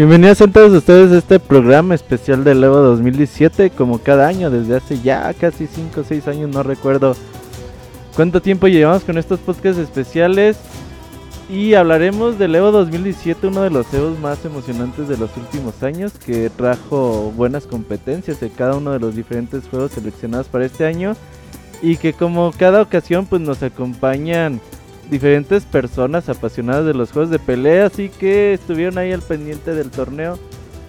Bienvenidos a todos ustedes a este programa especial del Evo 2017, como cada año, desde hace ya casi 5 o 6 años, no recuerdo cuánto tiempo llevamos con estos podcasts especiales. Y hablaremos del Evo 2017, uno de los Evos más emocionantes de los últimos años, que trajo buenas competencias en cada uno de los diferentes juegos seleccionados para este año. Y que como cada ocasión pues nos acompañan diferentes personas apasionadas de los juegos de pelea, así que estuvieron ahí al pendiente del torneo.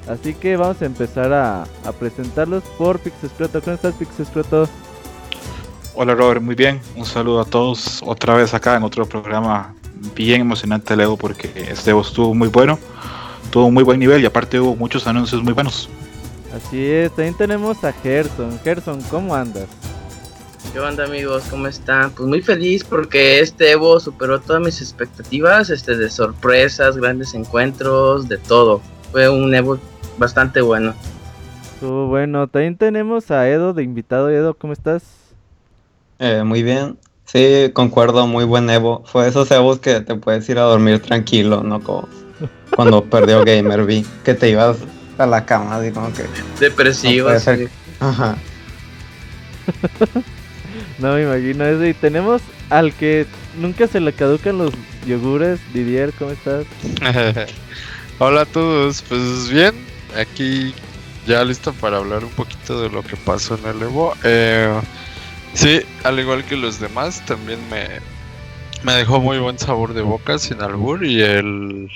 Así que vamos a empezar a, presentarlos por Pixescroto. ¿Cómo estás, Pixescroto? Hola, Robert, muy bien. Un saludo a todos otra vez acá en otro programa bien emocionante, Leo, porque este estuvo muy bueno, tuvo un muy buen nivel y aparte hubo muchos anuncios muy buenos. Así es, también tenemos a Gerson. Gerson, ¿cómo andas? ¿Qué onda amigos? ¿Cómo están? Pues muy feliz porque este Evo superó todas mis expectativas, este de sorpresas, grandes encuentros, de todo. Fue un Evo bastante bueno. Bueno. También tenemos a Edo de invitado. Edo, ¿cómo estás? Eh, muy bien. Sí, concuerdo, muy buen Evo. Fue esos Evos que te puedes ir a dormir tranquilo, ¿no? Como cuando perdió Gamer V, que te ibas a la cama, así como que... Depresivo. Ajá. No me imagino eso. Y tenemos al que nunca se le caducan los yogures. Didier, ¿cómo estás? Hola a todos, pues bien, aquí ya listo para hablar un poquito de lo que pasó en el Evo. Eh, sí, al igual que los demás, también me, me dejó muy buen sabor de boca sin albur y el...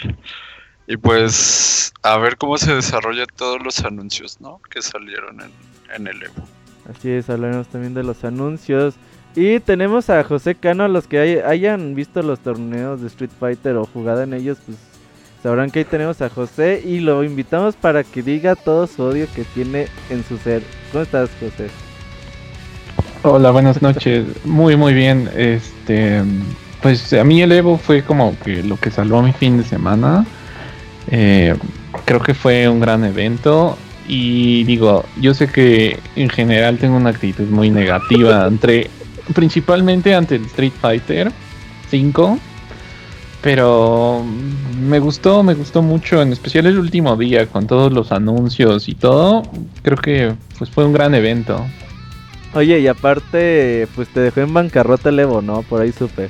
Y pues a ver cómo se desarrollan todos los anuncios, ¿no? Que salieron en, en el Evo. Así es, hablaremos también de los anuncios. Y tenemos a José Cano, los que hayan visto los torneos de Street Fighter o jugado en ellos, pues sabrán que ahí tenemos a José y lo invitamos para que diga todo su odio que tiene en su ser. ¿Cómo estás, José? Hola, buenas noches. Muy, muy bien. Este, pues a mí el Evo fue como que lo que salvó mi fin de semana. Eh, creo que fue un gran evento. Y digo, yo sé que en general tengo una actitud muy negativa entre principalmente ante el Street Fighter 5, pero me gustó, me gustó mucho, en especial el último día con todos los anuncios y todo. Creo que pues fue un gran evento. Oye, y aparte, pues te dejó en bancarrota el Evo, ¿no? Por ahí supe.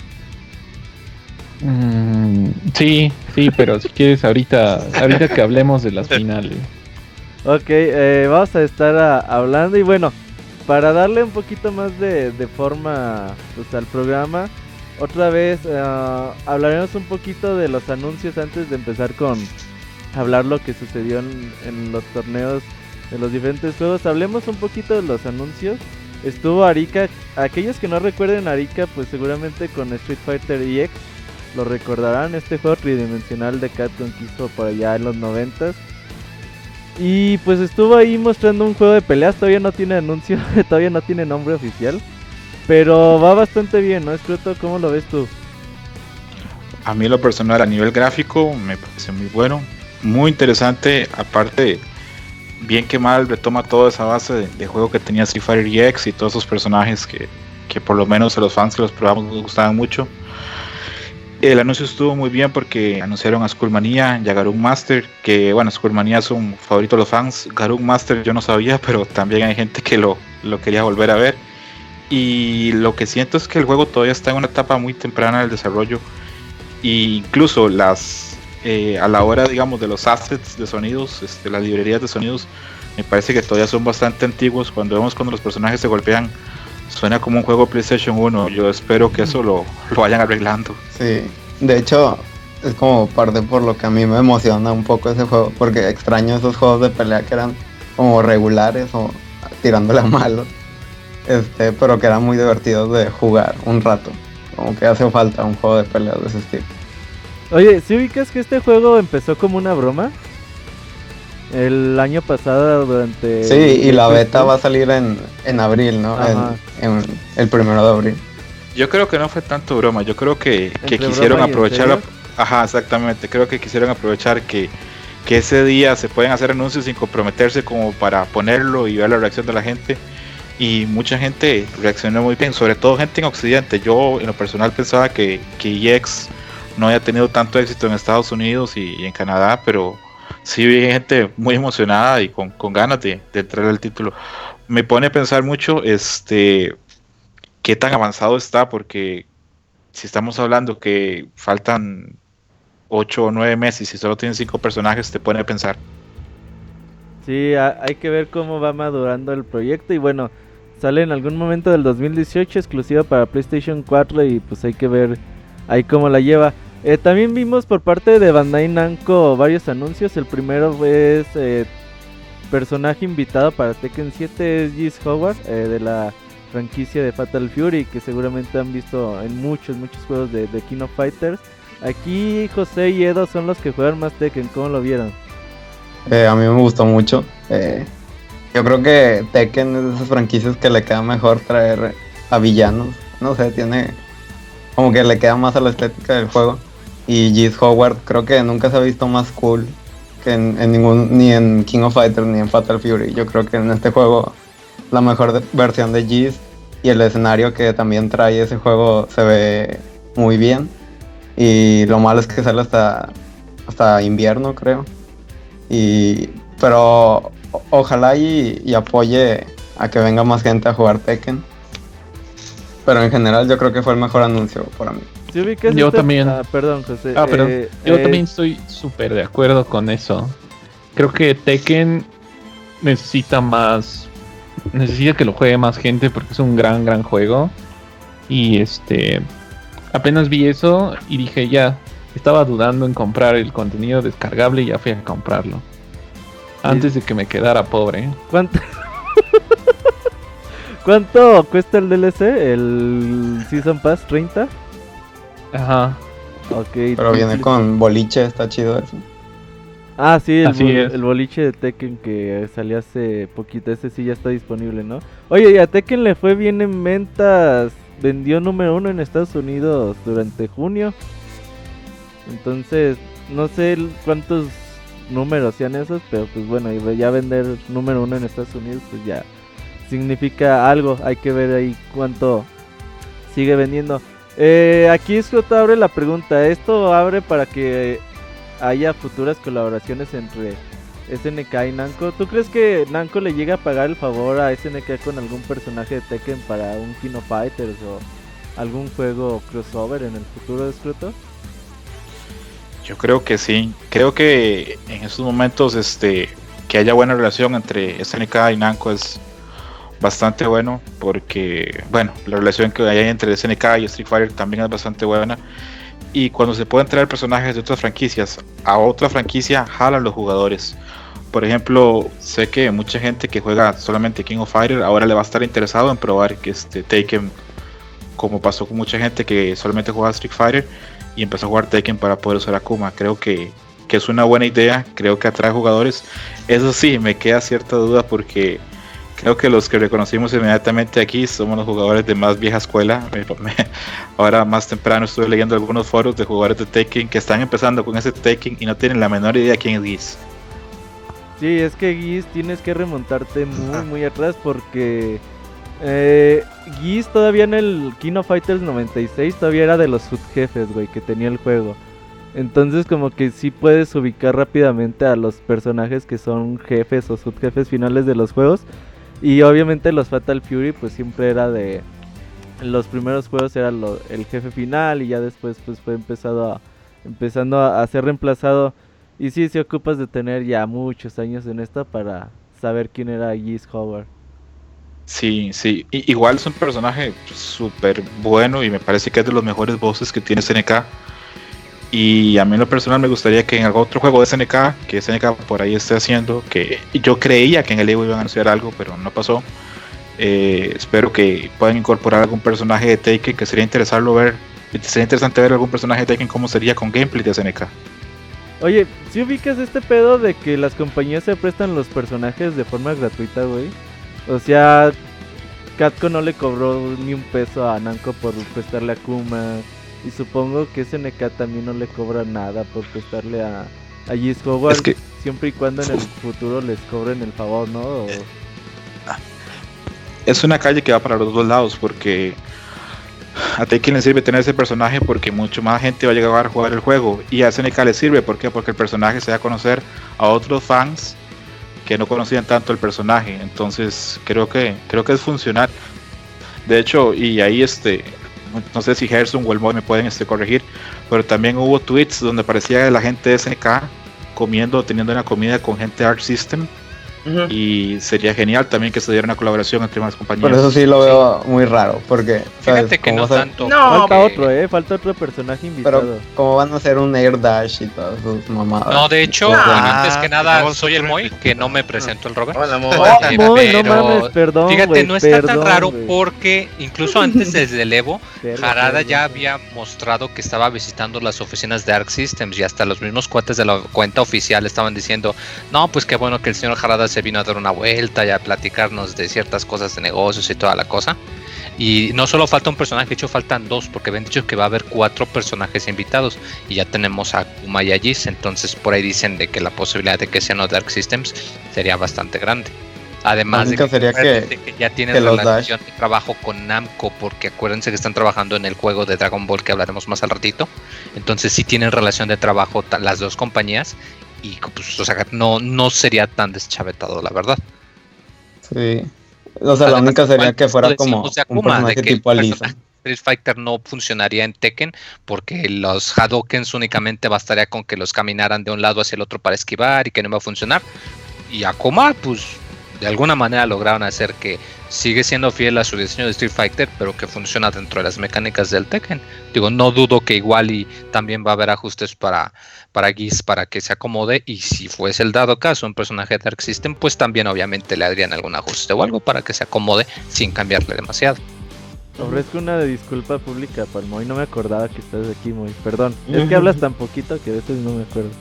Mm, sí, sí, pero si quieres ahorita, ahorita que hablemos de las finales. Ok, eh, vamos a estar hablando y bueno, para darle un poquito más de, forma pues, al programa, otra vez eh, hablaremos un poquito de los anuncios antes de empezar con hablar lo que sucedió en, los torneos de los diferentes juegos. Hablemos un poquito de los anuncios. Estuvo Arika, aquellos que no recuerden Arika, pues seguramente con Street Fighter EX lo recordarán, este juego tridimensional de Capcom que hizo por allá en los noventas y pues estuvo ahí mostrando un juego de peleas, todavía no tiene anuncio, todavía no tiene nombre oficial. Pero va bastante bien, ¿no? Escroto, ¿cómo lo ves tú? A mí lo personal a nivel gráfico me parece muy bueno, muy interesante, aparte bien que mal retoma toda esa base de, juego que tenía Street Fighter EX y todos esos personajes que, que por lo menos a los fans que los probamos nos gustaban mucho. El anuncio estuvo muy bien porque anunciaron a Skullmania y a Garung Master, que bueno, Skullmania es un favorito de los fans. Garung Master yo no sabía, pero también hay gente que lo, lo quería volver a ver. Y lo que siento es que el juego todavía está en una etapa muy temprana del desarrollo. E incluso las eh, a la hora, digamos, de los assets de sonidos, este, las librerías de sonidos, me parece que todavía son bastante antiguos. Cuando vemos cuando los personajes se golpean, suena como un juego PlayStation 1. Yo espero que eso lo, lo vayan arreglando. Sí, de hecho, es como parte por lo que a mí me emociona un poco ese juego, porque extraño esos juegos de pelea que eran como regulares o tirándole a malo, este, pero que eran muy divertidos de jugar un rato. Como que hace falta un juego de pelea de ese estilo. Oye, ¿si ubicas que este juego empezó como una broma? El año pasado durante... Sí, y la beta va a salir en, en abril, ¿no? En, el primero de abril. Yo creo que no fue tanto broma, yo creo que, quisieron aprovechar la... Ajá, exactamente, creo que quisieron aprovechar que, que ese día se pueden hacer anuncios sin comprometerse como para ponerlo y ver la reacción de la gente. Y mucha gente reaccionó muy bien, sobre todo gente en Occidente. Yo en lo personal pensaba que, que EX no había tenido tanto éxito en Estados Unidos y en Canadá, pero sí vi gente muy emocionada y con, ganas de, de entrar al título. Me pone a pensar mucho este qué tan avanzado está, porque si estamos hablando que faltan 8 o 9 meses y solo tienen 5 personajes, te pone a pensar. Sí, hay que ver cómo va madurando el proyecto y bueno, sale en algún momento del 2018 exclusiva para PlayStation 4 y pues hay que ver ahí cómo la lleva. Eh, también vimos por parte de Bandai Namco varios anuncios. El primero es eh, personaje invitado para Tekken 7 es Howard eh, de la franquicia de Fatal Fury que seguramente han visto en muchos muchos juegos de, de King Fighters. Aquí José y Edo son los que juegan más Tekken. ¿Cómo lo vieron? a mí me gustó mucho. yo creo que Tekken es de esas franquicias que le queda mejor traer a villanos. No sé, tiene como que le queda más a la estética del juego. Y Giz Howard creo que nunca se ha visto más cool que en, ningún, ni en King of Fighters ni en Fatal Fury. Yo creo que en este juego la mejor versión de Giz y el escenario que también trae ese juego se ve muy bien. Y lo malo es que sale hasta, hasta invierno, creo. Y, pero ojalá y, y apoye a que venga más gente a jugar Tekken. Pero en general yo creo que fue el mejor anuncio para mí yo también. Ah, perdón, José. Ah, perdón. Eh, yo eh, también estoy súper de acuerdo con eso. Creo que Tekken necesita más. Necesita que lo juegue más gente porque es un gran, gran juego. Y este. Apenas vi eso y dije ya. Estaba dudando en comprar el contenido descargable y ya fui a comprarlo. Antes de que me quedara pobre. ¿Cuánto? ¿Cuánto cuesta el DLC? ¿El Season Pass? ¿30? Ajá. Ok. Pero viene con boliche, está chido eso. Ah, sí, el, boliche de Tekken que salió hace poquito, ese sí ya está disponible, ¿no? Oye, y a Tekken le fue bien en ventas, vendió número uno en Estados Unidos durante junio. Entonces, no sé cuántos números sean esos, pero pues bueno, ya vender número uno en Estados Unidos, pues ya significa algo. Hay que ver ahí cuánto sigue vendiendo. Eh, aquí Scott abre la pregunta. ¿Esto abre para que haya futuras colaboraciones entre SNK y Namco? ¿Tú crees que Namco le llega a pagar el favor a SNK con algún personaje de Tekken para un Kino Fighters o algún juego crossover en el futuro de Scruto? Yo creo que sí. Creo que en estos momentos este que haya buena relación entre SNK y Namco es bastante bueno porque, bueno, la relación que hay entre SNK y Street Fighter también es bastante buena. Y cuando se pueden traer personajes de otras franquicias a otra franquicia, jalan los jugadores. Por ejemplo, sé que mucha gente que juega solamente King of Fighter ahora le va a estar interesado en probar que este Taken, como pasó con mucha gente que solamente jugaba Street Fighter y empezó a jugar Taken para poder usar Akuma. Creo que, que es una buena idea, creo que atrae jugadores. Eso sí, me queda cierta duda porque Creo que los que reconocimos inmediatamente aquí somos los jugadores de más vieja escuela. Ahora más temprano estuve leyendo algunos foros de jugadores de Tekken que están empezando con ese Tekken y no tienen la menor idea quién es Giz. Sí, es que Giz tienes que remontarte muy muy atrás porque eh, Giz todavía en el Kino Fighters 96 todavía era de los subjefes, güey, que tenía el juego. Entonces como que sí puedes ubicar rápidamente a los personajes que son jefes o subjefes finales de los juegos. Y obviamente los Fatal Fury pues siempre era de... Los primeros juegos era el jefe final y ya después pues fue empezado a, empezando a, ser reemplazado. Y sí, si ocupas de tener ya muchos años en esto para saber quién era Giz Howard. Sí, sí. igual es un personaje súper bueno y me parece que es de los mejores voces que tiene SNK. Y a mí en lo personal me gustaría que en algún otro juego de SNK, que SNK por ahí esté haciendo, que yo creía que en el Evo iban a anunciar algo, pero no pasó. Eh, espero que puedan incorporar algún personaje de Taken, que sería interesarlo ver, sería interesante ver algún personaje de Taken cómo sería con gameplay de SNK. Oye, si ubicas este pedo de que las compañías se prestan los personajes de forma gratuita, güey? O sea, Catco no le cobró ni un peso a Namco por prestarle a Kuma. Y supongo que SNK también no le cobra nada por prestarle a, a Giz Howard. Siempre y cuando en el futuro les cobren el favor, ¿no? Es una calle que va para los dos lados porque a Taken le sirve tener ese personaje porque mucho más gente va a llegar a jugar el juego. Y a SNK le sirve, ¿por qué? Porque el personaje se va a conocer a otros fans que no conocían tanto el personaje. Entonces creo que, creo que es funcional. De hecho, y ahí este, no sé si Gerson o el Moy me pueden este, corregir, pero también hubo tweets donde parecía la gente de SNK comiendo, teniendo una comida con gente de Arc System Y sería genial también que se diera una colaboración entre más compañías. Por eso sí lo veo muy raro, porque ¿sabes? Fíjate que ¿Cómo no tanto. No, Falta porque- otro, eh. Falta otro personaje invitado. Pero cómo van a hacer un Air Dash y todas sus mamadas. No, de hecho, No. bueno, antes que nada, soy el Moy, que no me presento el Robert. Hola. Oh, Eh, Moy, no pero mames, perdón, Fíjate, no está tan raro porque incluso antes desde el Evo, Harada ya había mostrado que estaba visitando las oficinas de Arc Systems y hasta los mismos cuates de la cuenta oficial estaban diciendo, no, pues qué bueno que el señor Harada se vino a dar una vuelta y a platicarnos de ciertas cosas de negocios y toda la cosa. Y no solo falta un personaje, de hecho faltan dos, porque habían dicho que va a haber cuatro personajes invitados y ya tenemos a Kuma y a Jis, entonces por ahí dicen de que la posibilidad de que sean los Dark Systems sería bastante grande. Además de única sería que- acuérdense que ya tienen que relación de trabajo con Namco, porque acuérdense que están trabajando en el juego de Dragon Ball que hablaremos más al ratito. Entonces sí tienen relación de trabajo las dos compañías y pues, o sea, no, no sería tan deschavetado, la verdad. Sí. O sea, la única sería que fuera como de un Akuma, de que el tipo Alisa. Street Fighter no funcionaría en Tekken porque los Hadokens únicamente bastaría con que los caminaran de un lado hacia el otro para esquivar y que no iba a funcionar. Y Akuma, pues de alguna manera lograron hacer que sigue siendo fiel a su diseño de Street Fighter, pero que funciona dentro de las mecánicas del Tekken. Digo, no dudo que igual y también va a haber ajustes para, para Geese para que se acomode. Y si fuese el dado caso, un personaje de Dark System, pues también obviamente le harían algún ajuste o algo para que se acomode sin cambiarle demasiado. Ofrezco una disculpa pública Moy. No me acordaba que estás aquí, Moy. Perdón. Es que hablas tan poquito que a veces no me acuerdo.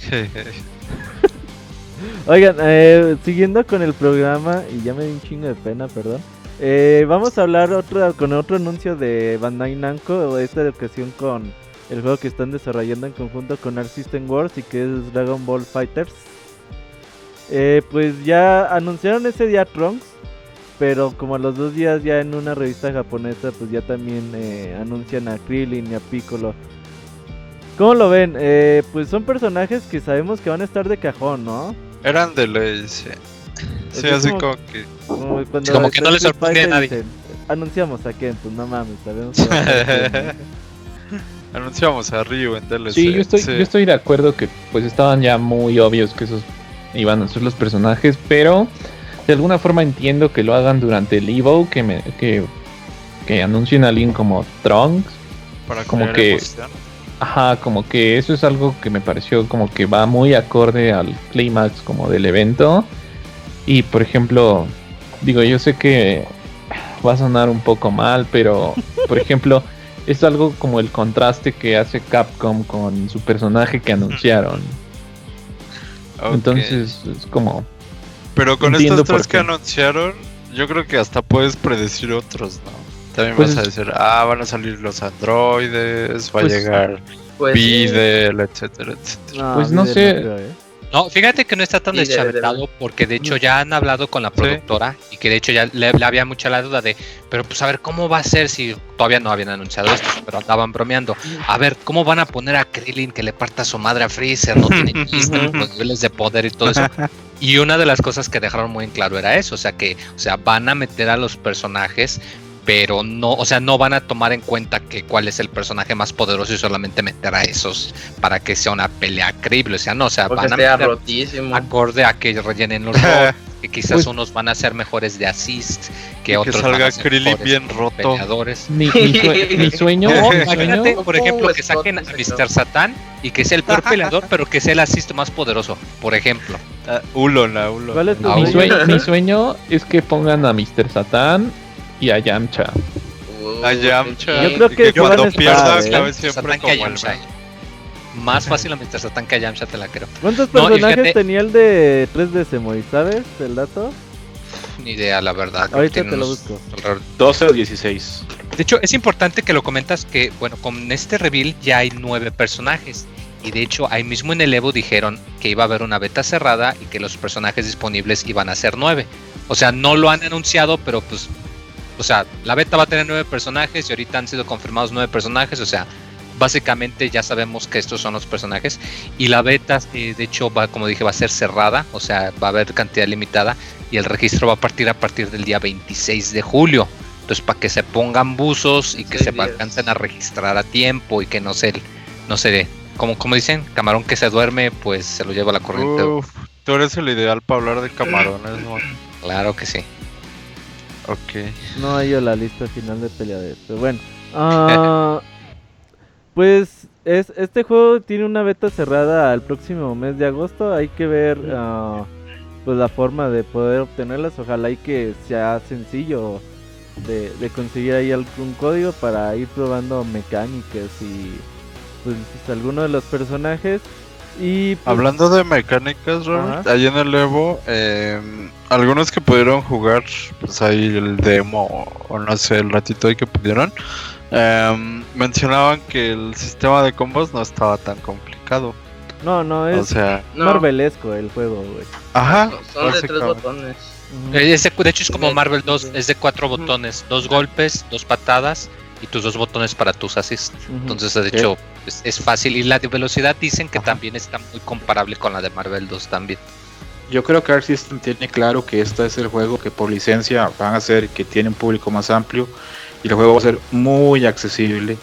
Oigan, eh, siguiendo con el programa, y ya me di un chingo de pena, perdón. eh, vamos a hablar con otro anuncio de Bandai Namco, esta ocasión con el juego que están desarrollando en conjunto con Arc System Wars y que es Dragon Ball Fighters. Eh, pues ya anunciaron ese día Trunks, pero como a los dos días ya en una revista japonesa, pues ya también anuncian a Krillin y a Piccolo. ¿Cómo lo ven? Pues son personajes que sabemos que van a estar de cajón, ¿no? Eran de ley, sí. Sí, así como- como que. Como, cuando como que no le sorprende a nadie. dicen, Anunciamos a Ken, pues no mames, sabemos. Anunciamos a Ryu en DLC. Sí, yo estoy, sí. yo estoy de acuerdo que pues estaban ya muy obvios que esos iban a ser los personajes, pero de alguna forma entiendo que lo hagan durante el Evo, que me, que, que anuncien a alguien como Trunks. Para como que- emoción. Ajá, como que eso es algo que me pareció como que va muy acorde al clímax como del evento. Y por ejemplo, digo, yo sé que va a sonar un poco mal, pero por ejemplo, es algo como el contraste que hace Capcom con su personaje que anunciaron. Entonces es como... Pero con estos tres que anunciaron, yo creo que hasta puedes predecir otros, ¿no? También Pues vas a decir, ah, van a salir los androides, va Pues- a llegar Pues, sí. Videl, etcétera, etcétera. Pues no sé. creo, ¿eh? No, fíjate que no está tan deschavetado porque de hecho ya han hablado con la productora y que de hecho ya le, le había mucha la duda de, pero pues a ver cómo va a ser si todavía no habían anunciado esto, pero andaban bromeando. A ver, ¿cómo van a poner a Krillin que le parta su madre a Freezer? No tiene chiste los niveles de poder y todo eso. Y una de las cosas que dejaron muy en claro era eso, o sea que, o sea, van a meter a los personajes, pero no, o sea, no van a tomar en cuenta que cuál es el personaje más poderoso y solamente meter a esos para que sea una pelea creíble, o sea, no, o sea, Porque van a meter rotísimo. acorde a que rellenen los roles, que quizás Pues- unos van a ser mejores de assist, que Que otros salga van a ser mejores bien roto. peleadores. Mi, mi sue- mi sueño... No, imagínate, por ejemplo, que saquen a Mr. Satán y que sea el peor peleador, pero que sea el assist más poderoso, por ejemplo. Ah, Ulon, la Ulon. ¿Cuál es tu Ah, mi, sueño? sueño, mi sueño es que pongan a Mr. Satan y a Yamcha. A Yamcha. Yo creo y que a cuando estar, pierda, ¿eh? acabe siempre que como el. Más fácil a Mr. Satán que a Yamcha, te la creo. ¿Cuántos No, personajes fíjate- tenía el de 3DS, Moy? ¿Sabes el dato? Ni idea, la verdad. que Ahorita te lo busco. alrededor 12 o 16. De hecho, es importante que lo comentas que, bueno, con este reveal ya hay nueve personajes. Y de hecho, ahí mismo en el Evo dijeron que iba a haber una beta cerrada y que los personajes disponibles iban a ser nueve. O sea, no lo han anunciado, pero pues o sea, la beta va a tener nueve personajes y ahorita han sido confirmados nueve personajes, o sea, básicamente ya sabemos que estos son los personajes. Y la beta eh, de hecho va como dije va a ser cerrada o sea va a haber cantidad limitada y el registro va a partir a partir del día 26 de julio. Entonces para que se pongan buzos y que se días. alcancen a registrar a tiempo y que no se no se como como dicen camarón que se duerme pues se lo lleva la corriente. Uf, tú eres el ideal para hablar de camarones, ¿no? claro que sí Ok. No hay la lista final de peleadores. Pero bueno. ah, pues es, este juego tiene una beta cerrada al próximo mes de agosto. Hay que ver ah, pues la forma de poder obtenerlas. Ojalá y que sea sencillo de, de conseguir ahí algún código para ir probando mecánicas y pues alguno de los personajes. Y pues, Hablando de mecánicas, Robert, Ajá. ahí en el Evo, eh, algunos que pudieron jugar, pues ahí el demo o no sé, el ratito ahí que pudieron, eh, mencionaban que el sistema de combos no estaba tan complicado. no, no O es sea, No, Marvelesco el juego, güey. ajá, son de tres botones. Eh, es de- de hecho es como Marvel 2 bien. es de cuatro botones dos golpes dos patadas y tus dos botones para tus assists. Entonces, de hecho, es, es fácil. Y la de velocidad dicen que también está muy comparable con la de Marvel 2 también. Yo creo que Arc System tiene claro que este es el juego que por licencia van a hacer que tiene un público más amplio y el juego va a ser muy accesible.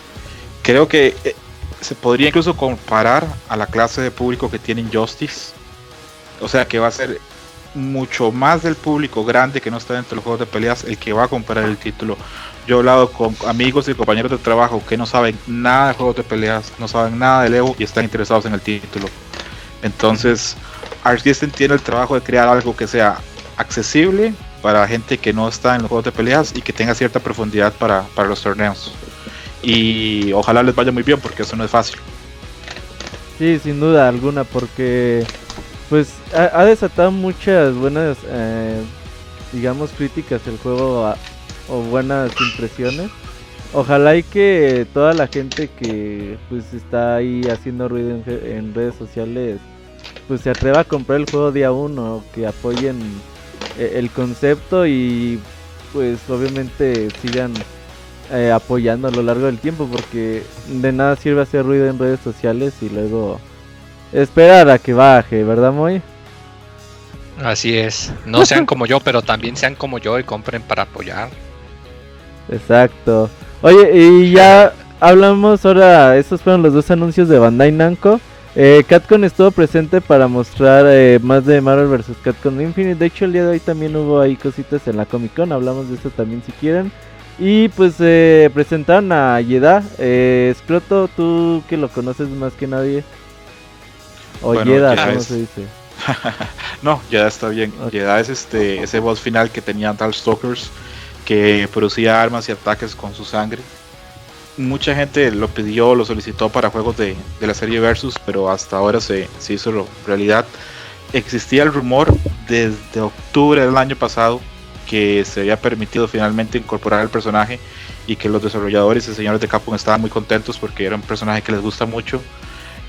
Creo que eh, se podría incluso comparar a la clase de público que tiene Injustice. O sea que va a ser mucho más del público grande que no está dentro de los juegos de peleas el que va a comprar el título. Yo he hablado con amigos y compañeros de trabajo que no saben nada de juegos de peleas, no saben nada del Evo y están interesados en el título. Entonces, System tiene el trabajo de crear algo que sea accesible para gente que no está en los juegos de peleas y que tenga cierta profundidad para, para los torneos. Y ojalá les vaya muy bien porque eso no es fácil. Sí, sin duda alguna, porque pues ha, desatado muchas buenas, eh, digamos, críticas el juego o buenas impresiones. Ojalá y que toda la gente que pues está ahí haciendo ruido en, re- en redes sociales pues se atreva a comprar el juego día uno, que apoyen eh, el concepto y pues obviamente sigan eh, apoyando a lo largo del tiempo porque de nada sirve hacer ruido en redes sociales y luego esperar a que baje, ¿verdad, Moy? Así es. No sean como yo, pero también sean como yo y compren para apoyar. Exacto. Oye, y ya hablamos ahora, estos fueron los dos anuncios de Bandai Namco. Eh, Capcom estuvo presente para mostrar eh, más de Marvel vs. Capcom Infinite. De hecho, el día de hoy también hubo ahí cositas en la Comic Con. Hablamos de eso también si quieren. Y pues eh, presentaron a Yeda. Eh, Scroto, tú que lo conoces más que nadie. O Bueno, Yeda, Yeda ¿cómo es- se dice? No, ya está bien. Ok. Ya es este ese boss final que tenía Darkstalkers que producía armas y ataques con su sangre. Mucha gente lo pidió, lo solicitó para juegos de, la serie Versus, pero hasta ahora se, se hizo realidad. Existía el rumor desde octubre del año pasado que se había permitido finalmente incorporar el personaje y que los desarrolladores y señores de Capcom estaban muy contentos porque era un personaje que les gusta mucho.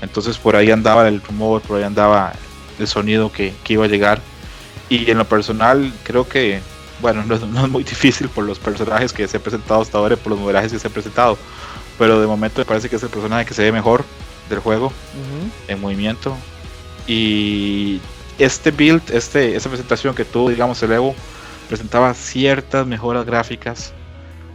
Entonces por ahí andaba el rumor, por ahí andaba el sonido que iba a llegar. Y en lo personal creo que, bueno, no, es- no es muy difícil por los personajes que se han presentado hasta ahora y por los modelajes que se han presentado. Pero de momento me parece que es el personaje que se ve mejor del juego en movimiento. Y este build, este, esta presentación que tuvo, digamos, el Evo, presentaba ciertas mejoras gráficas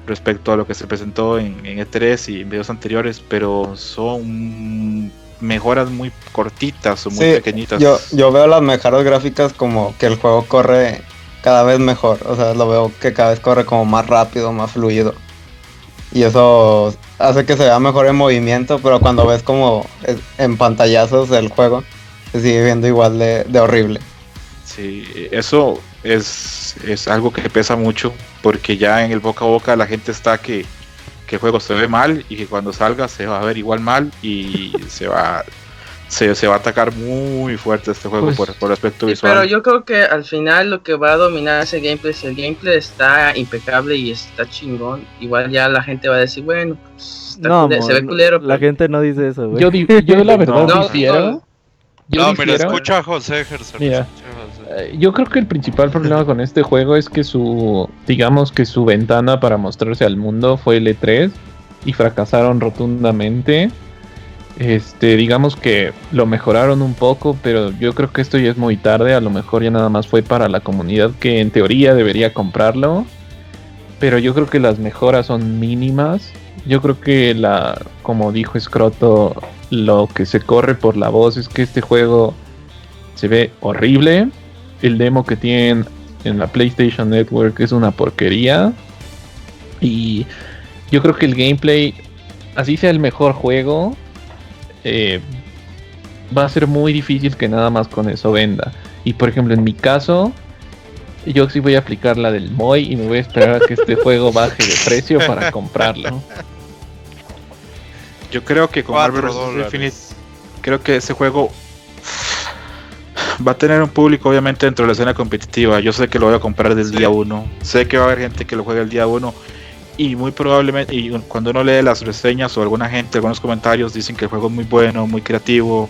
respecto a lo que se presentó en, en E3 y en videos anteriores, pero son mejoras muy cortitas o muy Sí, pequeñitas. Yo, yo veo las mejoras gráficas como que el juego corre cada vez mejor. O sea, lo veo que cada vez corre como más rápido, más fluido. Y eso hace que se vea mejor en movimiento, pero cuando ves como en pantallazos el juego, se sigue viendo igual de, de horrible. Sí, eso es, es algo que pesa mucho porque ya en el boca a boca la gente está que, que el juego se ve mal y que cuando salga se va a ver igual mal y se va se, se va a atacar muy fuerte este juego Pues- por, por aspecto Sí, visual. pero yo creo que al final lo que va a dominar ese gameplay, si el gameplay está impecable y está chingón, igual ya la gente va a decir, bueno, pues, está No, se ve culero. la pero- gente no dice eso, güey. Yo, yo la verdad No, difiero. no. Yo no, difiero. escucha a José Gerson. Mira. Eh, Yo creo que el principal problema con este juego es que su, digamos que su ventana para mostrarse al mundo fue el E3 y fracasaron rotundamente. Este, digamos que lo mejoraron un poco, pero yo creo que esto ya es muy tarde. A lo mejor ya nada más fue para la comunidad que en teoría debería comprarlo. Pero yo creo que las mejoras son mínimas. Yo creo que la, como dijo Scroto, lo que se corre por la voz es que este juego se ve horrible. El demo que tienen en la PlayStation Network es una porquería. Y yo creo que el gameplay, así sea el mejor juego, eh, va a ser muy difícil que nada más con eso venda. Y por ejemplo, en mi caso, yo sí voy a aplicar la del Moy y me voy a esperar a que este juego baje de precio para comprarlo. Yo creo que con Marvel. Infinite, creo que ese juego va a tener un público obviamente dentro de la escena competitiva. Yo sé que lo voy a comprar del Sí. día 1. Sé que va a haber gente que lo juegue el día 1. Y muy probablemente, y cuando uno lee las reseñas o alguna gente, algunos comentarios dicen que el juego es muy bueno, muy creativo.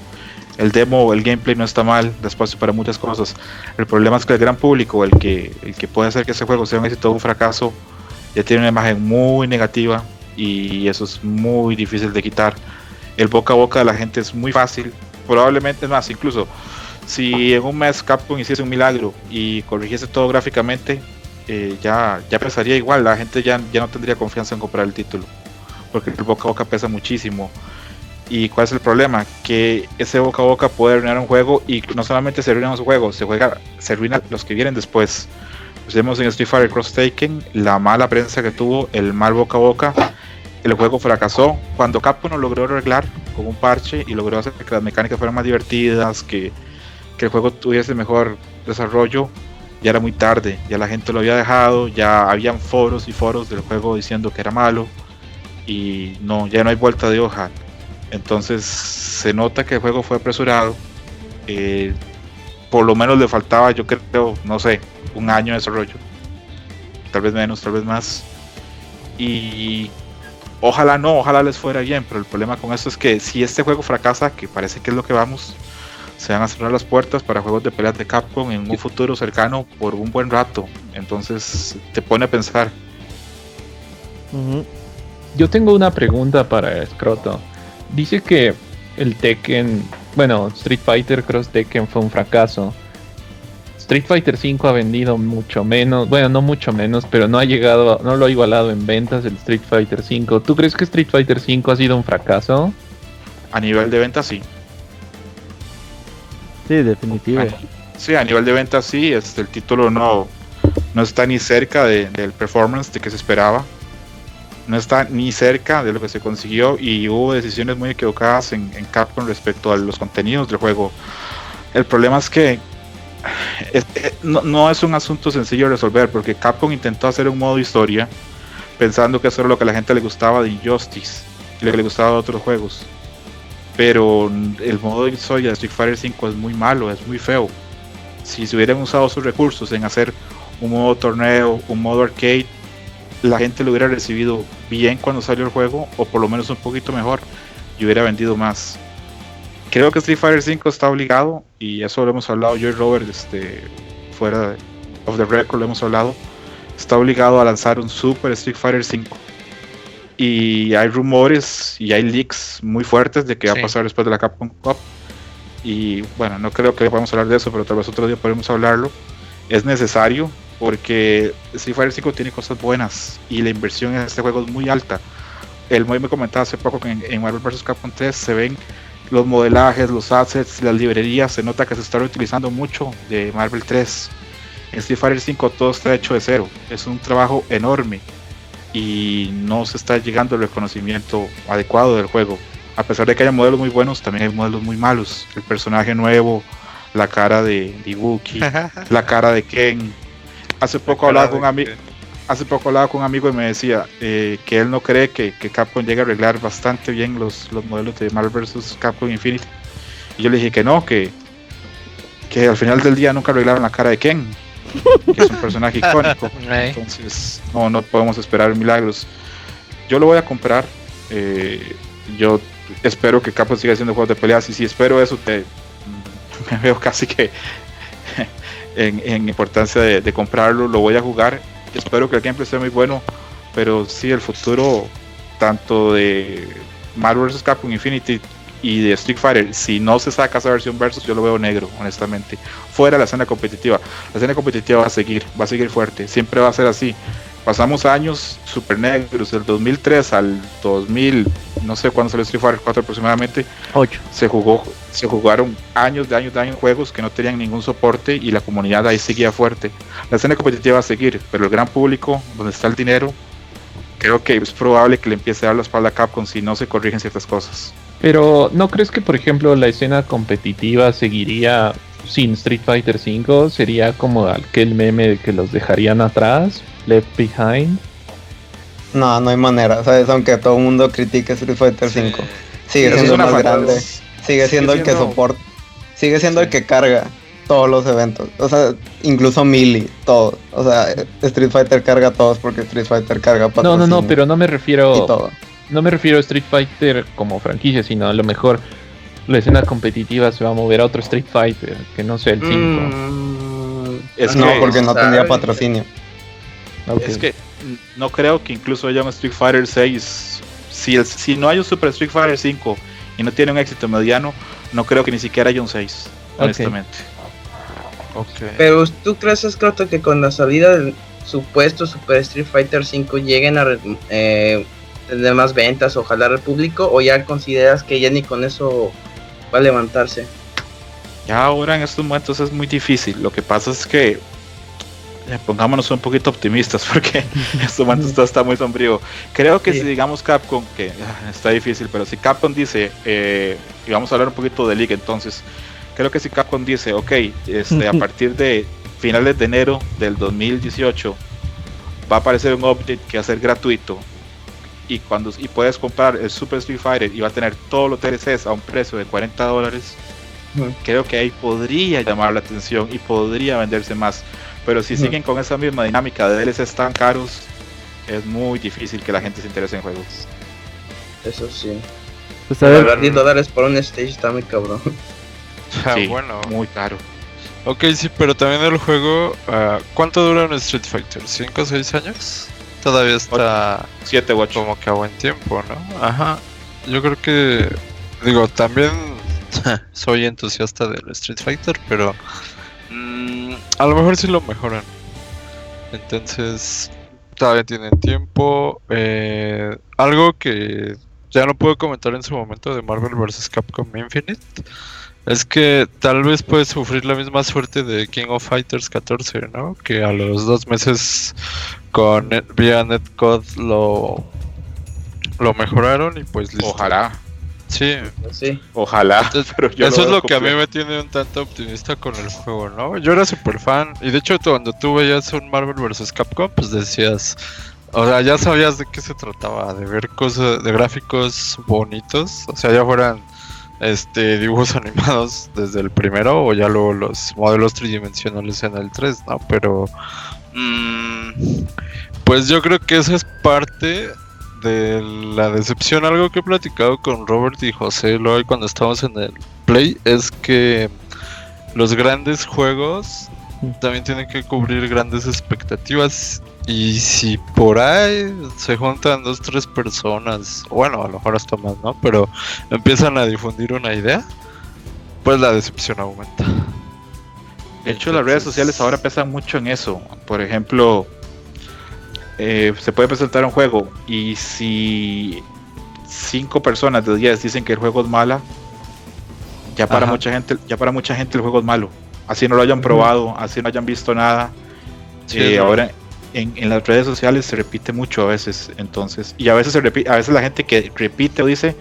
El demo, el gameplay no está mal, da espacio para muchas cosas. El problema es que el gran público, el que, el que puede hacer que ese juego sea un éxito o un fracaso, ya tiene una imagen muy negativa y eso es muy difícil de quitar. El boca a boca de la gente es muy fácil, probablemente más, incluso si en un mes Capcom hiciese un milagro y corrigiese todo gráficamente, eh, ya, ya pesaría igual, la gente ya, ya no tendría confianza en comprar el título, porque el boca a boca pesa muchísimo. ¿Y cuál es el problema? Que ese boca a boca puede arruinar un juego y no solamente se arruinan los juegos, se juega, se arruinan los que vienen después. Pues vemos en Street Fighter Cross Taken la mala prensa que tuvo, el mal boca a boca. El juego fracasó. Cuando Capcom lo logró arreglar con un parche y logró hacer que las mecánicas fueran más divertidas, que, que el juego tuviese mejor desarrollo, ya era muy tarde. Ya la gente lo había dejado, ya habían foros y foros del juego diciendo que era malo. Y no, ya no hay vuelta de hoja. Entonces se nota que el juego fue apresurado. eh, por lo menos le faltaba, yo creo, no sé, un año de desarrollo. Tal vez menos, tal vez más. Y ojalá no, ojalá les fuera bien. Pero el problema con esto es que si este juego fracasa, que parece que es lo que vamos, se van a cerrar las puertas para juegos de peleas de Capcom en un futuro cercano por un buen rato. Entonces te pone a pensar. Yo tengo una pregunta para Scroto. Dice que el Tekken, bueno, Street Fighter Cross Tekken fue un fracaso. Street Fighter 5 ha vendido mucho menos, bueno, no mucho menos, pero no ha llegado, no lo ha igualado en ventas el Street Fighter 5. ¿Tú crees que Street Fighter 5 ha sido un fracaso? A nivel de venta sí. Sí, definitivo. Sí, a nivel de venta sí, este, el título no, no está ni cerca de- del performance de que se esperaba. No está ni cerca de lo que se consiguió y hubo decisiones muy equivocadas en, Capcom respecto a los contenidos del juego. El problema es que es- eh, no, no es un asunto sencillo de resolver porque Capcom intentó hacer un modo historia pensando que eso era lo que a la gente le gustaba de Injustice y lo que le gustaba de otros juegos. Pero el modo de historia de Street Fighter 5 es muy malo, es muy feo si se hubieran usado sus recursos en hacer un modo torneo, un modo arcade, la gente lo hubiera recibido bien cuando salió el juego, o por lo menos un poquito mejor, y hubiera vendido más. Creo que Street Fighter 5 está obligado, y eso lo hemos hablado yo y Robert, este, fuera de of the record lo hemos hablado, está obligado a lanzar un Super Street Fighter 5. Y hay rumores y hay leaks muy fuertes de que va a pasar después de la Capcom Cup. Y bueno, no creo que podamos hablar de eso, pero tal vez otro día podemos hablarlo. Es necesario porque Street Fighter 5 tiene cosas buenas y la inversión en este juego es muy alta. El Moy me comentaba hace poco que en, en Marvel vs. Capcom 3 se ven los modelajes, los assets, las librerías, se nota que se está reutilizando mucho de Marvel 3. En Street Fighter 5 todo está hecho de cero, es un trabajo enorme y no se está llegando al reconocimiento adecuado del juego. A pesar de que haya modelos muy buenos, también hay modelos muy malos. El personaje nuevo, la cara de, de la cara de Ken. Hace poco hablaba con un amigo hace poco hablaba con un amigo y me decía eh, que él no cree que, que Capcom llegue a arreglar bastante bien los, los modelos de Marvel vs. Capcom Infinity. Y yo le dije que no, que, que al final del día nunca arreglaron la cara de Ken, es un personaje icónico. Eh, Entonces, no, no podemos esperar milagros. Yo lo voy a comprar. eh, yo espero que Capcom siga haciendo juegos de peleas. Y si espero eso, te, me veo casi que en, en importancia de, de comprarlo, lo voy a jugar. Espero que el gameplay sea muy bueno, pero sí, el futuro tanto de Marvel vs. Capcom Infinity y de Street Fighter, si no se saca esa versión versus, yo lo veo negro, honestamente. Fuera de la escena competitiva. La escena competitiva va a seguir, va a seguir fuerte, siempre va a ser así. Pasamos años super negros, del 2003 al 2000, no sé cuándo salió Street Fighter 4 aproximadamente, 8. se jugó, se jugaron años de años de años juegos que no tenían ningún soporte y la comunidad ahí seguía fuerte. La escena competitiva va a seguir, pero el gran público, donde está el dinero, creo que es probable que le empiece a dar la espalda a Capcom si no se corrigen ciertas cosas. Pero ¿no crees que, por ejemplo, la escena competitiva seguiría sin Street Fighter V? Sería como aquel meme de que los dejarían atrás, left behind. No, no hay manera, ¿sabes? Aunque todo el mundo critique Street Fighter Sí. 5, sigue siendo el más grande, sigue siendo el que soporta, sigue siendo Sí. el que carga todos los eventos, o sea, incluso Melee, todo, o sea, Street Fighter carga a todos porque Street Fighter carga No, no, patrocinio no, pero no me y refiero. todo. No me refiero a Street Fighter como franquicia, sino a lo mejor la escena competitiva se va a mover a otro Street Fighter, que no sea el 5. Mm, Es no, que- porque no tendría patrocinio. Es que no creo que incluso haya un Street Fighter 6. Si, el- si no hay un Super Street Fighter 5 y no tiene un éxito mediano, no creo que ni siquiera haya un 6. Ok. Honestamente. Ok. Pero ¿tú crees, Scroto, que con la salida del supuesto Super Street Fighter 5 lleguen a eh, tener más ventas o jalar al público? ¿O ya consideras que ya ni con eso va a levantarse? Ya ahora en estos momentos es muy difícil. Lo que pasa es que eh, pongámonos un poquito optimistas porque en estos momentos todo está muy sombrío. Creo que Sí. si digamos Capcom, que ah, está difícil, pero si Capcom dice, eh, y vamos a hablar un poquito de League entonces, creo que si Capcom dice, ok, este, a partir de finales de enero del 2018 va a aparecer un update que va a ser gratuito y cuando y puedes comprar el Super Street Fighter y va a tener todos los DLCs a un precio de 40 dólares creo que ahí podría llamar la atención y podría venderse más. Pero si siguen con esa misma dinámica de DLCs tan caros, es muy difícil que la gente se interese en juegos. Eso sí. Pues a ver, Pagar 10 dólares por un stage está muy cabrón. Ah, Sí, bueno. muy caro. Ok, sí, pero también el juego. ah, ¿Cuánto dura un Street Fighter? ¿5 o 6 años? Todavía está 7 u 8. como que a buen tiempo, ¿no? Ajá. Yo creo que. Digo, también soy entusiasta del Street Fighter, pero. mm, a lo mejor sí lo mejoran. Entonces. Todavía tienen tiempo. eh, algo que ya no puedo comentar en su momento de Marvel vs. Capcom Infinite. Es que tal vez puede sufrir la misma suerte de King of Fighters 14, ¿no? Que a los dos meses con net- vía Netcode lo, lo mejoraron y pues listo. Ojalá, Sí, Sí. ojalá. Entonces, pero yo eso es lo que a mí me tiene un tanto optimista con el juego, ¿no? Yo era súper fan y de hecho cuando tú veías un Marvel vs. Capcom, pues decías, o sea, ya sabías de qué se trataba, de ver cosas, de gráficos bonitos, o sea, ya fueran este dibujos animados desde el primero o ya luego los modelos tridimensionales en el 3, ¿no? Pero mm, pues yo creo que esa es parte de la decepción, algo que he platicado con Robert y José luego cuando estábamos en el Play, es que los grandes juegos también tienen que cubrir grandes expectativas. Y si por ahí se juntan dos, tres personas, bueno, a lo mejor hasta más, ¿no? Pero empiezan a difundir una idea, pues la decepción aumenta. De hecho, las redes sociales ahora pesan mucho en eso. Por ejemplo, eh, se puede presentar un juego y si cinco personas de 10 dicen que el juego es mala, ya para Ajá. mucha gente, ya para mucha gente el juego es malo. Así no lo hayan probado, así no hayan visto nada. Sí, Eh, ahora en, en las redes sociales se repite mucho a veces, entonces, y a veces se repite, a veces la gente que repite o dice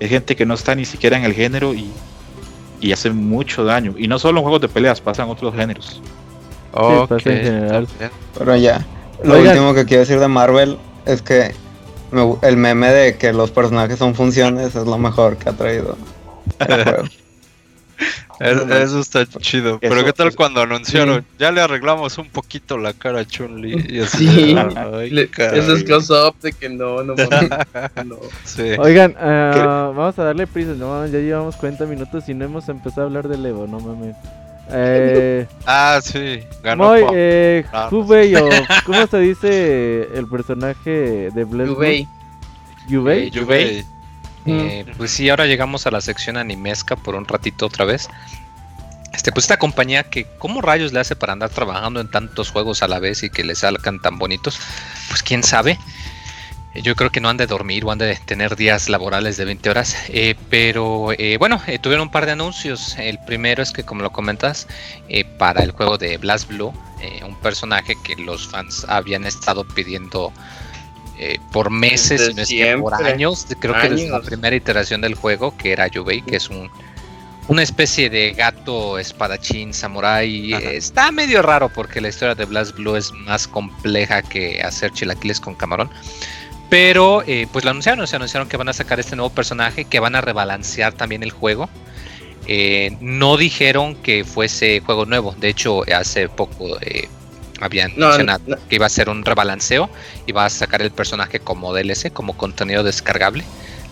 es gente que no está ni siquiera en el género y, y hace mucho daño. Y no solo en juegos de peleas, pasan otros géneros. Ok, pasa en general. Pero ya, lo Oigan. último que quiero decir de Marvel es que me el meme de que los personajes son funciones es lo mejor que ha traído el juego. Es-. Eso está chido. Pero ¿qué tal eso- cuando anunciaron? Ya le arreglamos un poquito la cara a Chun-Li. Y así, Sí. ay, Le- caray. esos close-up de que no, no mames. no. Sí. oigan, ah, vamos a darle prisa, no mames, ya llevamos 40 minutos y no hemos empezado a hablar del Evo, no mames. Eh, Ah, sí. Ganó Pop. eh, Ah, Hubei, o ¿cómo se dice el personaje de Bless Yubei. Yubei. Mm. Eh, pues sí, ahora llegamos a la sección animesca por un ratito otra vez. Este, pues esta compañía que, ¿cómo rayos le hace para andar trabajando en tantos juegos a la vez y que le salgan tan bonitos? Pues quién sabe. Yo creo que no han de dormir o han de tener días laborales de 20 horas. Eh, pero eh, bueno, eh, tuvieron un par de anuncios. El primero es que, como lo comentas, eh, para el juego de Blast Blue, eh, un personaje que los fans habían estado pidiendo eh, por meses, Desde si no es que por años. Creo que desde la primera iteración del juego, que era Yubei, que es un una especie de gato espadachín samurái. Está medio raro porque la historia de Blast Blue es más compleja que hacer chilaquiles con camarón. Pero eh, pues lo anunciaron, se anunciaron que van a sacar este nuevo personaje, que van a rebalancear también el juego. Eh, no dijeron que fuese juego nuevo, de hecho hace poco habían No, mencionado no. que iba a ser un rebalanceo y va a sacar el personaje como DLC, como contenido descargable,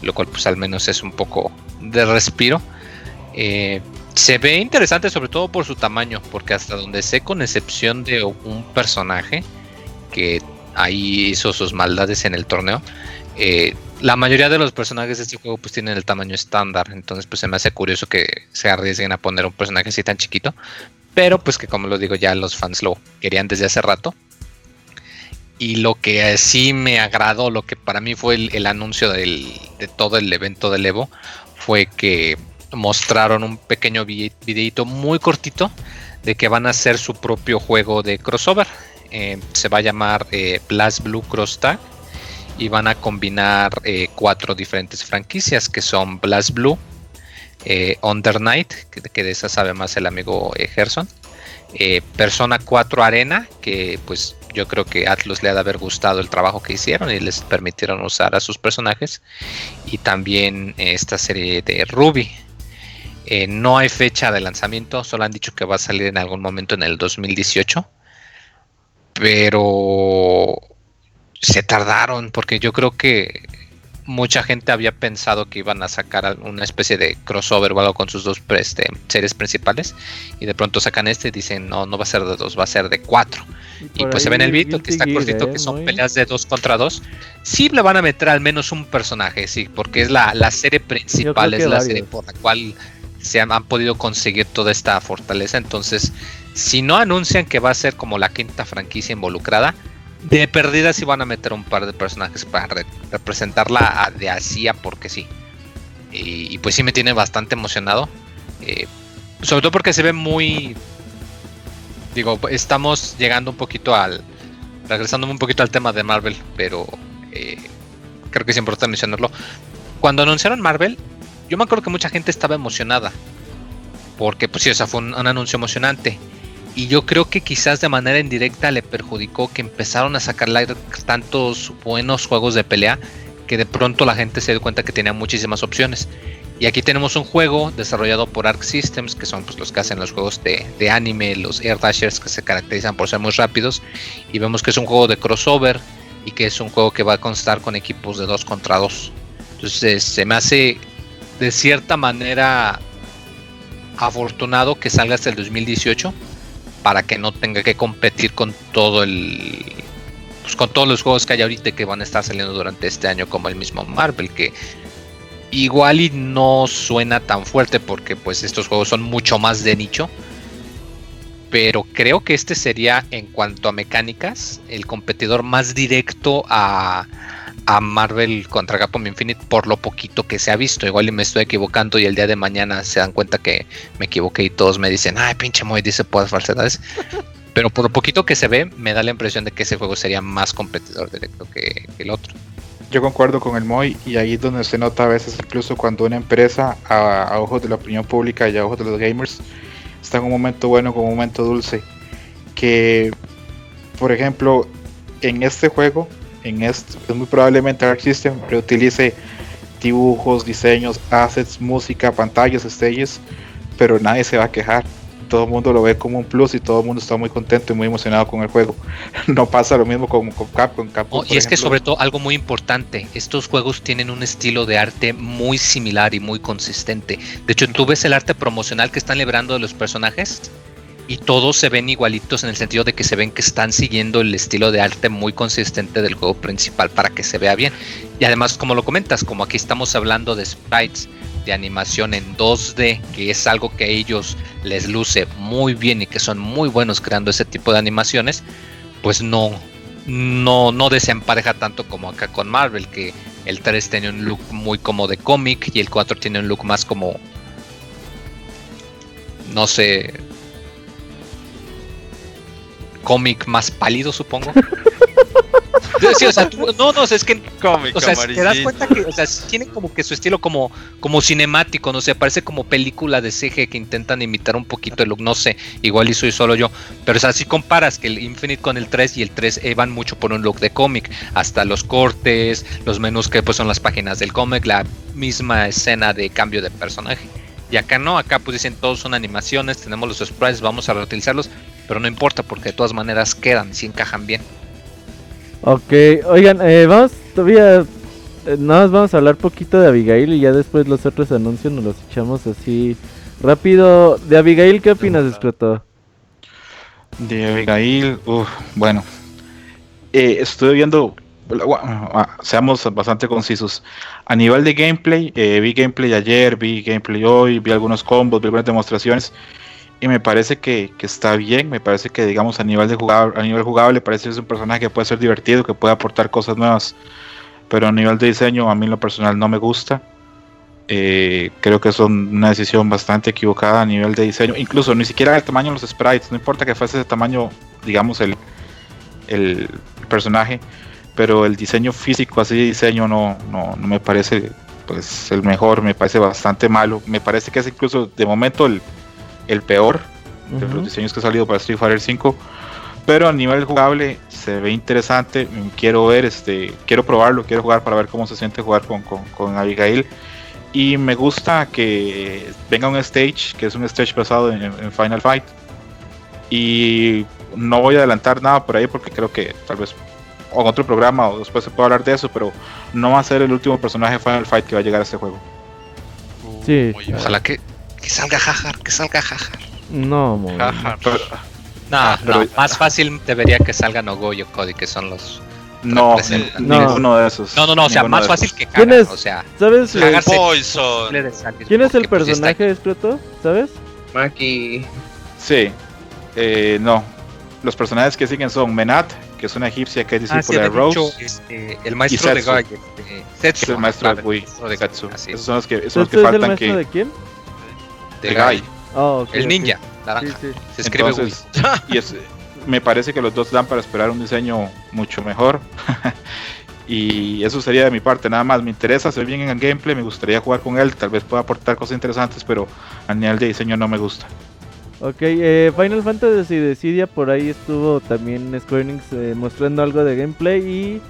lo cual pues al menos es un poco de respiro. Eh, se ve interesante sobre todo por su tamaño, porque hasta donde sé, con excepción de un personaje que ahí hizo sus maldades en el torneo, eh, la mayoría de los personajes de este juego pues tienen el tamaño estándar, entonces pues se me hace curioso que se arriesguen a poner un personaje así tan chiquito, pero pues que como lo digo ya los fans lo querían desde hace rato. Y lo que eh, sí me agradó, lo que para mí fue el, anuncio del- de todo el evento del Evo, fue que mostraron un pequeño vi- videito muy cortito de que van a hacer su propio juego de crossover. Eh, se va a llamar eh, Blast Blue Cross Tag y van a combinar cuatro diferentes franquicias que son Blast Blue, eh, que, de esa sabe más el amigo eh, Gerson, eh, Persona 4 Arena, que pues yo creo que Atlus le ha de haber gustado el trabajo que hicieron y les permitieron usar a sus personajes, y también eh, esta serie de Ruby. Eh, no hay fecha de lanzamiento, solo han dicho que va a salir en algún momento en el 2018. Pero se tardaron porque yo creo que mucha gente había pensado que iban a sacar una especie de crossover o algo con sus dos este, series principales y de pronto sacan este y dicen no, no va a ser de dos, va a ser de cuatro. Y pues se ve en el video que está cortito, ¿eh? que son Muy- peleas de dos contra dos. Sí le van a meter al menos un personaje, sí, porque es la, la serie principal, es la serie por la cual se han, han podido conseguir toda esta fortaleza. Entonces, si no anuncian que va a ser como la quinta franquicia involucrada, de perdida sí van a meter un par de personajes para re- representarla a- de así a porque sí. Y, pues sí me tiene bastante emocionado. eh, sobre todo porque se ve muy... Digo, estamos llegando un poquito al... Regresándome un poquito al tema de Marvel, pero eh, creo que es importante mencionarlo. Cuando anunciaron Marvel, yo me acuerdo que mucha gente estaba emocionada. Porque, pues sí, o fue un anuncio emocionante. Y yo creo que quizás de manera indirecta le perjudicó que empezaron a sacar tantos buenos juegos de pelea que de pronto la gente se dio cuenta que tenía muchísimas opciones. Y aquí tenemos un juego desarrollado por Arc Systems, que son pues, los que hacen los juegos de, de anime, los Air Dashers, que se caracterizan por ser muy rápidos. Y vemos que es un juego de crossover y que es un juego que va a constar con equipos de 2 contra 2. Entonces se me hace de cierta manera afortunado que salga hasta el 2018 para que no tenga que competir con todo el pues con todos los juegos que hay ahorita que van a estar saliendo durante este año como el mismo Marvel que igual y no suena tan fuerte porque pues estos juegos son mucho más de nicho. Pero creo que este sería en cuanto a mecánicas el competidor más directo a, a Marvel contra Capcom Infinite por lo poquito que se ha visto. Igual y me estoy equivocando y el día de mañana se dan cuenta que me equivoqué y todos me dicen, ay pinche Moy dice puras falsedades. Pero por lo poquito que se ve, me da la impresión de que ese juego sería más competidor directo que, que el otro. Yo concuerdo con el Moy y ahí es donde se nota a veces incluso cuando una empresa a, a ojos de la opinión pública y a ojos de los gamers está en un momento bueno con un momento dulce que por ejemplo en este juego en este es muy probablemente Arc System reutilice dibujos, diseños, assets, música, pantallas, stages, pero nadie se va a quejar. Todo el mundo lo ve como un plus y todo el mundo está muy contento y muy emocionado con el juego. No pasa lo mismo con, con Capcom. Capcom Oh, y es que sobre todo algo muy importante, estos juegos tienen un estilo de arte muy similar y muy consistente. De hecho, tú ves el arte promocional que están librando de los personajes y todos se ven igualitos en el sentido de que se ven que están siguiendo el estilo de arte muy consistente del juego principal para que se vea bien. Y además, como lo comentas, como aquí estamos hablando de sprites de animación en 2D, que es algo que a ellos les luce muy bien y que son muy buenos creando ese tipo de animaciones, pues no, no, no desempareja tanto como acá con Marvel, que el 3 tiene un look muy como de cómic y el 4 tiene un look más como, no sé, cómic más pálido, supongo. Sí, o sea, tú- no, no, es que Cómic o sea, te das cuenta que, o sea, tiene como que su estilo como, como cinemático, no sé, parece como película de CG que intentan imitar un poquito el look, no sé, igual y soy solo yo, pero o sea, si comparas que el Infinite con el 3 y el 3 eh, van mucho por un look de cómic, hasta los cortes, los menús que pues son las páginas del cómic, la misma escena de cambio de personaje. Y acá no, acá pues dicen todos son animaciones, tenemos los sprites, vamos a reutilizarlos, pero no importa porque de todas maneras quedan, si encajan bien. Ok, oigan, eh, vamos todavía. eh, nada más vamos a hablar poquito de Abigail y ya después los otros anuncios nos los echamos así rápido. De Abigail, ¿qué opinas, Escroto? De Abigail, uf, bueno. Eh, estuve viendo, ah, seamos bastante concisos. A nivel de gameplay, eh, vi gameplay ayer, vi gameplay hoy, vi algunos combos, vi algunas demostraciones. Y me parece que, que está bien, me parece que digamos a nivel de jugable, a nivel jugable parece que es un personaje que puede ser divertido, que puede aportar cosas nuevas. Pero a nivel de diseño a mí en lo personal no me gusta. Eh, creo que es una decisión bastante equivocada a nivel de diseño. Incluso ni siquiera el tamaño de los sprites. No importa que fuese ese tamaño, digamos, el, el personaje. Pero el diseño físico, así de diseño, no, no, no me parece pues el mejor. Me parece bastante malo. Me parece que es incluso de momento el, el peor de los diseños que ha salido para Street Fighter 5. Pero a nivel jugable se ve interesante. Quiero ver, este, quiero probarlo, quiero jugar para ver cómo se siente jugar con, con, con Abigail. Y me gusta que venga un stage, que es un stage basado en, en Final Fight. Y no voy a adelantar nada por ahí porque creo que tal vez o en otro programa o después se puede hablar de eso, pero no va a ser el último personaje de Final Fight que va a llegar a este juego. Uh, Sí. bien. Ojalá que, que salga Jajar, que salga Jajar. No, mo- Jaja. Pero- No, Ah, pero- no, más fácil debería que salga Nogoyo Cody, que son los. no, No. ninguno de esos. No, no, no, o sea, más fácil que ¿Quién Jajar, es? o sea, ¿Sabes? Poison. ¿Quién es el pues, personaje, Escroto? ¿Sabes? Maki. Sí, eh, no. Los personajes que siguen son Menat, que es una egipcia que es Ah, sí, discípula de Rose. este, el maestro de. Guy, este, Setsu, Es el maestro de. Guy, así Esos es, son los que, esos son los ¿Este que es el faltan maestro que. de quién? De de Guy. Ah, El ok. ninja, Sí, naranja. sí. Se escribe. Entonces, y es, me parece que los dos dan para esperar un diseño mucho mejor. y eso sería de mi parte, nada más. Me interesa, se ve bien en el gameplay, me gustaría jugar con él, tal vez pueda aportar cosas interesantes, pero a nivel de diseño no me gusta. Ok, eh, Final Fantasy Decidia por ahí estuvo también Square Enix eh, mostrando algo de gameplay y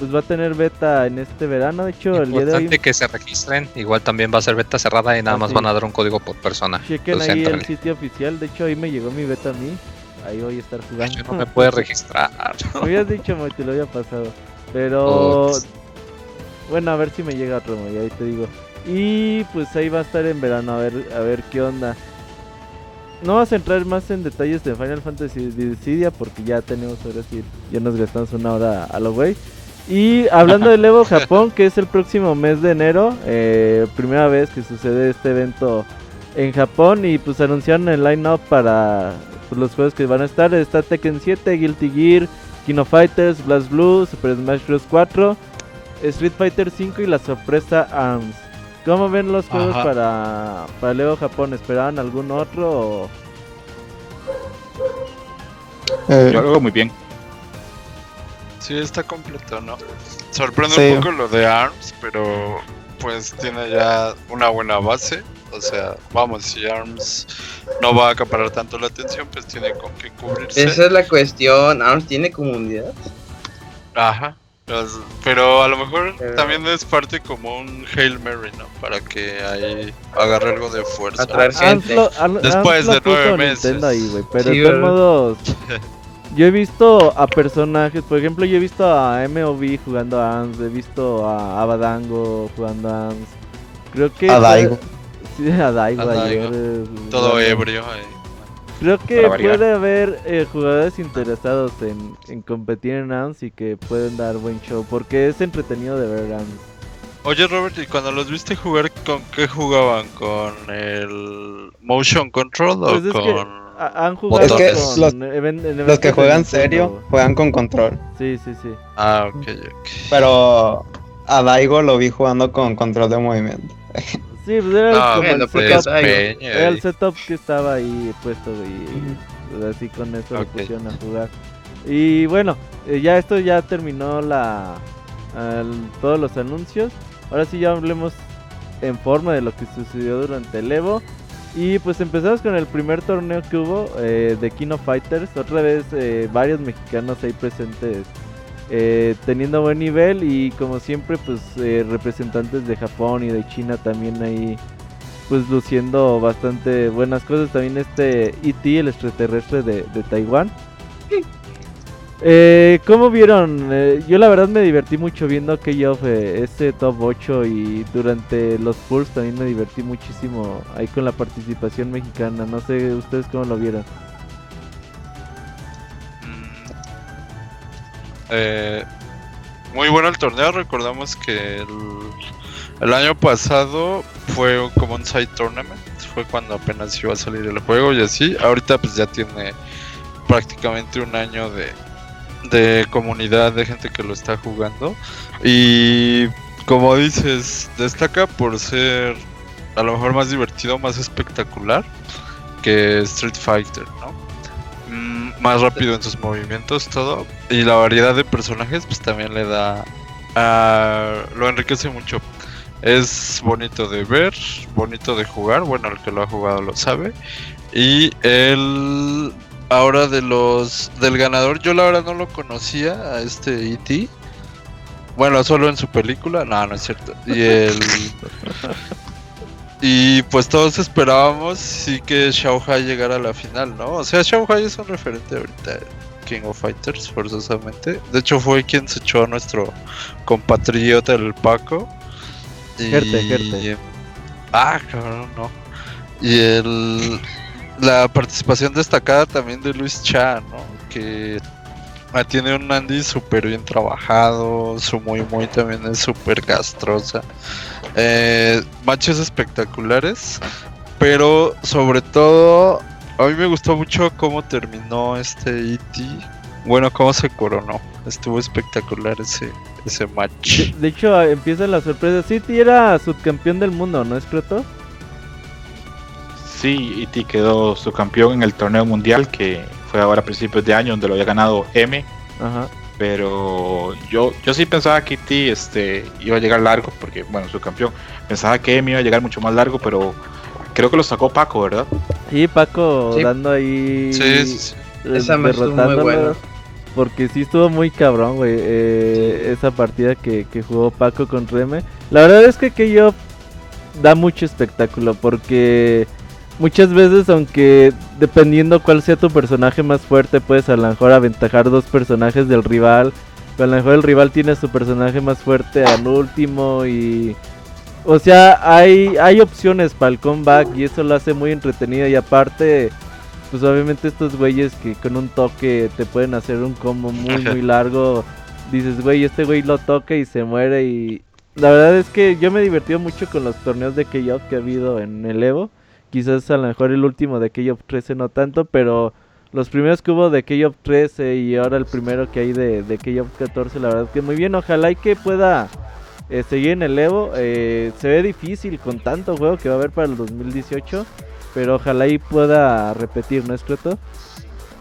pues va a tener beta en este verano. De hecho, el día de Importante hoy que se registren. Igual también va a ser beta cerrada y nada Ah, más sí. van a dar un código por persona. chequen Entonces, ahí el sitio oficial. De hecho, ahí me llegó mi beta a mí. Ahí voy a estar jugando. Yo no me puede registrar. Me habías dicho, Moy, te lo había pasado. Pero Ups. bueno, a ver si me llega otro, Moy, ahí te digo. Y pues ahí va a estar en verano, a ver, a ver qué onda. No vas a entrar más en detalles de Final Fantasy Dissidia porque ya tenemos ahora sí, ya nos gastamos una hora a lo güey. Y hablando del Evo Japón, que es el próximo mes de enero, eh, primera vez que sucede este evento en Japón y pues anunciaron el line-up para pues, los juegos que van a estar. Está Tekken 7, Guilty Gear, Kino Fighters, Blast Blue, Super Smash Bros. 4, Street Fighter 5 y la sorpresa ARMS. ¿Cómo ven los juegos Ajá. para, para el Evo Japón? ¿Esperaban algún otro? O... Eh, Yo lo veo muy bien. Sí, está completo, ¿no? Sorprende Sí. un poco lo de ARMS, pero pues tiene ya una buena base. O sea, vamos, si ARMS no va a acaparar tanto la atención, pues tiene con qué cubrirse. Esa es la cuestión. ¿ARMS tiene comunidad? Ajá. Pues, Pero a lo mejor Pero- también es parte como un Hail Mary, ¿no? Para que ahí agarre algo de fuerza. Atraer ARMS gente. Después de nueve meses. Ahí, pero Sí, de todos yo he visto a personajes, por ejemplo, yo he visto a MOV jugando a ARMS, he visto a Abadango jugando a ARMS. Creo que... A Daigo. Sí, a Daigo A. Daigo. eh, Todo ebrio. ahí. Creo que puede haber eh, jugadores interesados en, en competir en ANS y que pueden dar buen show, porque es entretenido de ver ANS. Oye Robert, ¿y cuando los viste jugar con qué jugaban? ¿Con el motion control o Pues con...? Ha- han jugado Es que con los- que juegan Nintendo. serio juegan con control. Sí, sí, sí. Ah, ok, ok. Pero a Daigo lo vi jugando con control de movimiento. Sí, pues era Ah, como bueno, el pues, setup, ahí- Peña, era el setup que estaba ahí puesto y pues, así con eso lo Ok. pusieron a jugar. Y bueno, eh, ya esto ya terminó la todos los anuncios. Ahora sí ya hablemos en forma de lo que sucedió durante el Evo. Y pues empezamos con el primer torneo que hubo eh, de Kino Fighters. Otra vez eh, varios mexicanos ahí presentes eh, teniendo buen nivel y como siempre pues representantes de Japón y de China también ahí pues luciendo bastante buenas cosas. También este E.T., el extraterrestre de, de Taiwán. Eh, ¿Cómo vieron? Eh, yo la verdad me divertí mucho viendo K-Off, eh, este top 8 y durante los pools también me divertí muchísimo ahí con la participación mexicana. No sé ustedes cómo lo vieron. Mm. Eh, muy bueno el torneo. Recordamos que el, el año pasado fue como un side tournament. Fue cuando apenas iba a salir el juego y así. Ahorita pues ya tiene prácticamente un año de, de comunidad de gente que lo está jugando. Y como dices, destaca por ser a lo mejor más divertido, más espectacular que Street Fighter, ¿no? Mm, más rápido en sus movimientos, todo. Y la variedad de personajes, pues también le da. lo enriquece mucho. Es bonito de ver, bonito de jugar. Bueno, el que lo ha jugado lo sabe. Y el. Ahora de los. Del ganador, yo la verdad no lo conocía a este E.T. Bueno, solo en su película. No, no es cierto. Y el. Y pues todos esperábamos sí que Xiaohai llegara a la final, ¿no? O sea, Xiaohai es un referente ahorita King of Fighters, forzosamente. De hecho, fue quien se echó a nuestro compatriota el Paco. Y... Jerte, Jerte. Ah, cabrón, no. Y el... la participación destacada también de Luis Cha, ¿no? Que ah, tiene un Andy súper bien trabajado, su muy muy también es súper gastrosa. Eh, matches espectaculares, pero sobre todo a mí me gustó mucho cómo terminó este E.T. Bueno, cómo se coronó. Estuvo espectacular ese, ese match. De, hecho, empieza la sorpresa. City era subcampeón del mundo, ¿no es cierto? Sí, E.T. quedó subcampeón en el torneo mundial que fue ahora a principios de año donde lo había ganado M. Ajá. Pero yo, yo sí pensaba que E.T. este, iba a llegar largo porque, bueno, subcampeón. Pensaba que M iba a llegar mucho más largo, pero creo que lo sacó Paco, ¿verdad? Y Paco Sí. dando ahí. Sí, sí, sí. Esa estuvo muy derrotándolo, buena. Porque sí estuvo muy cabrón, güey. eh, Esa partida que, que jugó Paco con Reme. La verdad es que Keyo da mucho espectáculo. Porque muchas veces, aunque dependiendo cuál sea tu personaje más fuerte, puedes a lo mejor aventajar dos personajes del rival. Pero a lo mejor el rival tiene su personaje más fuerte al último y... O sea, hay, hay opciones para el comeback y eso lo hace muy entretenido y aparte, pues obviamente estos güeyes que con un toque te pueden hacer un combo muy muy largo, dices, güey, este güey lo toca y se muere y... La verdad es que yo me he divertido mucho con los torneos de K-Off que ha habido en el Evo. Quizás a lo mejor el último de K-Off 13 no tanto, pero los primeros que hubo de K-Off 13 y ahora el primero que hay de, de K-Off 14, la verdad que muy bien. Ojalá y que pueda eh, seguir en el Evo. Eh, se ve difícil con tanto juego que va a haber para el 2018, pero ojalá y pueda repetir, ¿no es cierto?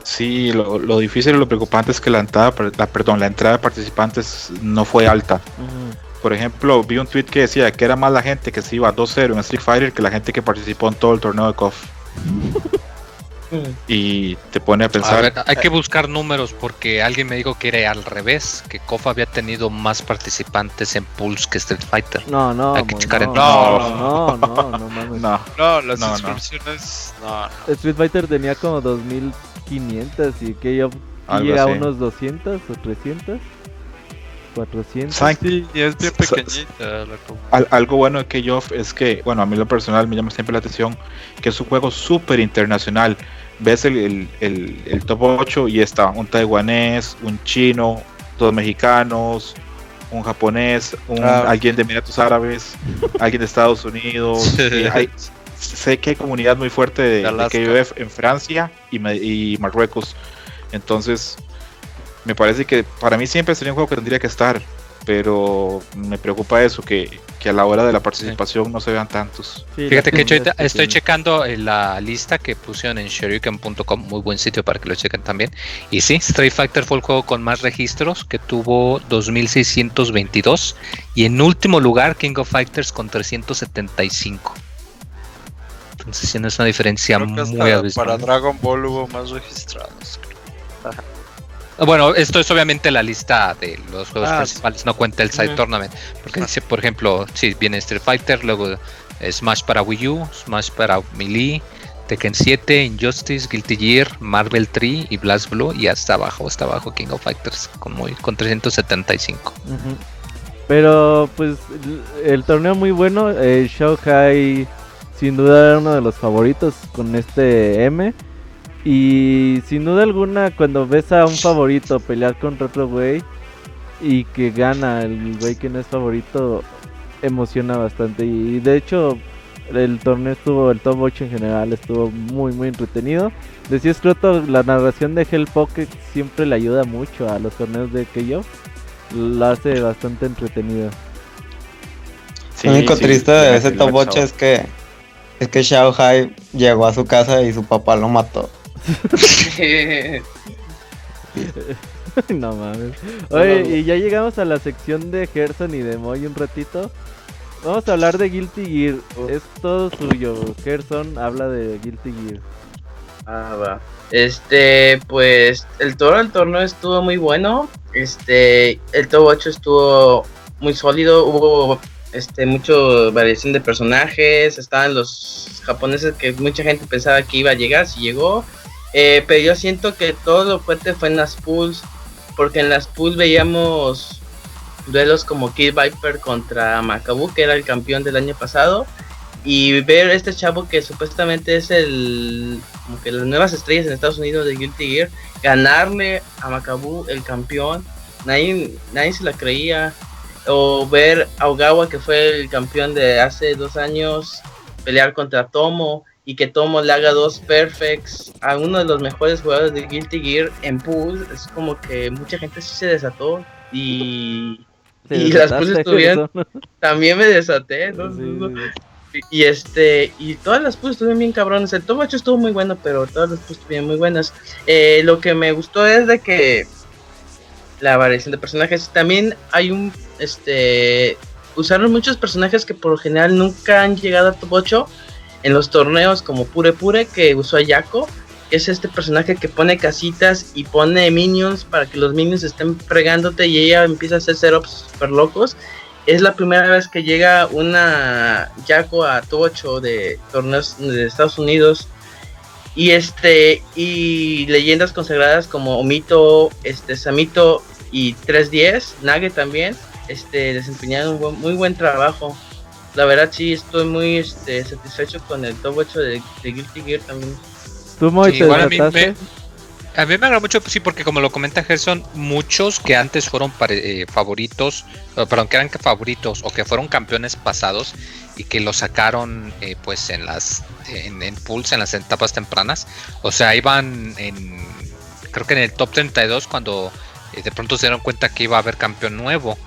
Sí, lo, lo difícil y lo preocupante es que la entrada, la, perdón, la entrada de participantes no fue alta. Por ejemplo, vi un tweet que decía que era más la gente que se iba 2-0 en Street Fighter que la gente que participó en todo el torneo de KOF. y te pone a A pensar. ver, hay que buscar números porque alguien me dijo que era al revés, que KOF había tenido más participantes en Pulse que Street Fighter. No, no, Hay que mo- checar no, en- no, no, no, no mames. no, No, las No, no. inscripciones. No, no. Street Fighter tenía como 2500 y Algo llega a unos 200 o 300. 400. ¿Saben Sí, y es bien pequeñita la. Al- algo bueno de K-Off es que, bueno, a mí lo personal me llama siempre la atención que es un juego súper internacional. ves el, el, el, el top 8 y está un taiwanés, un chino, dos mexicanos, un japonés, un, Ah. alguien de Emiratos Árabes, alguien de Estados Unidos. y hay- sé que hay comunidad muy fuerte de, de. KUF en Francia y, y Marruecos. Entonces, me parece que para mí siempre sería un juego que tendría que estar. Pero me preocupa eso, que, que a la hora de la participación no se vean tantos. Sí, Fíjate que yo estoy checando eh, la lista que pusieron en shuriken.com, muy buen sitio para que lo chequen también. Y sí, Street Fighter fue el juego con más registros, que tuvo 2622. Y en último lugar, King of Fighters con 375. Entonces, sí, no es una diferencia Creo que hasta muy abismal. para Dragon Ball hubo más registrados. Bueno, esto es obviamente la lista de los juegos Ah, principales, no cuenta el Side. Tournament. Porque dice, por ejemplo, sí, viene Street Fighter, luego eh, Smash para Wii U, Smash para Melee, Tekken 7, Injustice, Guilty Gear, Marvel 3 y Blast Blue. Y hasta abajo, hasta abajo King of Fighters con, muy, con 375. Ujú. Pero pues el, torneo muy bueno, eh, Shanghai sin duda era uno de los favoritos con este M. Y sin duda alguna cuando ves a un favorito pelear contra otro güey y que gana el güey que no es favorito, emociona bastante. Y de hecho el torneo estuvo, el top 8 en general estuvo muy muy entretenido. Decía Scroto, la narración de Hell Pocket siempre le ayuda mucho a los torneos de yo lo hace bastante entretenido. Lo único triste de ese top 8 es es que es que Xiao Hai llegó a su casa y su papá lo mató. no mames. Oye, y ya llegamos a la sección de Gerson y de Moy un ratito. Vamos a hablar de Guilty Gear. Es todo suyo. Gerson habla de Guilty Gear. Ah, va. Este, pues el toro el torneo estuvo muy bueno. Este, el top 8 estuvo muy sólido. Hubo este mucho variación de personajes. Estaban los japoneses que mucha gente pensaba que iba a llegar, si llegó. Eh, pero yo siento que todo lo fuerte fue en las pools. Porque en las pools veíamos duelos como Kid Viper contra Macabu, que era el campeón del año pasado. Y ver este chavo que supuestamente es el como que las nuevas estrellas en Estados Unidos de Guilty Gear, ganarle a Macabu, el campeón, nadie, nadie se la creía. O ver a Ogawa, que fue el campeón de hace dos años, pelear contra Tomo y que Tomo le haga dos perfects a uno de los mejores jugadores de Guilty Gear en pool, es como que mucha gente sí se desató y, ¿Te y las pools estuvieron, también me desaté, ¿no? Sí, No, sí, sí. y, y este, y todas las pus estuvieron bien cabrones. El top 8 estuvo muy bueno, pero todas las pus estuvieron muy buenas. Eh, lo que me gustó es de que la variación de personajes. También hay un, este, usaron muchos personajes que por lo general nunca han llegado a top 8 en los torneos, como Pure Pure, que usó a Yako. que Es este personaje que pone casitas y pone minions para que los minions estén fregándote y ella empieza a hacer setups super locos es la primera vez que llega una Yako a 8 de torneos de Estados Unidos. Y este y leyendas consagradas como Omito, este Samito y 310, Nage también, este desempeñaron un muy buen trabajo. La verdad sí estoy muy este, satisfecho con el top 8 de, de Guilty Gear también. ¿Tú, Moy, Sí, te igual a mí desataste? A mí me agrada mucho, pues sí, porque como lo comenta Gerson, muchos que antes fueron pare- eh, favoritos, perdón, que eran favoritos o que fueron campeones pasados y que lo sacaron eh, pues en las en, en pools, en las etapas tempranas, o sea, iban en creo que en el top 32 cuando eh, de pronto se dieron cuenta que iba a haber campeón nuevo.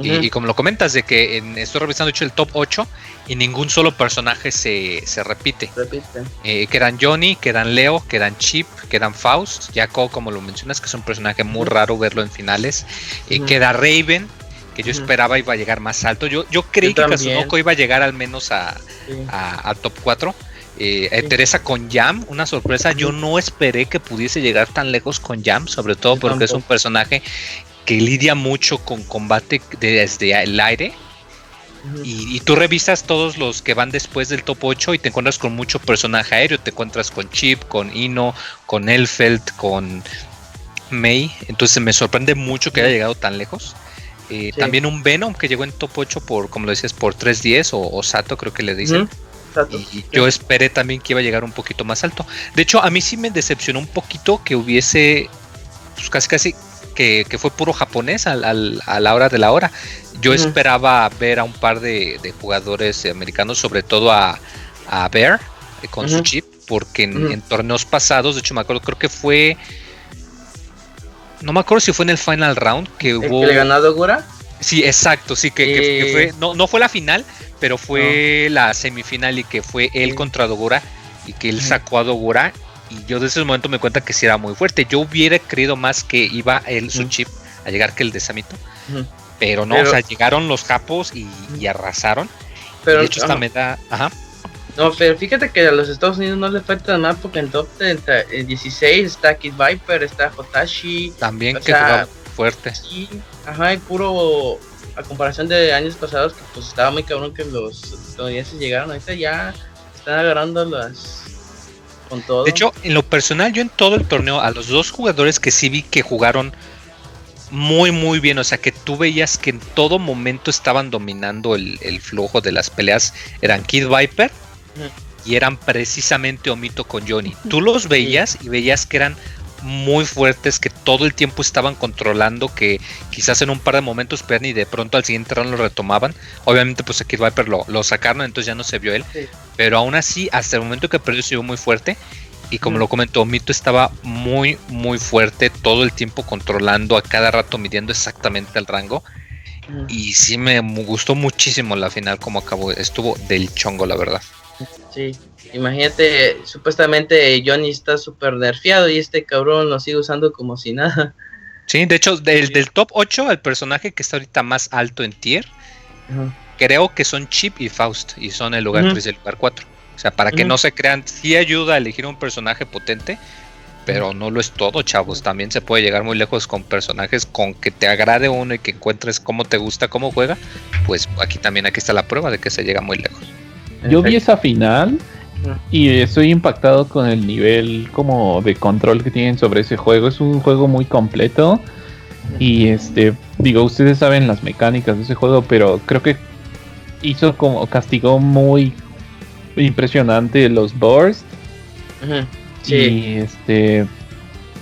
Y, como lo comentas, de que en- estoy revisando hecho, el top 8 y ningún solo personaje se, se repite Repite. eh, que eran Johnny, que eran Leo, que eran Chip, que eran Faust, Jaco, como lo mencionas, que es un personaje muy raro verlo en finales, eh, Ujú. que era Raven, que yo esperaba iba a llegar más alto. Yo, yo creí Yo que también. Kazunoko iba a llegar al menos a, Sí. a- a top 4. Eh, eh. Teresa con Jam, una sorpresa. Yo no esperé que pudiese llegar tan lejos con Jam, sobre todo porque es un personaje que lidia mucho con combate desde el aire. Y, y tú revisas todos los que van después del top 8 y te encuentras con mucho personaje aéreo. Te encuentras con Chip, con Ino, con Elfeld, con May. Entonces me sorprende mucho que haya llegado tan lejos. Eh, Sí. También un Venom que llegó en top 8 por, como lo decías, por 310 o, o Sato, creo que le dicen. Y yo esperé también que iba a llegar un poquito más alto. De hecho, a mí sí me decepcionó un poquito que hubiese, pues casi casi, que, fue puro japonés a la hora de la hora. Yo esperaba ver a un par de, jugadores americanos, sobre todo a, a Bear eh, con su chip, porque en, torneos pasados, de hecho me acuerdo, creo que fue... No me acuerdo si fue en el final round que hubo... ¿Que le ganó a Gura? Sí, exacto, sí, que, fue, no, no fue la final, pero fue la semifinal y que fue él contra Dogura y que él sacó a Dogura y yo desde ese momento me cuenta que sí era muy fuerte. Yo hubiera creído más que iba él, su chip, a llegar que el de Samito. Pero no, o sea, llegaron los capos y, arrasaron. Pero, de hecho, esta meta, ajá. No, pero fíjate que a los Estados Unidos no le falta nada porque en top 16 está Kid Viper, está Hotashi. También que sea, fuerte. Sí, ajá, y puro a comparación de años pasados que pues estaba muy cabrón que los estadounidenses llegaron, ahorita ya están agarrando las con todo. De hecho, en lo personal yo en todo el torneo a los dos jugadores que sí vi que jugaron muy muy bien, o sea que tú veías que en todo momento estaban dominando el, el flujo de las peleas, eran Kid Viper y eran precisamente Omito con Johnny. Tú los veías y veías que eran muy fuertes, que todo el tiempo estaban controlando, que quizás en un par de momentos perdían y de pronto al siguiente round lo retomaban. Obviamente pues aquí Viper lo, lo sacaron, entonces ya no se vio él. Pero aún así, hasta el momento que perdió se vio muy fuerte. Y como lo comentó, Omito estaba muy, muy fuerte, todo el tiempo controlando, a cada rato midiendo exactamente el rango. Y sí me gustó muchísimo la final como acabó. Estuvo del chongo, la verdad. Sí, imagínate, supuestamente Johnny está súper nerfeado y este cabrón lo sigue usando como si nada. Sí, de hecho, del, del top 8, el personaje que está ahorita más alto en tier, creo que son Chip y Faust, y son el lugar 3 y el lugar 4. O sea, para que no se crean, sí ayuda a elegir un personaje potente, pero no lo es todo, chavos. También se puede llegar muy lejos con personajes con que te agrade uno y que encuentres cómo te gusta, cómo juega. Pues aquí también aquí está la prueba de que se llega muy lejos. Yo vi esa final y estoy impactado con el nivel como de control que tienen sobre ese juego. Es un juego muy completo. Y este, digo, ustedes saben las mecánicas de ese juego, pero creo que hizo como castigó muy impresionante los bursts. Y este,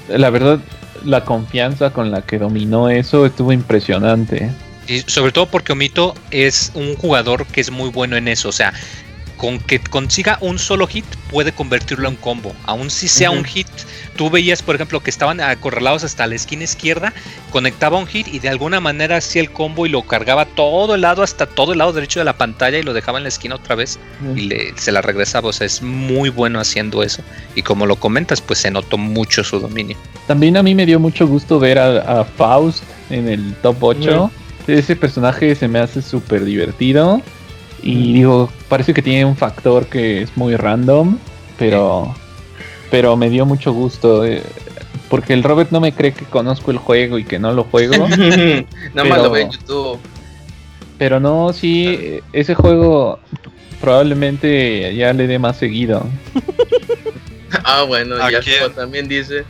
la verdad, la confianza con la que dominó eso estuvo impresionante. Y sobre todo porque Omito es un jugador que es muy bueno en eso. O sea, con que consiga un solo hit puede convertirlo en combo. Aún si sea un hit, tú veías, por ejemplo, que estaban acorralados hasta la esquina izquierda, conectaba un hit y de alguna manera hacía el combo y lo cargaba todo el lado hasta todo el lado derecho de la pantalla y lo dejaba en la esquina otra vez y le, se la regresaba. O sea, es muy bueno haciendo eso. Y como lo comentas, pues se notó mucho su dominio. También a mí me dio mucho gusto ver a, Faust en el top 8. Ese personaje se me hace súper divertido. Y digo, parece que tiene un factor que es muy random, pero, pero me dio mucho gusto. Eh, porque el Robert no me cree que conozco el juego y que no lo juego. Nada más lo veo en YouTube. Pero no, sí, ese juego probablemente ya le dé más seguido. ah, bueno, ya también dice.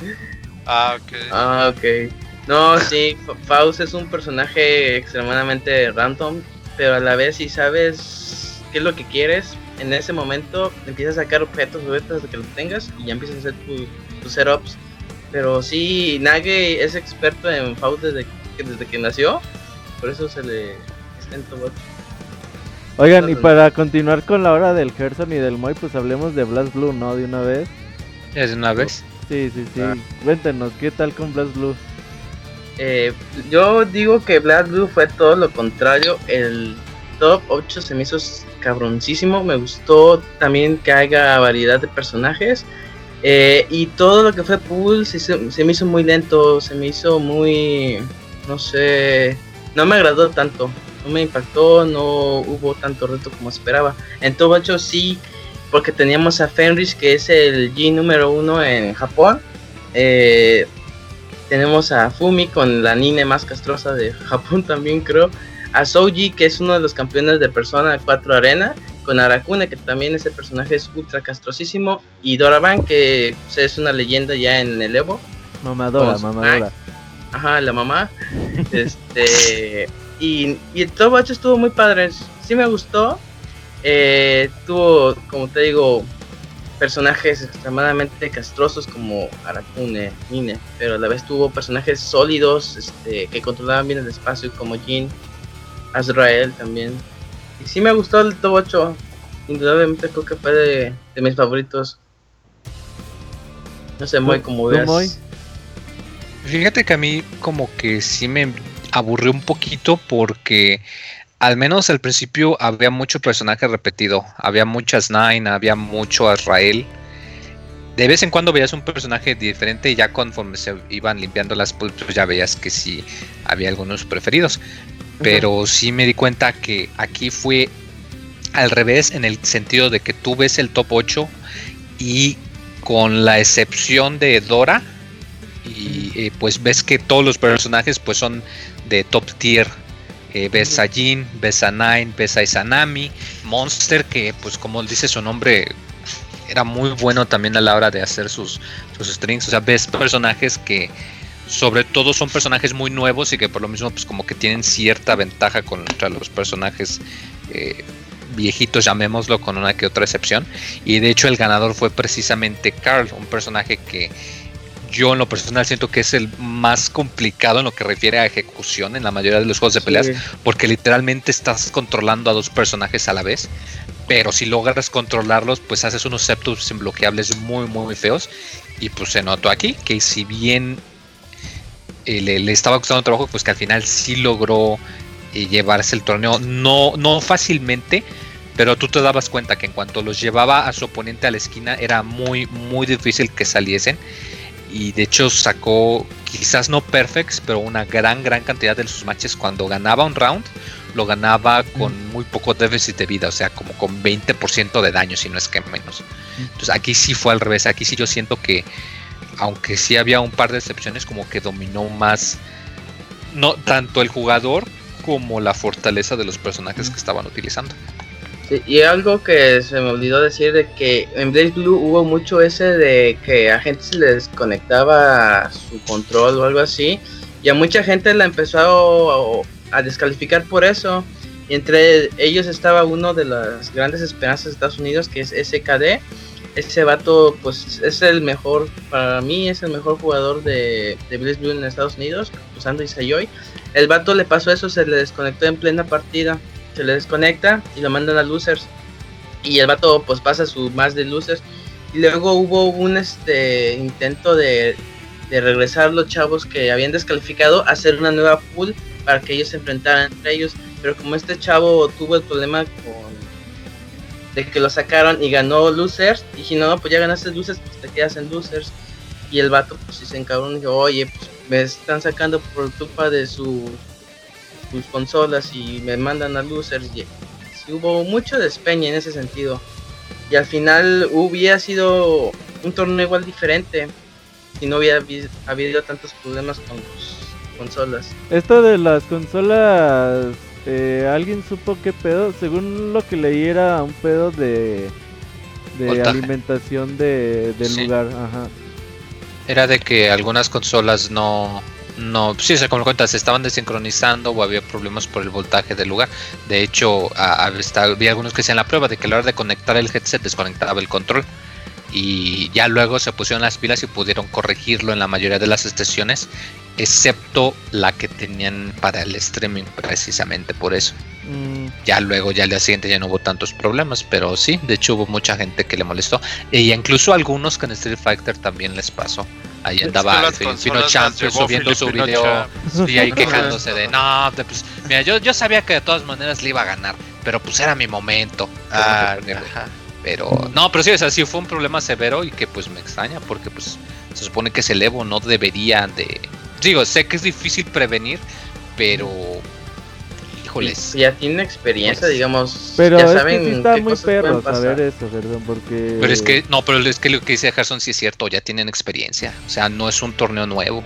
Ah, ok. Ah, ok. No, sí, Faust es un personaje extremadamente random, pero a la vez si sabes qué es lo que quieres, en ese momento empiezas a sacar objetos, objetos de que los tengas y ya empiezas a hacer tus setups. Pero sí, Nage es experto en Faust desde que, desde que nació, por eso se le está en todo. Oigan, y para continuar con la hora del Gerson y del Moy, pues hablemos de Blast Blue, ¿no? De una vez. ¿Es de una vez? Sí, sí, sí. Ah. Cuéntenos, ¿qué tal con Blast Blue? Eh, yo digo que Black Blue fue todo lo contrario. El top 8 se me hizo cabroncísimo. Me gustó también que haya variedad de personajes. Eh, y todo lo que fue Pool se, me hizo muy lento. Se me hizo muy. No sé. No me agradó tanto. No me impactó. No hubo tanto reto como esperaba. En top 8 sí. Porque teníamos a Fenris, que es el G número uno en Japón. Eh, tenemos a Fumi con la Nine más castrosa de Japón también creo. A Souji que es uno de los campeones de Persona 4 Arena. Con Arakune que también ese personaje es ultra castrosísimo. Y Doraban que pues, es una leyenda ya en el Evo. Mamadora, mamadora. Ajá, la mamá. este y, y el top 8 estuvo muy padre. Sí me gustó. Eh, tuvo, como te digo, personajes extremadamente castrosos como Arakune, Mine, pero a la vez tuvo personajes sólidos este, que controlaban bien el espacio como Jin, Azrael también. Y sí me gustó el Top 8, indudablemente creo que fue de, de mis favoritos. No sé, muy como ¿Tú, veas. Fíjate que a mí como que sí me aburrió un poquito porque al menos al principio había mucho personaje repetido. Había muchas Nine, había mucho Azrael. De vez en cuando veías un personaje diferente y ya conforme se iban limpiando las pues ya veías que sí había algunos preferidos. Pero sí me di cuenta que aquí fue al revés en el sentido de que tú ves el top 8 y con la excepción de Dora y eh, pues ves que todos los personajes pues son de top tier Eh, ves a Jin, ves a Nine, ves a Izanami, Monster que pues como dice su nombre era muy bueno también a la hora de hacer sus, sus strings, o sea ves personajes que sobre todo son personajes muy nuevos y que por lo mismo pues como que tienen cierta ventaja contra los personajes eh, viejitos, llamémoslo con una que otra excepción. Y de hecho el ganador fue precisamente Carl, un personaje que yo en lo personal siento que es el más complicado en lo que refiere a ejecución en la mayoría de los juegos de peleas, Sí. porque literalmente estás controlando a dos personajes a la vez. Pero si logras controlarlos, pues haces unos septus imbloqueables muy, muy feos. Y pues se notó aquí que si bien eh, le, le estaba costando trabajo, pues que al final sí logró eh, llevarse el torneo. No, no fácilmente, pero tú te dabas cuenta que en cuanto los llevaba a su oponente a la esquina era muy, muy difícil que saliesen. Y de hecho sacó, quizás no perfects, pero una gran, gran cantidad de sus matches. Cuando ganaba un round, lo ganaba con muy poco déficit de vida, o sea, como con 20% de daño, si no es que menos. Entonces aquí sí fue al revés, aquí sí yo siento que, aunque sí había un par de excepciones, como que dominó más, no tanto el jugador como la fortaleza de los personajes que estaban utilizando. Sí, y algo que se me olvidó decir de que en Blaze Blue hubo mucho ese de que a gente se les conectaba su control o algo así y a mucha gente la empezó a, a descalificar por eso. Y entre ellos estaba uno de las grandes esperanzas de Estados Unidos que es SKD ese vato pues es el mejor para mí es el mejor jugador de, Blaze Blue en Estados Unidos usando Isayoy el vato le pasó eso se le desconectó en plena partida se le desconecta y lo mandan a losers. Y el vato pues pasa su más de losers. Y luego hubo un este intento de, de regresar los chavos que habían descalificado a hacer una nueva pool para que ellos se enfrentaran entre ellos. Pero como este chavo tuvo el problema con de que lo sacaron y ganó losers dije no pues ya ganaste losers pues te quedas en losers y el vato pues sí se encabró y dijo oye pues me están sacando por culpa de su sus consolas y me mandan a losers y sí hubo mucho despeñe en ese sentido y al final hubiera sido un torneo igual diferente si no hubiera habi- habido tantos problemas con sus consolas Esto de las consolas, eh, ¿alguien supo qué pedo? Según lo que leí era un pedo de, de Voltaje. alimentación de, del Sí. lugar. Ajá. Era de que algunas consolas no, no, sí, se como lo cuentas, se estaban desincronizando o había problemas por el voltaje del lugar. De hecho, a- a- está- había algunos que hacían la prueba de que a la hora de conectar el headset desconectaba el control. Y ya luego se pusieron las pilas y pudieron corregirlo en la mayoría de las estaciones, excepto la que tenían para el streaming, precisamente por eso. Mm, Ya luego, ya al día siguiente ya no hubo tantos problemas, pero sí, de hecho hubo mucha gente que le molestó. Y incluso algunos que en Street Fighter también les pasó. Ahí Es que andaba el las Filipino Champ subiendo su video Champ. y ahí quejándose de no, de, pues, mira, yo, yo sabía que de todas maneras le iba a ganar, pero pues era mi momento. Ah, que ajá. Pero no, pero sí, o sea, sí fue un problema severo y que pues me extraña porque pues se supone que ese Evo no debería de... Digo, sé que es difícil prevenir, pero... Híjoles. Ya tienen experiencia Pues, digamos Pero ya es saben que sí está qué muy perro saber eso, perdón, porque... Pero es que, no, pero es que lo que dice Gerson sí es cierto, ya tienen experiencia. O sea, no es un torneo nuevo.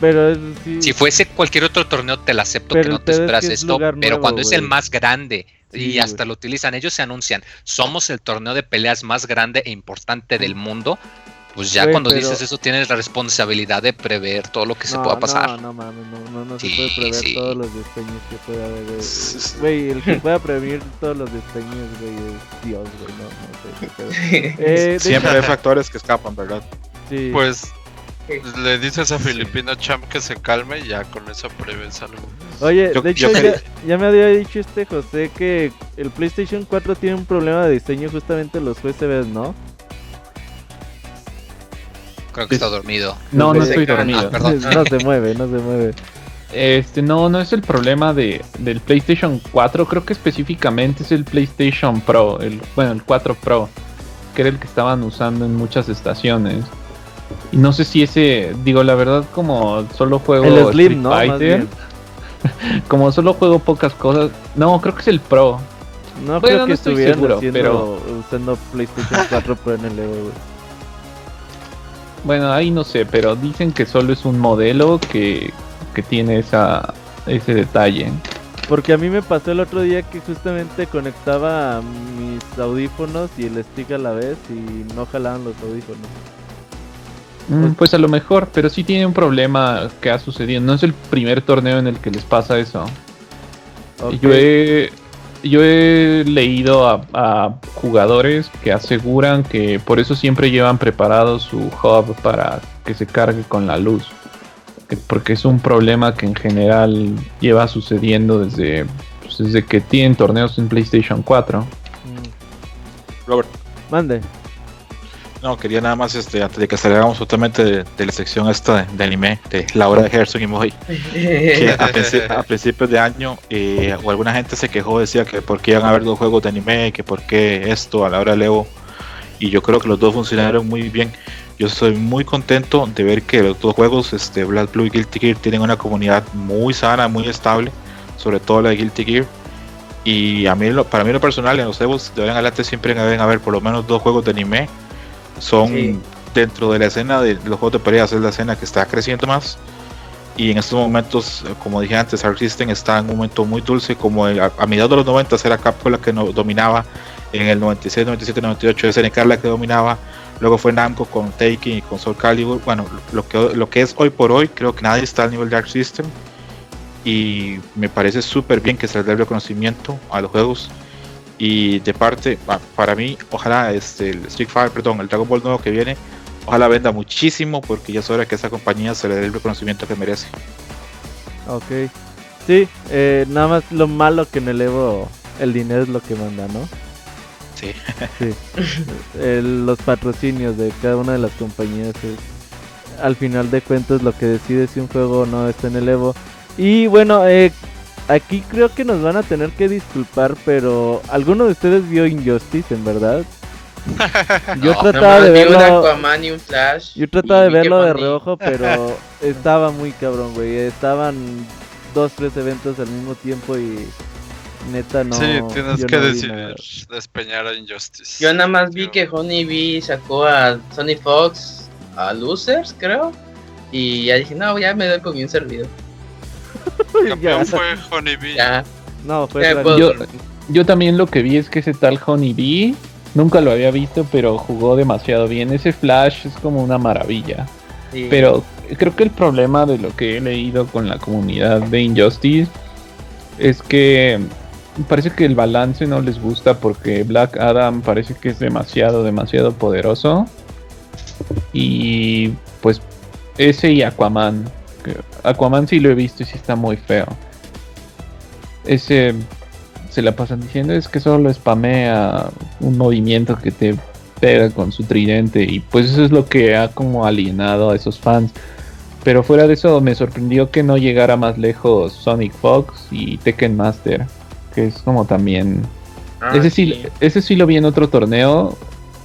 Pero sí, Si fuese cualquier otro torneo, te lo acepto Pero que no te es esperas que es esto. pero nuevo, cuando es el más grande Sí, y hasta lo utilizan, ellos se anuncian, somos el torneo de peleas más grande e importante del mundo. Pues ya cuando pero- dices eso tienes la responsabilidad de prever todo lo que se pueda pasar. No, no mames, no, no, no Sí, se puede prever sí. todos los despeños que puede haber. güey. Güey, el que pueda prevenir todos los despeños, güey, es Dios, güey, no, no sé. qué pedo. Eh, de Siempre hay factores que escapan, ¿verdad? sí. Pues le dices a Filipino Champ que se calme y ya con eso prevés algo. Oye, Yo- de hecho, yo ya, creo- ya me había dicho este José que el PlayStation 4 tiene un problema de diseño justamente los USBs, ¿no? Creo que está dormido. No, no estoy dormido. Ah, perdón. no se mueve, no se mueve. Este, no, no es el problema de, del PlayStation 4, creo que específicamente es el PlayStation Pro, el, bueno, el 4 Pro, que era el que estaban usando en muchas estaciones. Y no sé si ese, digo, la verdad, como solo juego El Street Slim, ¿no? Fighter, como solo juego pocas cosas, no, creo que es el Pro. No Bueno, creo no que estoy estuvieran seguro, haciendo, pero- usando PlayStation 4 Pro en el Evo, güey. Bueno, ahí no sé, pero dicen que solo es un modelo que, que tiene esa, ese detalle. Porque a mí me pasó el otro día que justamente conectaba mis audífonos y el stick a la vez y no jalaban los audífonos. Mm, Pues a lo mejor, pero sí tiene un problema que ha sucedido. No es el primer torneo en el que les pasa eso. Ok. Yo he, yo he leído a, a jugadores que aseguran que por eso siempre llevan preparado su hub para que se cargue con la luz. Que- Porque es un problema que en general lleva sucediendo desde, pues, desde que tienen torneos en PlayStation 4. Mm. Robert, Mande. No, quería nada más, este, antes de que salgamos justamente de, de la sección esta de, de anime, de la hora de Herzog y Moy, que a, a principios de año, eh, o alguna gente se quejó, decía que por qué iban a haber dos juegos de anime, que por qué esto a la hora del Evo, y yo creo que los dos funcionaron muy bien. Yo estoy muy contento de ver que los dos juegos, este, Black Blue y Guilty Gear, tienen una comunidad muy sana, muy estable, sobre todo la de Guilty Gear. Y a mí, para mí lo personal, en los Evos de ahora en adelante siempre deben haber por lo menos dos juegos de anime. Son Sí. dentro de la escena de los juegos de peleas, es la escena que está creciendo más. Y en estos momentos, eh, como dije antes, Arc System está en un momento muy dulce, como a, a mediados de los 90 era Capcom la que no, dominaba, en el 96, 97, 98 SNK la que dominaba, luego fue Namco con Taking y con Soul Calibur. Bueno, lo que, lo que es hoy por hoy, creo que nadie está al nivel de Arc System. Y me parece súper bien que se les dé el reconocimiento a los juegos. Y de parte, pa- para mí, ojalá este, el Street Fighter, perdón, el Dragon Ball nuevo que viene, ojalá venda muchísimo porque ya es hora que esa compañía se le dé el reconocimiento que merece. Ok. Sí, eh, nada más lo malo que en el Evo el dinero es lo que manda, ¿no? Sí. Sí. El- los patrocinios de cada una de las compañías es al final de cuentas lo que decide si un juego o no está en el Evo. Y bueno, eh, aquí creo que nos van a tener que disculpar, pero ¿alguno de ustedes vio Injustice en verdad? Yo No, trataba de un verlo. Aquaman y un Flash. Yo trataba y de verlo de reojo, pero estaba muy cabrón, güey. Estaban dos, tres eventos al mismo tiempo y neta no. sí, tienes que no decidir despeñar a Injustice. Yo nada más vi que Honey Bee sacó a Sony Fox a Losers, creo. Y ya dije, no, ya me doy por bien servido. Campeón Ya. fue Honeybee. Ya. No, fue Yo-. Yo también lo que vi es que ese tal Honey Bee nunca lo había visto, pero jugó demasiado bien. Ese Flash es como una maravilla. Sí. Pero creo que el problema de lo que he leído con la comunidad de Injustice es que parece que el balance no les gusta porque Black Adam parece que es demasiado, demasiado poderoso. Y pues ese y Aquaman. Aquaman sí lo he visto y sí está muy feo. Ese se la pasan diciendo es que solo spamea un movimiento que te pega con su tridente y pues eso es lo que ha como alienado a esos fans. Pero fuera de eso me sorprendió que no llegara más lejos Sonic Fox y Tekken Master, que es como también Ah, ese sí, ese sí lo vi en otro torneo,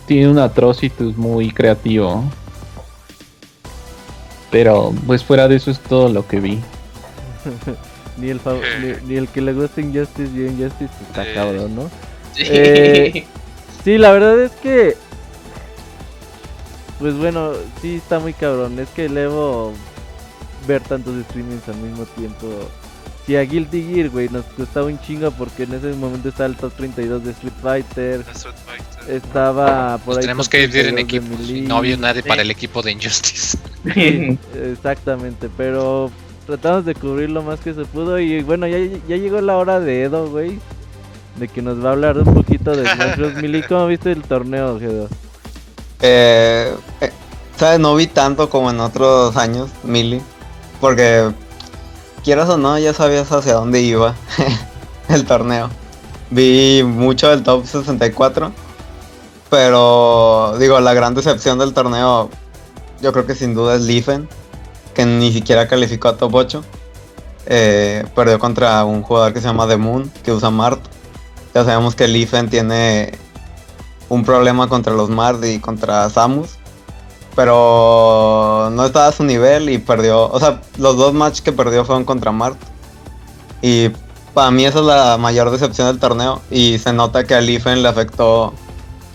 tiene un Atrocitus muy creativo. Pero pues fuera de eso es todo lo que vi. ni, el ni, ni el que le gusta Injustice vio Injustice, pues, está Eh. cabrón, ¿no? Sí. Eh, Sí, la verdad es que. Pues bueno, sí está muy cabrón. Es que el Evo ver tantos streamings al mismo tiempo. Si a Guilty Gear, güey, nos costaba un chingo porque en ese momento estaba el top 32 de Street Fighter. Street Fighter. Estaba por ahí. tenemos que dividir en 32 de equipos. y Melee. no había nadie para el equipo de Injustice. Exactamente, pero tratamos de cubrir lo más que se pudo. Y bueno, ya, ya llegó la hora de Edo, güey. De que nos va a hablar un poquito de Smash. Melee. ¿Cómo viste el torneo, Edo? Eh, eh, ¿Sabes? No vi tanto como en otros años, Mili. Porque, quieras o no, ya sabías hacia dónde iba el torneo. Vi mucho del top 64. Pero, digo, la gran decepción del torneo, yo creo que sin duda es Liefen, que ni siquiera calificó a top 8. Eh, perdió contra un jugador que se llama The Moon, que usa Mart. Ya sabemos que Liefen tiene un problema contra los Mard y contra Samus. Pero no estaba a su nivel y perdió. O sea, los dos matches que perdió fueron contra Mart. Y para mí esa es la mayor decepción del torneo. Y se nota que a Liefen le afectó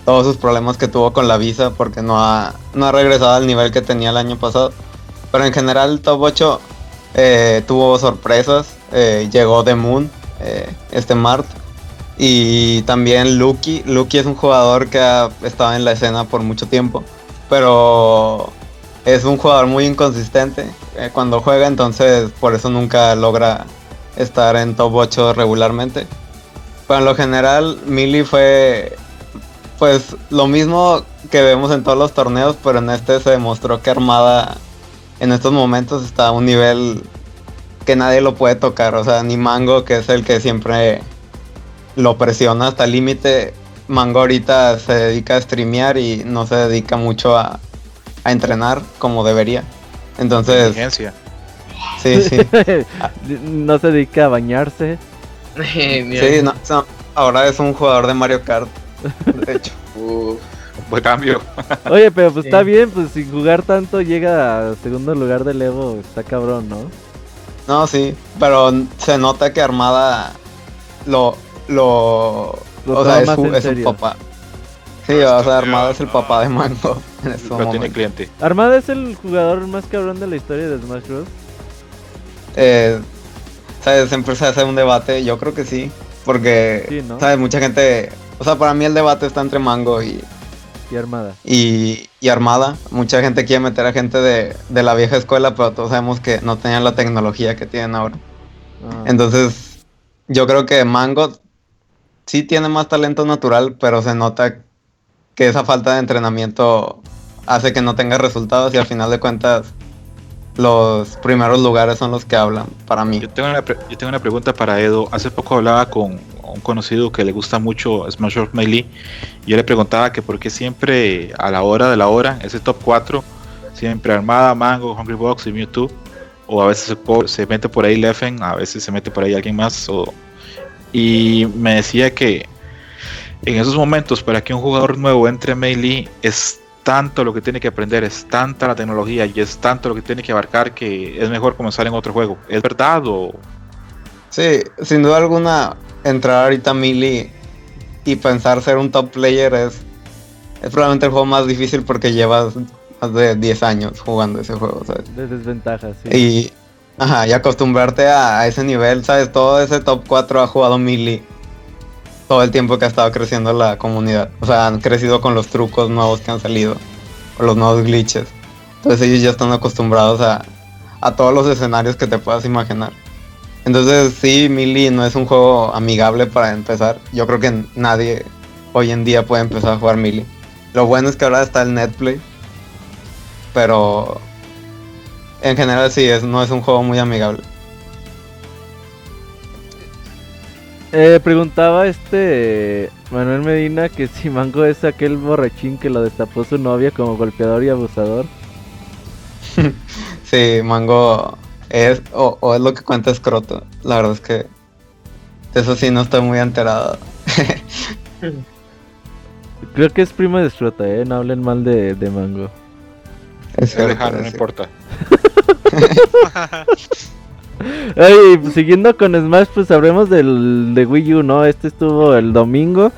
todos sus problemas que tuvo con la visa porque no ha, no ha regresado al nivel que tenía el año pasado. Pero en general el top 8 eh, tuvo sorpresas. eh, llegó The Moon, eh, este Mart. Y también Lucky. Lucky es un jugador que ha estado en la escena por mucho tiempo. Pero es un jugador muy inconsistente eh, cuando juega. Entonces por eso nunca logra estar en top 8 regularmente. Pero en lo general, Mili fue pues lo mismo que vemos en todos los torneos. Pero en este se demostró que Armada en estos momentos está a un nivel que nadie lo puede tocar. O sea, ni Mango, que es el que siempre lo presiona hasta el límite. Mango ahorita se dedica a streamear y no se dedica mucho a, a entrenar como debería. Entonces, Inteligencia. sí, sí. no se dedica a bañarse. sí no, no, ahora es un jugador de Mario Kart. De hecho. Uf. Buen cambio. Oye, pero pues Sí. está bien, pues sin jugar tanto llega a segundo lugar del Evo, está cabrón, ¿no? No, sí. Pero se nota que Armada lo. lo. Lo o sea, es en es serio. papá. Sí, o sea, Armada es el no. papá de Mango en estos Pero tiene cliente. Armada es el jugador más cabrón de la historia de Smash Bros. Eh, ¿Sabes? Siempre se hace un debate. Yo creo que sí. Porque, Sí, ¿no? ¿sabes? Mucha gente. O sea, para mí el debate está entre Mango y, Y Armada. y, y Armada. Mucha gente quiere meter a gente de, de la vieja escuela, pero todos sabemos que no tenían la tecnología que tienen ahora. Ah. Entonces, yo creo que Mango sí tiene más talento natural, pero se nota que esa falta de entrenamiento hace que no tenga resultados y al final de cuentas los primeros lugares son los que hablan para mí. Yo tengo, una, yo tengo una pregunta para Edo. Hace poco hablaba con un conocido que le gusta mucho Smash Bros. Melee. Yo le preguntaba que por qué siempre a la hora de la hora, ese top 4, siempre Armada, Mango, Hungry Box y Mewtwo. O a veces se, se mete por ahí Leffen, a veces se mete por ahí alguien más. o- y me decía que en esos momentos para que un jugador nuevo entre a Melee es tanto lo que tiene que aprender, es tanta la tecnología y es tanto lo que tiene que abarcar que es mejor comenzar en otro juego. ¿Es verdad o Sí, sin duda alguna, entrar ahorita a Melee y pensar ser un top player es, es probablemente el juego más difícil porque llevas más de 10 años jugando ese juego, ¿sabes? De desventaja, sí. Y, ajá, y acostumbrarte a, ese nivel, ¿sabes? Todo ese top 4 ha jugado Melee todo el tiempo que ha estado creciendo la comunidad. O sea, han crecido con los trucos nuevos que han salido, con los nuevos glitches. Entonces ellos ya están acostumbrados a, a todos los escenarios que te puedas imaginar. Entonces sí, Melee no es un juego amigable para empezar. Yo creo que nadie hoy en día puede empezar a jugar Melee. Lo bueno es que ahora está el Netplay. Pero en general sí, es, no es un juego muy amigable. Eh, preguntaba este Manuel Medina que si Mango es aquel borrachín que lo destapó su novia como golpeador y abusador. Sí, Mango es, o, o es lo que cuenta Scroto. La verdad es que eso sí no estoy muy enterado. Creo que es primo de Strota, eh, no hablen mal de, de Mango. Es lejano, no importa? Ay, pues, siguiendo con Smash, pues hablemos del de Wii U, ¿no? Este estuvo el domingo.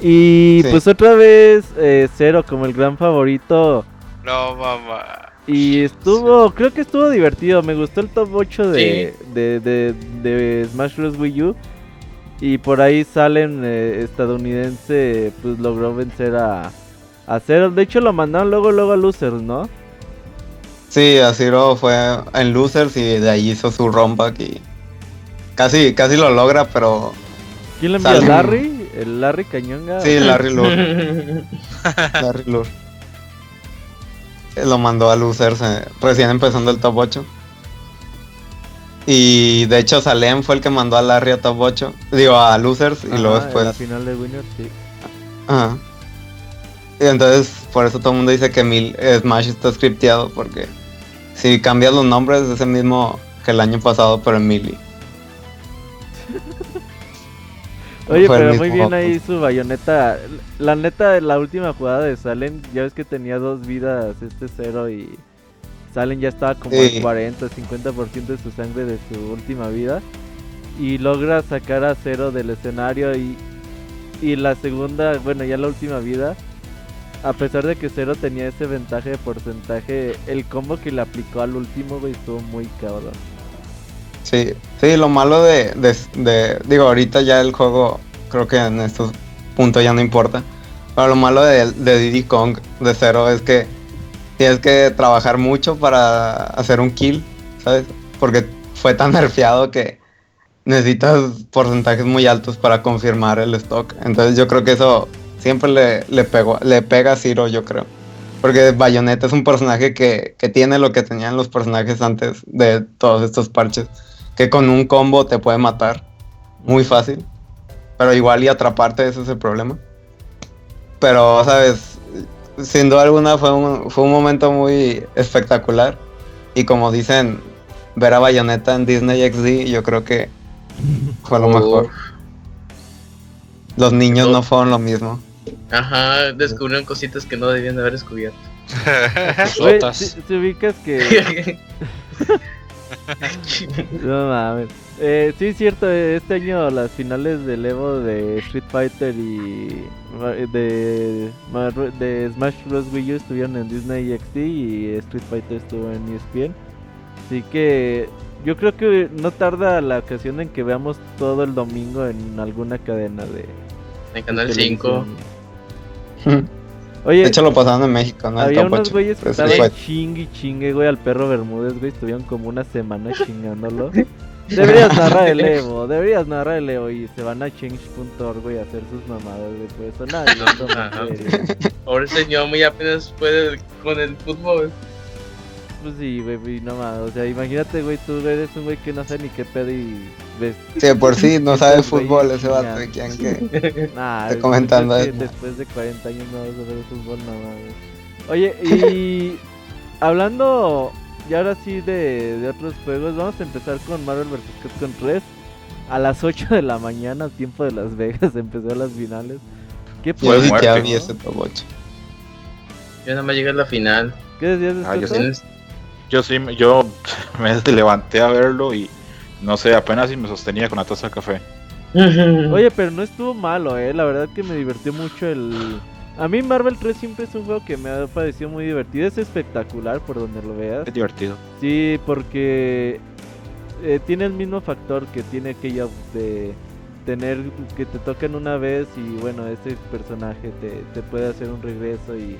Y Sí. pues otra vez eh, Cero como el gran favorito. No, mamá. Y estuvo, creo que estuvo divertido. Me gustó el top 8 de, de, de, de Smash Bros. Wii U. Y por ahí salen eh, estadounidense, pues logró vencer a, a Zero. De hecho, lo mandaron luego, luego a Losers, ¿no? Sí, a Zero fue en Losers y de ahí hizo su rollback y casi, casi lo logra, pero ¿Quién le envió? ¿Larry? ¿El Larry Cañonga? sí, Larry Lure. Larry Lure. Lo mandó a Losers eh, recién empezando el top 8. Y de hecho Salem fue el que mandó a Larry a top 8. Digo, a Losers y luego en La después. final de Winners, sí. Ajá. Y entonces, por eso todo el mundo dice que Mil eh, Smash está scripteado, porque si cambias los nombres es el mismo que el año pasado, pero en Mili. Oye, pero muy bien ahí su bayoneta. La neta, la última jugada de Salen, ya ves que tenía dos vidas este cero y Salen ya estaba como Sí. al 40, 50% de su sangre de su última vida. Y logra sacar a cero del escenario y, y la segunda, bueno, ya la última vida. A pesar de que Cero tenía ese ventaje de porcentaje, el combo que le aplicó al último, güey, estuvo muy cabrón. Sí, sí, lo malo de, de, Digo, ahorita ya el juego, creo que en estos puntos ya no importa. Pero lo malo de, de Diddy Kong de cero es que tienes que trabajar mucho para hacer un kill, ¿sabes? Porque fue tan nerfeado que necesitas porcentajes muy altos para confirmar el stock. Entonces yo creo que eso siempre le, le, pegó, le pega a Zero, yo creo. Porque Bayonetta es un personaje que, que tiene lo que tenían los personajes antes de todos estos parches. Que con un combo te puede matar. Muy fácil. Pero igual y atraparte, ese es el problema. Pero, ¿sabes? Sin duda alguna fue un, fue un momento muy espectacular. Y como dicen, ver a Bayonetta en Disney XD, yo creo que fue lo Uf. mejor. Los niños no fueron lo mismo. Ajá, descubrieron cositas que no debían de haber descubierto. Güey, Sotas. si, si ubicas que No mames. Eh, sí, es cierto, este año las finales del Evo de Street Fighter y de, Smash Bros. Wii U estuvieron en Disney XD y Street Fighter estuvo en ESPN. Así que yo creo que no tarda la ocasión en que veamos todo el domingo en alguna cadena de en Canal 5. televisión. Oye, De hecho, lo pasaron en México, ¿no? Había unos 8. güeyes que sí estaban fue- chingue y chingue, güey, al perro Bermúdez, güey. Estuvieron como una semana chingándolo. Deberías narrar el Evo, deberías narrar el Evo y se van a change.org, güey, a hacer sus mamadas, güey. Por eso. Ahora el señor muy apenas puede con el fútbol. Pues sí, güey, no mames. O sea, imagínate, güey, tú eres un güey que no sabe ni qué pedo y Sí, de por sí no sabe fútbol ese vato. ¿de ¿Quién que? Nah, comentando que eso. después de 40 años no vas a ver fútbol, no mames. Oye, y hablando ya ahora sí de, de otros juegos, vamos a empezar con Marvel vs. Capcom 3. A las 8 de la mañana, tiempo de Las Vegas, empezó las finales. ¿Qué Yo sí ¿no? vi ese top 8. Yo nada más llegué a la final. ¿Qué decías de Ah, yo esto? Tienes- Yo sí, me- yo me levanté a verlo y no sé, apenas si me sostenía con la taza de café. Oye, pero no estuvo malo, eh. La verdad que me divirtió mucho el. A mí Marvel 3 siempre es un juego que me ha parecido muy divertido. Es espectacular por donde lo veas. Es divertido. Sí, porque eh, tiene el mismo factor que tiene aquella de tener que te tocan una vez y bueno, ese personaje te, te puede hacer un regreso y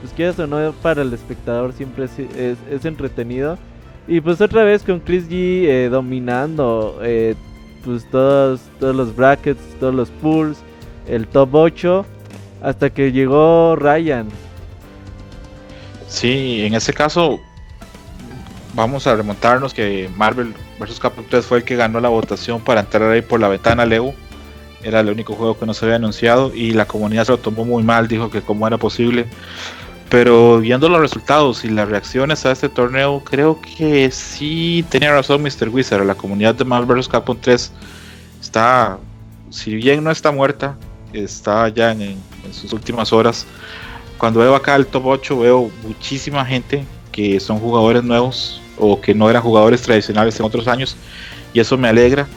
pues quieras o no, para el espectador siempre es, es, es entretenido. Y pues otra vez con Chris G eh, dominando eh, pues todos, todos los brackets, todos los pools, el top 8, hasta que llegó Ryan. Sí, en ese caso vamos a remontarnos que Marvel vs. Capcom 3 fue el que ganó la votación para entrar ahí por la ventana Leo. Era el único juego que no se había anunciado y la comunidad se lo tomó muy mal, dijo que cómo era posible. Pero viendo los resultados y las reacciones a este torneo, creo que sí tenía razón Mr. Wizard. La comunidad de Marvel vs. Capcom 3 está, si bien no está muerta, está ya en, sus últimas horas. Cuando veo acá el top 8 veo muchísima gente que son jugadores nuevos o que no eran jugadores tradicionales en otros años y eso me alegra.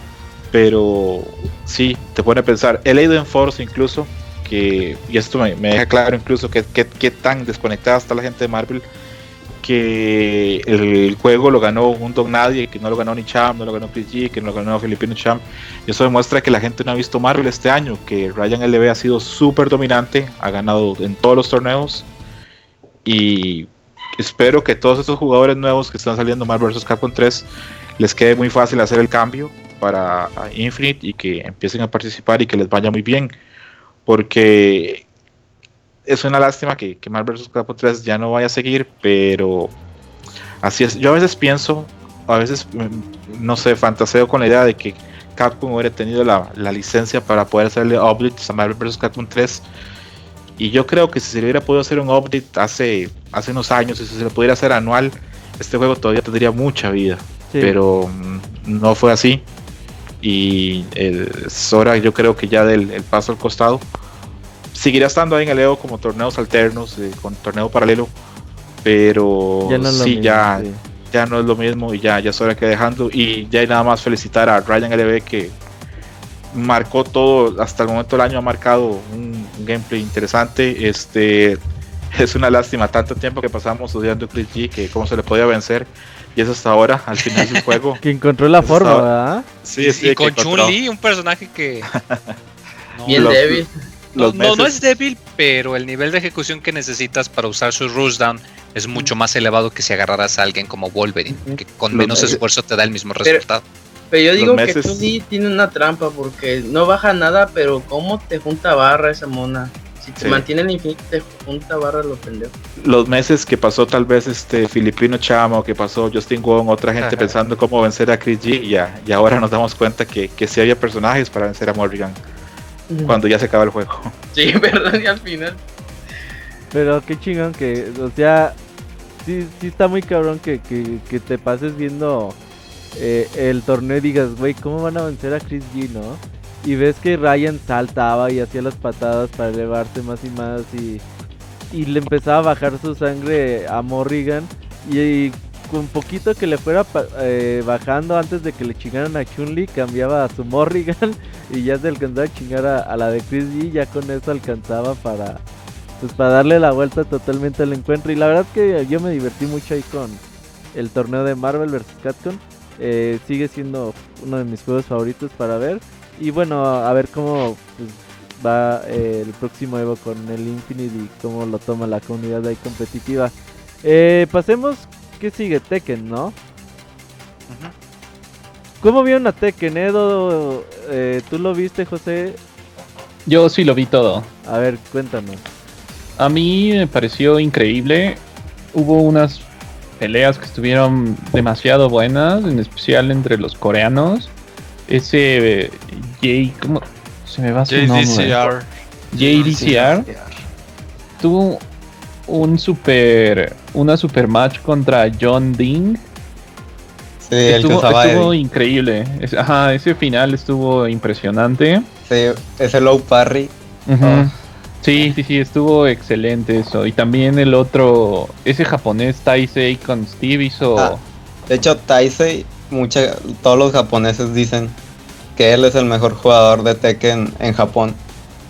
Pero sí, te pone a pensar. He leído en foros incluso que, y esto me, me deja claro incluso que, que, que tan desconectada está la gente de Marvel, que el juego lo ganó un Don Nadie, que no lo ganó ni Champ, no lo ganó Chris G, que no lo ganó Filipino Champ. Y eso demuestra que la gente no ha visto Marvel este año, que Ryan LB ha sido súper dominante, ha ganado en todos los torneos. Y espero que todos estos jugadores nuevos que están saliendo Marvel vs. Capcom 3 les quede muy fácil hacer el cambio para Infinite y que empiecen a participar y que les vaya muy bien. Porque es una lástima que, que Marvel vs. Capcom 3 ya no vaya a seguir, pero así es. Yo a veces pienso, a veces, mm, no sé, fantaseo con la idea de que Capcom hubiera tenido la, la licencia para poder hacerle updates a Marvel vs. Capcom 3. Y yo creo que si se le hubiera podido hacer un update hace, hace unos años, y si se le pudiera hacer anual, este juego todavía tendría mucha vida. Sí. Pero mm, no fue así. Y eh, es hora, yo creo que ya del el paso al costado seguirá estando ahí en el EO como torneos alternos, eh, con torneo paralelo, pero Ya no sí, mismo, ya, sí. ya no es lo mismo y ya, ya es hora que dejando. Y ya hay nada más felicitar a Ryan LB que marcó todo, hasta el momento del año ha marcado un, un gameplay interesante. Este es una lástima tanto tiempo que pasamos estudiando Chris G que cómo se le podía vencer. Y es hasta ahora, al final del juego. Que encontró la forma, ¿verdad? Sí, sí, y con Chun-Li, un personaje que. No, Bien Los- débil. no, los no, es débil, pero el nivel de ejecución que necesitas para usar su rushdown es mucho más elevado que si agarraras a alguien como Wolverine, que con Los menos meses- esfuerzo te da el mismo resultado. Pero yo Los digo que meses- Chun-Li tiene una trampa porque no baja nada, pero cómo te junta barra esa mona. Si te Sí. mantiene el infinito, te junta barra lo pendejo. los meses que pasó tal vez este Filipino Chamo, que pasó Justin Wong, otra gente Ajá. pensando cómo vencer a Chris G, y ya, y ahora nos damos cuenta que, que sí había personajes para vencer a Morrigan cuando ya se acaba el juego. Sí, verdad, y al final. Pero qué chingón que, o sea, sí, sí está muy cabrón que, que, que te pases viendo eh, el torneo y digas, güey, ¿cómo van a vencer a Chris G, no? Y ves que Ryan saltaba y hacía las patadas para elevarse más y más y, y le empezaba a bajar su sangre a Morrigan y, y con poquito que le fuera eh, bajando antes de que le chingaran a Chun-Li, cambiaba a su Morrigan y ya se alcanzaba a chingar a, la de Chris G, ya con eso alcanzaba para pues para darle la vuelta totalmente al encuentro. Y la verdad que yo me divertí mucho ahí con el torneo de Marvel vs. Capcom. Eh, sigue siendo uno de mis juegos favoritos para ver. Y bueno, a ver cómo pues, va eh, el próximo Evo con el Infinite y cómo lo toma la comunidad ahí competitiva. Eh, pasemos, ¿qué sigue? Tekken, ¿no? ¿Cómo vieron a Tekken, Edo? Eh, ¿Tú lo viste, José? Yo sí lo vi todo. A ver, cuéntanos. A mí me pareció increíble. Hubo unas peleas que estuvieron demasiado buenas, en especial entre los coreanos. Ese eh, Jay, ¿cómo se me va su nombre? JDCR. JDCR tuvo un super una super match contra John Ding. Sí, estuvo, increíble. Es- ajá, ese final estuvo impresionante. Sí, ese low parry. Ah. Sí, sí, sí, estuvo excelente eso. Y también el otro, ese japonés Taisei con Steve hizo... Ah. De hecho, Taisei, mucha, todos los japoneses dicen que él es el mejor jugador de Tekken en Japón.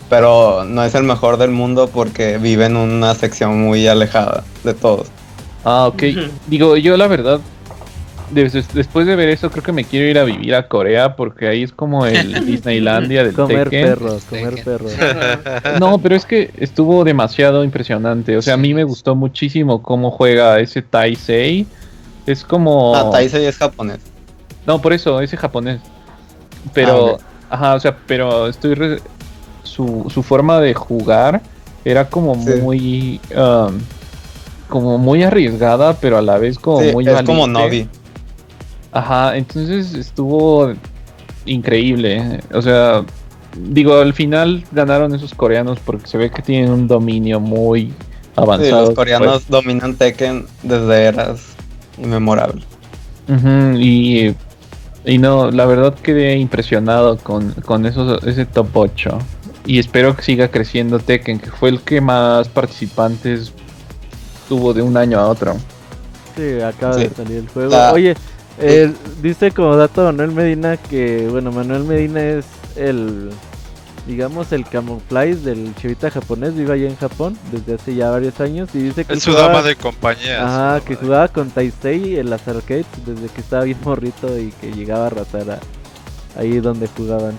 Pero no es el mejor del mundo porque vive en una sección muy alejada de todos. Ah, ok. Digo, yo la verdad, des- después de ver eso, creo que me quiero ir a vivir a Corea porque ahí es como el Disneylandia del Comer Tekken. perros, comer Tekken. perros. No, pero es que estuvo demasiado impresionante. O sea, a mí me gustó muchísimo cómo juega ese Taisei. Es como... Ah, Taisei es japonés. No, por eso, ese japonés. Pero, Ah, ajá, o sea, pero estoy. re- su, su forma de jugar era como Sí. muy. um, como muy arriesgada, pero a la vez como Sí, muy es como. Novi. Ajá, entonces estuvo increíble. O sea, digo, al final ganaron esos coreanos porque se ve que tienen un dominio muy Sí, avanzado. los coreanos dominan Tekken desde eras inmemorables. Ujú, y, y no, la verdad quedé impresionado con, con esos, ese top 8. Y espero que siga creciendo Tekken, que fue el que más participantes tuvo de un año a otro. Sí, acaba Sí. de salir el juego. La- Oye, eh, dice como dato Manuel Medina que, bueno, Manuel Medina es el digamos, el camuflaje del chavita japonés, vive allá en Japón desde hace ya varios años y dice que Es su jugaba- dama de compañía. Ajá, que de- jugaba con Taisei en las arcades desde que estaba bien morrito y que llegaba a ratar a- ahí donde jugaban.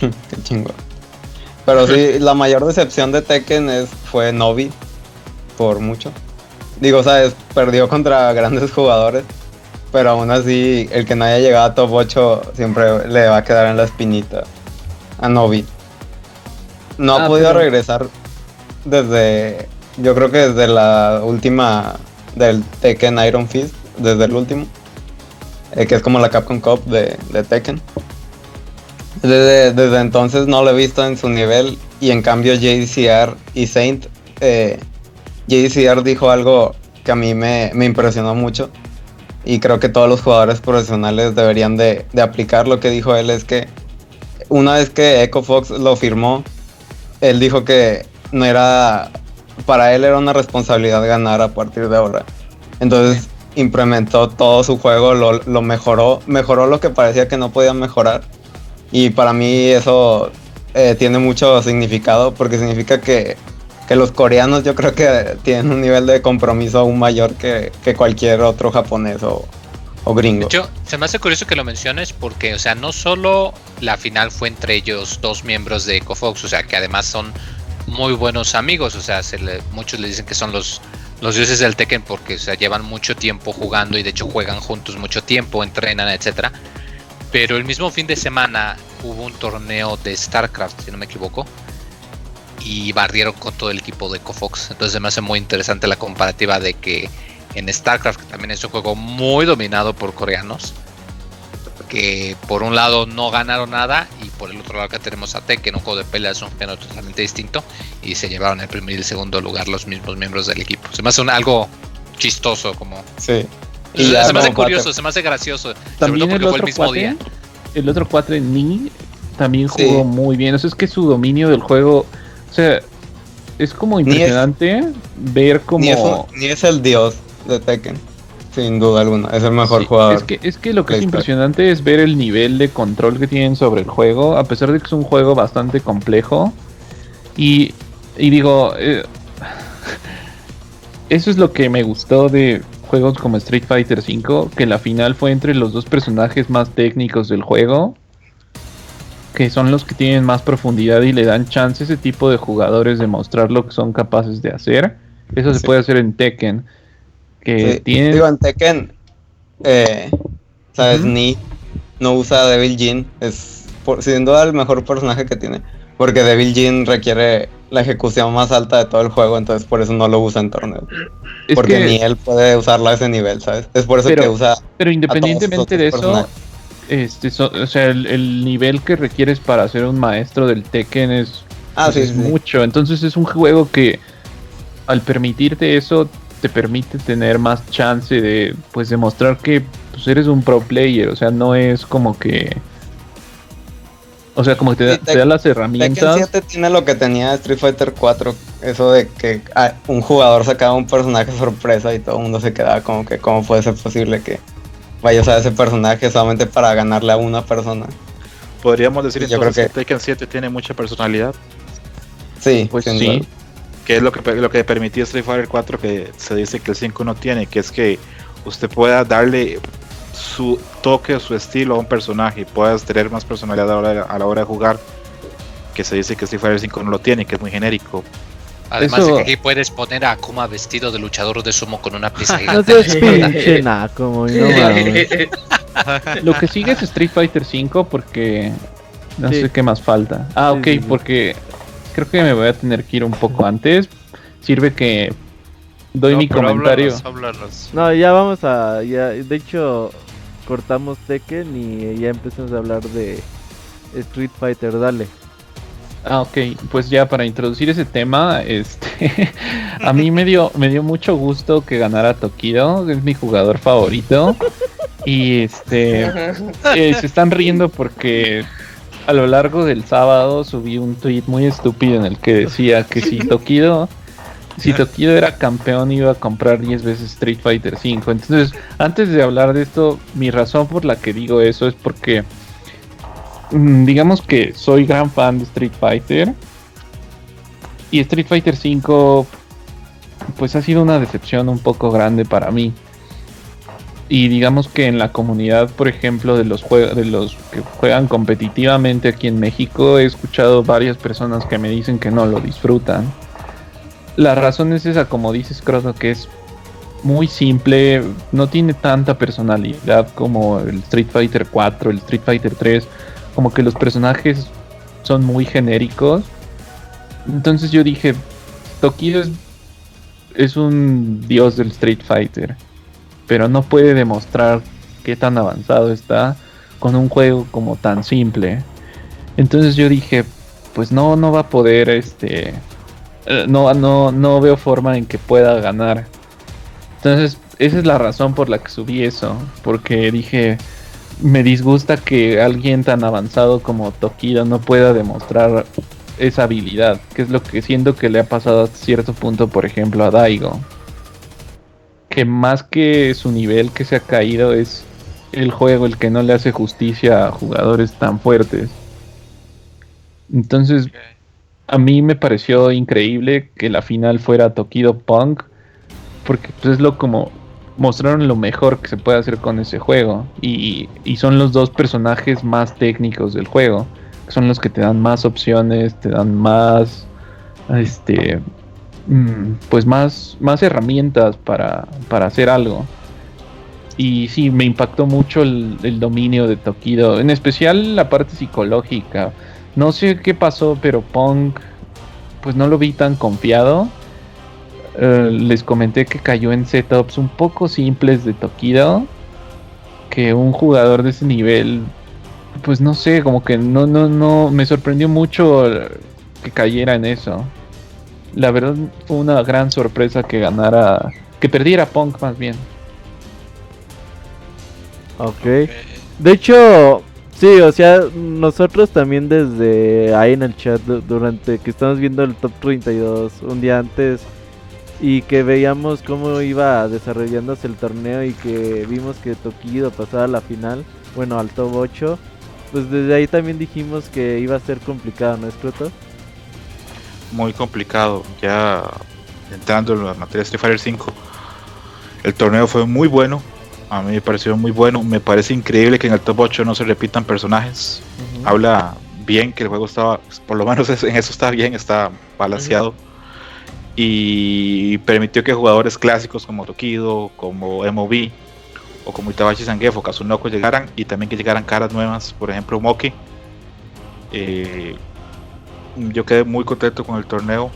Qué chingón. Pero sí, la mayor decepción de Tekken es, fue Novi. Por mucho. Digo, sabes, perdió contra grandes jugadores. Pero aún así, el que no haya llegado a top 8 siempre le va a quedar en la espinita a Novi. No ha Ah, podido pero- regresar desde. Yo creo que desde la última del Tekken Iron Fist, desde el último. eh, que es como la Capcom Cup de, de Tekken. Desde, desde entonces no lo he visto en su nivel y en cambio JCR y Saint, eh, JCR dijo algo que a mí me, me impresionó mucho y creo que todos los jugadores profesionales deberían de, de aplicar lo que dijo él es que una vez que Echo Fox lo firmó, él dijo que no era, para él era una responsabilidad ganar a partir de ahora. Entonces implementó todo su juego, lo, mejoró, mejoró lo que parecía que no podía mejorar. Y para mí eso eh, tiene mucho significado porque significa que, que los coreanos yo creo que tienen un nivel de compromiso aún mayor que, que cualquier otro japonés o, o De hecho, se me hace curioso que lo menciones porque, o sea, no solo la final fue entre ellos dos miembros de EcoFox, o sea, que además son muy buenos amigos, o sea, se muchos le dicen que son los, los dioses del Tekken porque, o llevan mucho tiempo jugando y de hecho juegan juntos mucho tiempo, entrenan, etcétera. Pero el mismo fin de semana hubo un torneo de StarCraft, si no me equivoco, y barrieron con todo el equipo de EcoFox. Entonces me hace muy interesante la comparativa de que en StarCraft, que también es un juego muy dominado por coreanos, que por un lado no ganaron nada y por el otro lado acá tenemos a Tekken, un juego de peleas, un género totalmente distinto, y se llevaron el primer y el segundo lugar los mismos miembros del equipo. Se me hace un- algo chistoso, como... Sí. se, Y ya se me hace curioso, cuate- se me hace gracioso, sobre También el porque fue el otro mismo cuate, día. el otro cuate Ni también Sí. jugó muy bien. O sea, es que su dominio del juego, o sea, es como Ni es- impresionante ver como Ni, es un- ni es el dios de Tekken, sin duda alguna. Es el mejor Sí, jugador. Es que, es que lo que es impresionante es ver el nivel de control que tienen sobre el juego, a pesar de que es un juego bastante complejo. Y, y digo, eh, eso es lo que me gustó de juegos como Street Fighter V, que la final fue entre los dos personajes más técnicos del juego, que son los que tienen más profundidad y le dan chance a ese tipo de jugadores de mostrar lo que son capaces de hacer. Eso se puede hacer en Tekken. Que Sí, tienen... Digo, en Tekken, eh, ¿sabes? Ni no usa Devil Jin. Es por- sin duda el mejor personaje que tiene. Porque Devil Jin requiere la ejecución más alta de todo el juego, entonces por eso no lo usa en torneo. es porque que- ni él puede usarlo a ese nivel, ¿sabes? Es por eso Pero- que usa. Pero independientemente de eso, personajes. este, so- o sea, el, el nivel que requieres para ser un maestro del Tekken es, Ah, pues, sí, es sí. mucho. Entonces es un juego que al permitirte eso te permite tener más chance de pues demostrar que pues, eres un pro player. O sea, no es como que o sea, como que te, da- Sí, te da las Tekken herramientas. 7 tiene lo que tenía Street Fighter 4. Eso de que ah, un jugador sacaba un personaje sorpresa y todo el mundo se quedaba como que, ¿cómo puede ser posible que vaya a ese personaje solamente para ganarle a una persona? Podríamos decir Yo entonces creo que Tekken 7 tiene mucha personalidad, Sí, Pues sí. duda. Que es lo que, lo que permitía Street Fighter 4 que se dice que el 5 no tiene, que es que usted pueda darle su toque o su estilo a un personaje y puedas tener más personalidad a la, hora, a la hora de jugar, que se dice que Street Fighter 5 no lo tiene, que es muy genérico. Además Eso- de que aquí puedes poner a Akuma vestido de luchador de sumo con una pieza No gigante. pinche naco, muy no mames. Lo que sigue es Street Fighter 5 porque no Sí. sé qué más falta. Ah, Sí, ok, sí, sí. porque creo que me voy a tener que ir un poco antes. Sirve que doy No, mi comentario. háblanos, háblanos. No, ya vamos a. Ya, de hecho, cortamos Tekken y ya empezamos a hablar de Street Fighter. Dale. Ah, ok, pues ya para introducir ese tema, este, a mí me dio, me dio mucho gusto que ganara Tokido, es mi jugador favorito. Y este, eh, se están riendo porque a lo largo del sábado subí un tweet muy estúpido en el que decía que si Tokido, si Tokido era campeón iba a comprar 10 veces Street Fighter 5. Entonces, antes de hablar de esto, mi razón por la que digo eso es porque mm, digamos que soy gran fan de Street Fighter. Y Street Fighter 5 pues ha sido una decepción un poco grande para mí. Y digamos que en la comunidad, por ejemplo, de los de los que juegan competitivamente aquí en México, he escuchado varias personas que me dicen que no lo disfrutan. La razón es esa, como dices, Croto, que es muy simple, no tiene tanta personalidad como el Street Fighter 4, el Street Fighter 3, como que los personajes son muy genéricos. Entonces yo dije, Tokido es, es un dios del Street Fighter, pero no puede demostrar qué tan avanzado está con un juego como tan simple. Entonces yo dije, pues no, no va a poder, este, eh, no, no, no veo forma en que pueda ganar. Entonces, esa es la razón por la que subí eso. Porque dije, me disgusta que alguien tan avanzado como Tokido no pueda demostrar esa habilidad. Que es lo que siento que le ha pasado a cierto punto, por ejemplo, a Daigo. Que más que su nivel que se ha caído es el juego el que no le hace justicia a jugadores tan fuertes. Entonces, a mí me pareció increíble que la final fuera Tokido Punk porque pues, es lo como mostraron lo mejor que se puede hacer con ese juego y, son los dos personajes más técnicos del juego son los que te dan más opciones te dan más este pues más más herramientas para, para hacer algo y sí me impactó mucho el, el dominio de Tokido en especial la parte psicológica no sé qué pasó pero Punk pues no lo vi tan confiado eh, les comenté que cayó en setups un poco simples de Tokido. Que un jugador de ese nivel, pues no sé, como que no, no, no, me sorprendió mucho que cayera en eso. La verdad fue una gran sorpresa que ganara, que perdiera Punk más bien. Ok. De hecho, sí, o sea, nosotros también desde ahí en el chat, durante que estamos viendo el top 32, un día antes, y que veíamos cómo iba desarrollándose el torneo y que vimos que Tokido pasaba a la final, bueno, al top 8, pues desde ahí también dijimos que iba a ser complicado, ¿no es cierto? Muy complicado, ya entrando en la materia de Street Fighter 5. El torneo fue muy bueno, a mí me pareció muy bueno, me parece increíble que en el top 8 no se repitan personajes. Habla bien que el juego estaba, por lo menos en eso está bien, está balanceado y permitió que jugadores clásicos como Tokido, como MOV o como Itabashi Zangief o Kazunoko llegaran y también que llegaran caras nuevas, por ejemplo Moki. Eh, yo quedé muy contento con el torneo.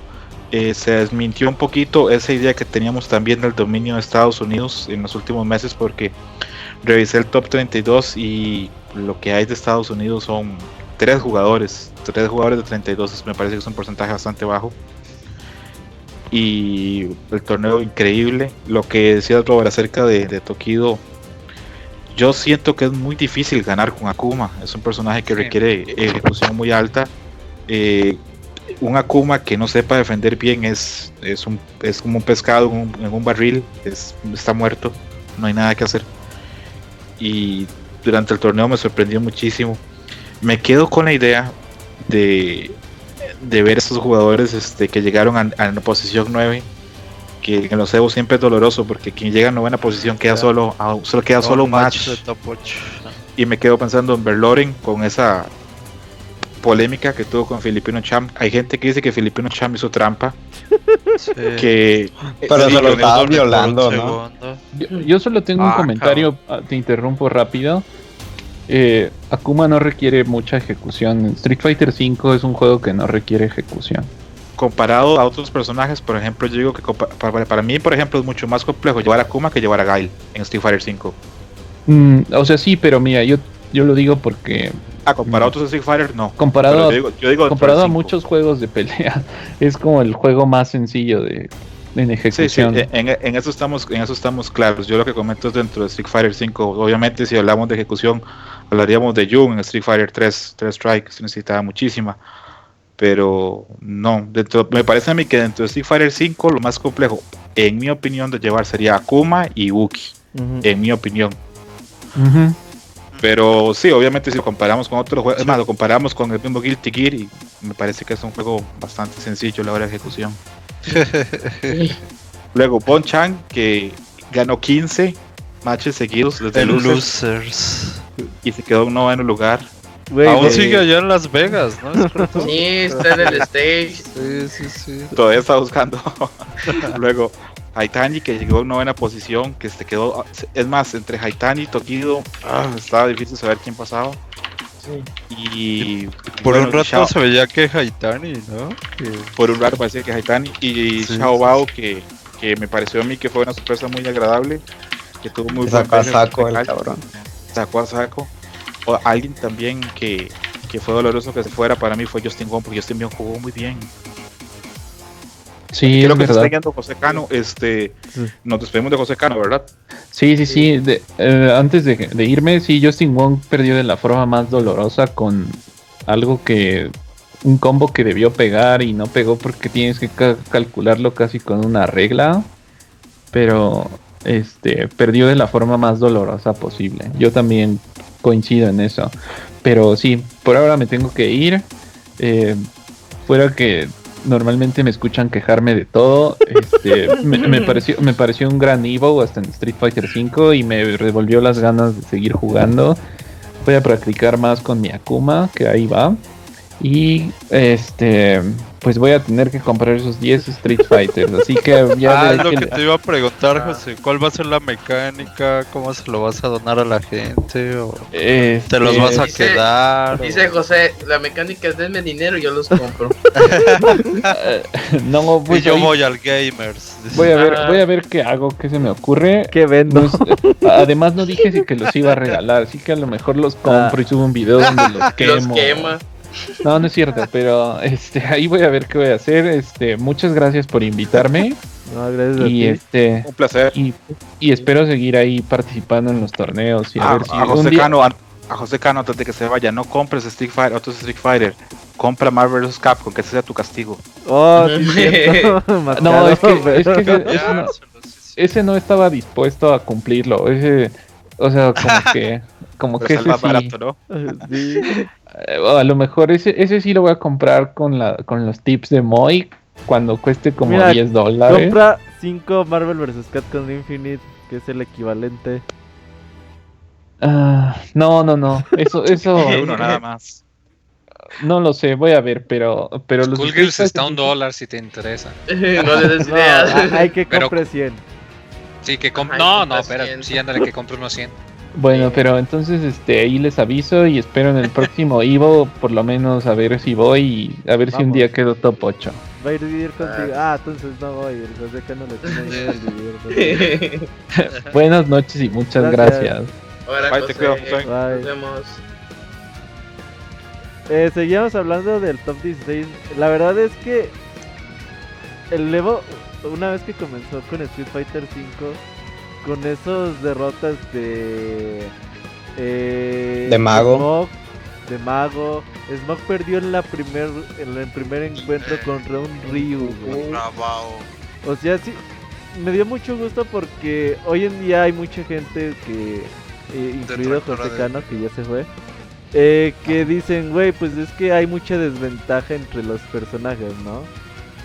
Eh, se desmintió un poquito esa idea que teníamos también del dominio de Estados Unidos en los últimos meses porque revisé el top 32 y lo que hay de Estados Unidos son tres jugadores, tres jugadores de 32 me parece que es un porcentaje bastante bajo y el torneo increíble. Lo que decía Robert acerca de, de, Tokido, yo siento que es muy difícil ganar con Akuma. Es un personaje que requiere ejecución muy alta. Eh, un Akuma que no sepa defender bien es, es, un, es como un pescado en un, barril, es, está muerto, no hay nada que hacer. Y durante el torneo me sorprendió muchísimo. Me quedo con la idea de de ver estos jugadores este, que llegaron a, la posición 9 que en los Evo siempre es doloroso porque quien llega a novena posición queda solo solo queda solo un match, y me quedo pensando en Berloren con esa polémica que tuvo con Filipino Champ hay gente que dice que Filipino Champ hizo trampa que pero se lo estaba violando yo, solo tengo un ah, comentario ah, te interrumpo rápido eh, Akuma no requiere mucha ejecución. Street Fighter V es un juego que no requiere ejecución. Comparado a otros personajes, por ejemplo, yo digo que para, mí, por ejemplo, es mucho más complejo llevar a Akuma que llevar a Gail en Street Fighter V. Mm, o sea, sí, pero mira, yo, yo lo digo porque. Ah, comparado a otros Street Fighter, no. Comparado, comparado a muchos juegos de pelea, es como el juego más sencillo de, en ejecución. en, eso estamos, en eso estamos claros. Yo lo que comento es dentro de Street Fighter 5. Obviamente, si hablamos de ejecución, hablaríamos de Jung en Street Fighter 3, 3 Strike, se necesitaba muchísima. Pero no, dentro, me parece a mí que dentro de Street Fighter 5 lo más complejo, en mi opinión, de llevar sería Akuma y Uki. En mi opinión. Pero sí, obviamente si lo comparamos con otros juegos, es más, lo comparamos con el mismo Guilty Gear y me parece que es un juego bastante sencillo a la hora de ejecución. Luego Bon Chang, que ganó 15 matches seguidos desde El Losers, Losers. y se quedó en noveno lugar. Aún sigue allá en Las Vegas, ¿no? Sí, está en el stage. Sí, sí, sí. Todavía está buscando. Luego Haitani, que llegó en novena posición, que se quedó. Es más, entre Haitani y Tokido, ah, estaba difícil saber quién pasaba. Y Por bueno, un rato Shao- se veía que Haitani, ¿no? Que- por un rato parecía que Haitani y Sí, Xiao sí, Bao que, que me pareció a mí que fue una sorpresa muy agradable que tuvo muy Sacó a buen saco el cabrón. sacó a saco o alguien también que, que fue doloroso que se fuera para mí fue Justin Wong porque Justin Wong jugó muy bien Sí, creo es que se está guiando José Cano este Sí. nos despedimos de José Cano verdad Sí, sí, sí. de- eh, antes de, de irme, sí, Justin Wong perdió de la forma más dolorosa con algo que. Un combo que debió pegar y no pegó porque tienes que ca- calcularlo casi con una regla. Pero este perdió de la forma más dolorosa posible. Yo también coincido en eso. Pero sí, por ahora me tengo que ir. Eh, fuera que normalmente me escuchan quejarme de todo. Este, me, me pareció, me pareció un gran Evo hasta en Street Fighter V y me revolvió las ganas de seguir jugando. Voy a practicar más con mi Akuma, que ahí va. Y este, pues voy a tener que comprar esos 10 Street Fighters. Así que ya ah, es lo que te iba a preguntar, Ah. José. ¿Cuál va a ser la mecánica? ¿Cómo se lo vas a donar a la gente? ¿O este, te los vas a Dice- quedar? o- Dice José, la mecánica es denme dinero y yo los compro. eh, no, Y pues yo ahí voy al Gamers. voy a ver, Ah. voy a ver qué hago, qué se me ocurre. ¿Qué vendo? No sé, además no dije si que los iba a regalar, así que a lo mejor los compro y subo un video donde los quemo. Los quema. No, no es cierto, pero este ahí voy a ver qué voy a hacer. Este, muchas gracias por invitarme No, gracias a y ti. este un placer y, y espero seguir ahí participando en los torneos y a a, ver si a un José día- Cano a, a José Cano antes de que se vaya no compres Street Fighter otros Street Fighter compra Marvel vs Capcom que ese sea tu castigo Oh, sí, No, es que- pero- es que ese- no- ese no estaba dispuesto a cumplirlo. Ese, o sea, como que como pero que es el ese más sí, no eh, a lo mejor ese ese sí lo voy a comprar con la con los tips de Moy cuando cueste como Mira, 10 dólares. Compra 5 Marvel vs. Capcom Infinite, que es el equivalente. Ah, no, no, no. Eso eso uno nada más no lo sé, voy a ver, pero pero los Street está a un dólar si te interesa. no le des No, ideas. a- hay que Pero- compre 100. Sí, que comp- Ay, No, no, espera. 100. Sí, ándale, que compre unos 100. Bueno, pero entonces este ahí les aviso y espero en el próximo Evo por lo menos a ver si voy y a ver si un día quedo top 8. Va a ir vivir contigo. Ah, entonces no voy. El José Cano lo vivir. Buenas noches y muchas Gracias. gracias. Ahora, Bye, te cuido, nos vemos. Eh, seguíamos hablando del top 16. La verdad es que el Evo, una vez que comenzó con Street Fighter 5, con esos derrotas de. eh, De Mago. Smog, de Mago. Smog perdió en, la primer, en el primer encuentro contra un Ryu. güey. O sea, sí, me dio mucho gusto porque hoy en día hay mucha gente que, eh, incluido José de- Cano, que ya se fue, eh, que dicen, güey, pues es que hay mucha desventaja entre los personajes, ¿no?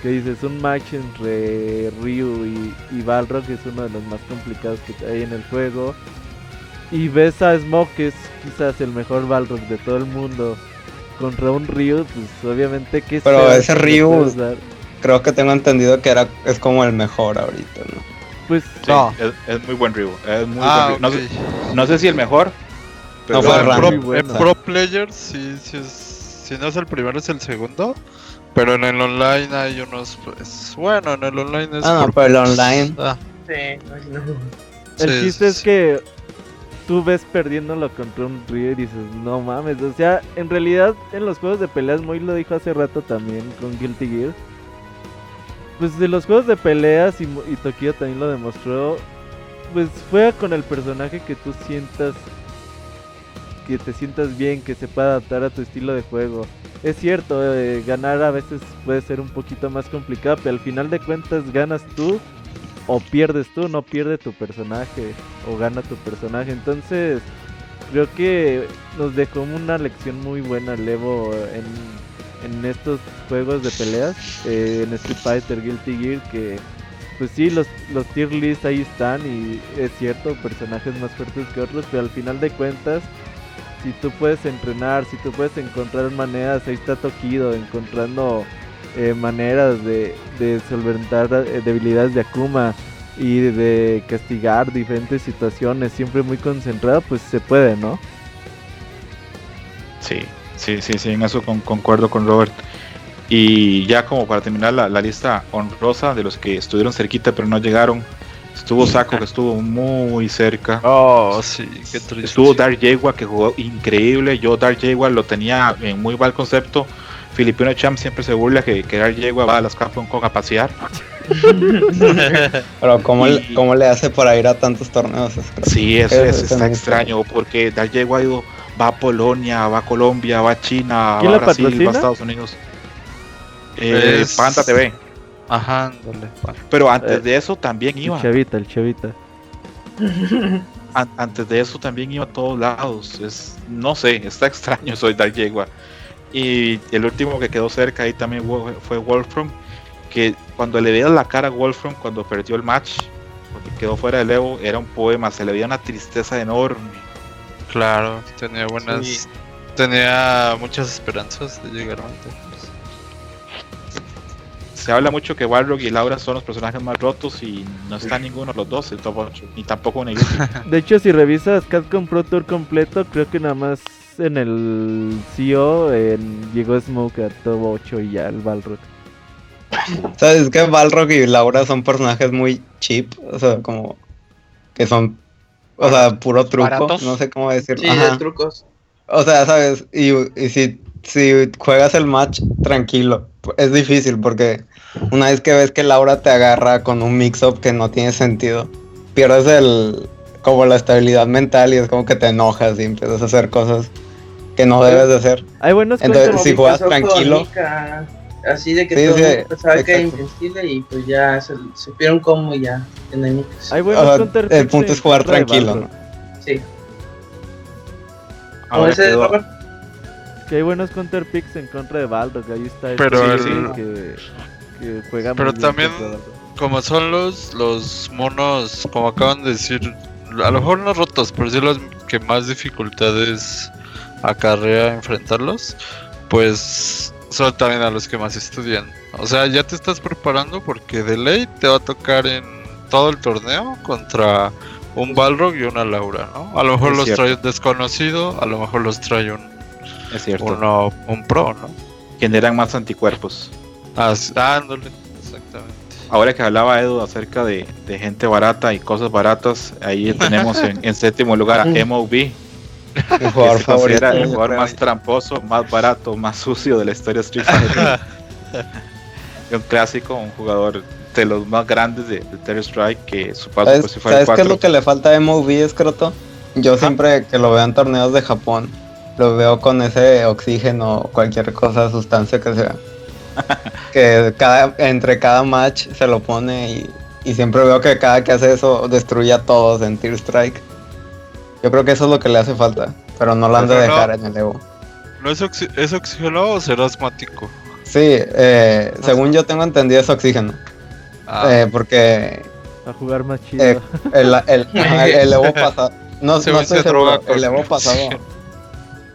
Que dices, un match entre Ryu y, y Balrog es uno de los más complicados que hay en el juego. Y ves a Smoke, que es quizás el mejor Balrog de todo el mundo, contra un Ryu, pues obviamente que Pero sea ese Ryu-? Creo que tengo entendido que era es como el mejor ahorita, ¿no? Pues Sí, No. es, es muy buen Ryu es muy Ah, buen Ryu. No, sé, no sé si el mejor pero No fue en, random. pro, bueno. en Pro Player, sí, sí es, si no es el primero, es el segundo. Pero en el online hay unos, pues, bueno, en el online es... Ah, no, por- pero el online. Ah, Sí, no. El sí, chiste es sí. que tú ves perdiéndolo contra un Ryu y dices, no mames. O sea, en realidad en los juegos de peleas, Moy lo dijo hace rato también con Guilty Gear. Pues de los juegos de peleas y, Mo- y Tokio también lo demostró. Pues juega con el personaje que tú sientas. Que te sientas bien, que se pueda adaptar a tu estilo de juego. Es cierto, eh, ganar a veces puede ser un poquito más complicado, pero al final de cuentas ganas tú o pierdes tú, no pierde tu personaje o gana tu personaje. Entonces, creo que nos dejó una lección muy buena el Evo en, en estos juegos de peleas, eh, en Street Fighter, Guilty Gear, que pues sí, los, los tier lists ahí están y es cierto, personajes más fuertes que otros, pero al final de cuentas, si tú puedes entrenar, si tú puedes encontrar maneras, ahí está Tokido encontrando eh, maneras de, solventar eh, debilidades de Akuma y de castigar diferentes situaciones, siempre muy concentrado, pues se puede, ¿no? Sí, sí, sí, sí, en eso con- concuerdo con Robert. Y ya como para terminar la lista honrosa de los que estuvieron cerquita pero no llegaron, estuvo Saco que estuvo muy cerca. Oh, sí, qué triste. Estuvo Dark Yegua que jugó increíble. Yo Dark Yegua lo tenía en muy mal concepto. Filipino Champ siempre se burla que, que Dark Yegua va a las Capcom Con a pasear. Pero ¿cómo, Y- le, ¿cómo le hace para ir a tantos torneos? Es Sí, eso, eso está extraño porque Dark Yegua ha ido- va a Polonia, va a Colombia, va a China, ¿Quién va a Brasil, va a Estados Unidos. Eh, Es- Panda TV. Ajá, ándale. Pero antes Eh, de eso también El iba. chavita, el chavita. An- antes de eso también iba a todos lados. Es, no sé, está extraño soy Dark Yegua. Y el último que quedó cerca ahí también fue- Wolfram. Que cuando le veías la cara a Wolfram cuando perdió el match, porque quedó fuera del Evo, era un poema. Se le veía una tristeza enorme. Claro, tenía buenas. Sí. Tenía muchas esperanzas de llegar lejos. Se habla mucho que Balrog y Laura son los personajes más rotos y no está ninguno de los dos en top 8, ni tampoco Onigiri. De hecho, si revisas Capcom Pro Tour completo, creo que nada más en el CEO en- llegó Smoke a top 8 y ya el Balrog. ¿Sabes? que Balrog y Laura son personajes muy cheap. O sea, como que son. O sea, puro truco. ¿Baratos? No sé cómo decirlo. Sí, de trucos. O sea, ¿sabes? Y, y si, si juegas el match tranquilo, es difícil porque una vez que ves que Laura te agarra con un mix-up que no tiene sentido, pierdes el como la estabilidad mental y es como que te enojas y empiezas a hacer cosas que no debes de hacer. Hay buenos Entonces, si juegas tranquilo. Mika, así de que Sí, todo sí, pensaba que era exacto. invencible y pues ya se supieron cómo ya tienen Micas. hay buenos O sea, el punto es jugar tranquilo, Balrog. Sí. Ahora ese Robert. Que hay buenos counter picks en contra de Balrog. Ahí está el Pero Chelsea el- que, que juega Pero también-. Como son los, los monos, como acaban de decir, a lo mejor no rotos, pero sí los que más dificultades acarrea enfrentarlos, pues son también a los que más estudian. O sea, ya te estás preparando porque de ley te va a tocar en todo el torneo contra un Balrog y una Laura, ¿no? A lo mejor Es los cierto. trae un desconocido, a lo mejor los trae un, Es cierto. uno, un pro, ¿no? Generan más anticuerpos. As- exactamente. Ahora que hablaba Edu acerca de, de gente barata y cosas baratas, ahí tenemos en, en séptimo lugar a MOB, que Mi jugador favorito. el jugador más tramposo, más barato, más sucio de la historia de Street Fighter. un clásico, un jugador de los más grandes de, de Terror Strike, que su paso por ¿Sabes, Street Fighter ¿sabes qué es 4. lo que le falta a MOV, Escroto? Yo siempre que lo veo en torneos de Japón, lo veo con ese oxígeno o cualquier cosa, sustancia que sea. que cada, entre cada match se lo pone y, y siempre veo que cada que hace eso destruye a todos en Tear Strike. Yo creo que eso es lo que le hace falta, pero no lo han de no. dejar en el Evo. ¿No es, oxi- es oxigenado o será asmático? Sí, eh, según yo tengo entendido es oxígeno, Ah, eh, porque A jugar más chido. Eh, El, el, ajá, el Evo pasado. No, Ese no estoy se seguro, El Evo pasado.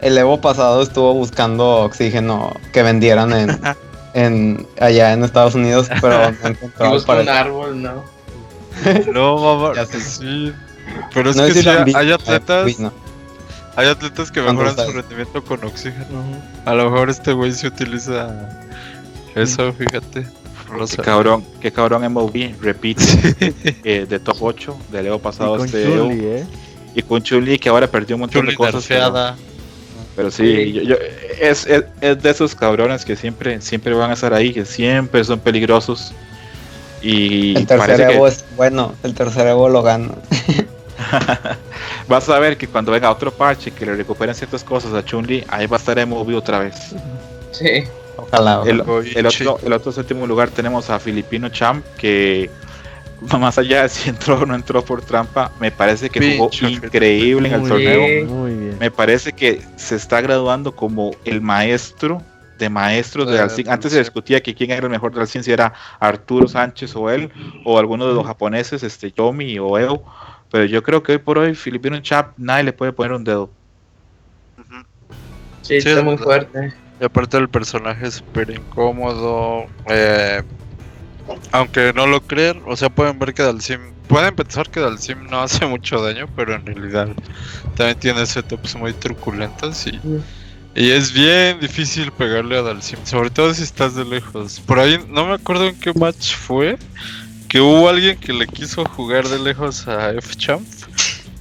El Evo pasado estuvo buscando oxígeno que vendieran en, en allá en Estados Unidos, pero no Y encontró. busca un árbol, ¿no? No, mamá. Sí. Pero es No que si hay eh, atletas, no. hay atletas que ¿Cuántos mejoran su rendimiento con oxígeno. A lo mejor este güey se utiliza eso, fíjate. Lo Qué cabrón, qué cabrón MOB, repite, eh, de top 8 del Evo Y pasado con este Evo. Chun-Li, ¿eh? Y con Chuli que ahora perdió un montón Chuli de cosas. Pero. Pero sí, yo- yo- es, es, es de esos cabrones que siempre, siempre van a estar ahí, que siempre son peligrosos. Y El tercer que Evo es bueno, el tercer Evo lo gana. vas a ver que cuando venga otro parche que le recuperen ciertas cosas a Chun-Li, ahí va a estar MOV otra vez. Sí. Ojalá. El, el otro, el otro séptimo lugar tenemos a Filipino Champ, que más allá de si entró o no entró por trampa, me parece que jugó Pinche increíble en el torneo. Muy bien. Me parece que se está graduando como el maestro de maestros de Dalsin. Antes se discutía que quién era el mejor de Dalsin, si era Arturo Sánchez o él, o alguno de los japoneses, este Yomi o Eo. Pero yo creo que hoy por hoy, Filipino Chap, nadie le puede poner un dedo. Sí, Sí, está muy fuerte. Y aparte el personaje es súper incómodo. eh, aunque no lo crean, o sea, pueden ver que Dalsim. Pueden pensar que Dalsim no hace mucho daño, pero en realidad también tiene setups muy truculentos y, y es bien difícil pegarle a Dalsim, sobre todo si estás de lejos. Por ahí no me acuerdo en qué match fue que hubo alguien que le quiso jugar de lejos a F-Champ.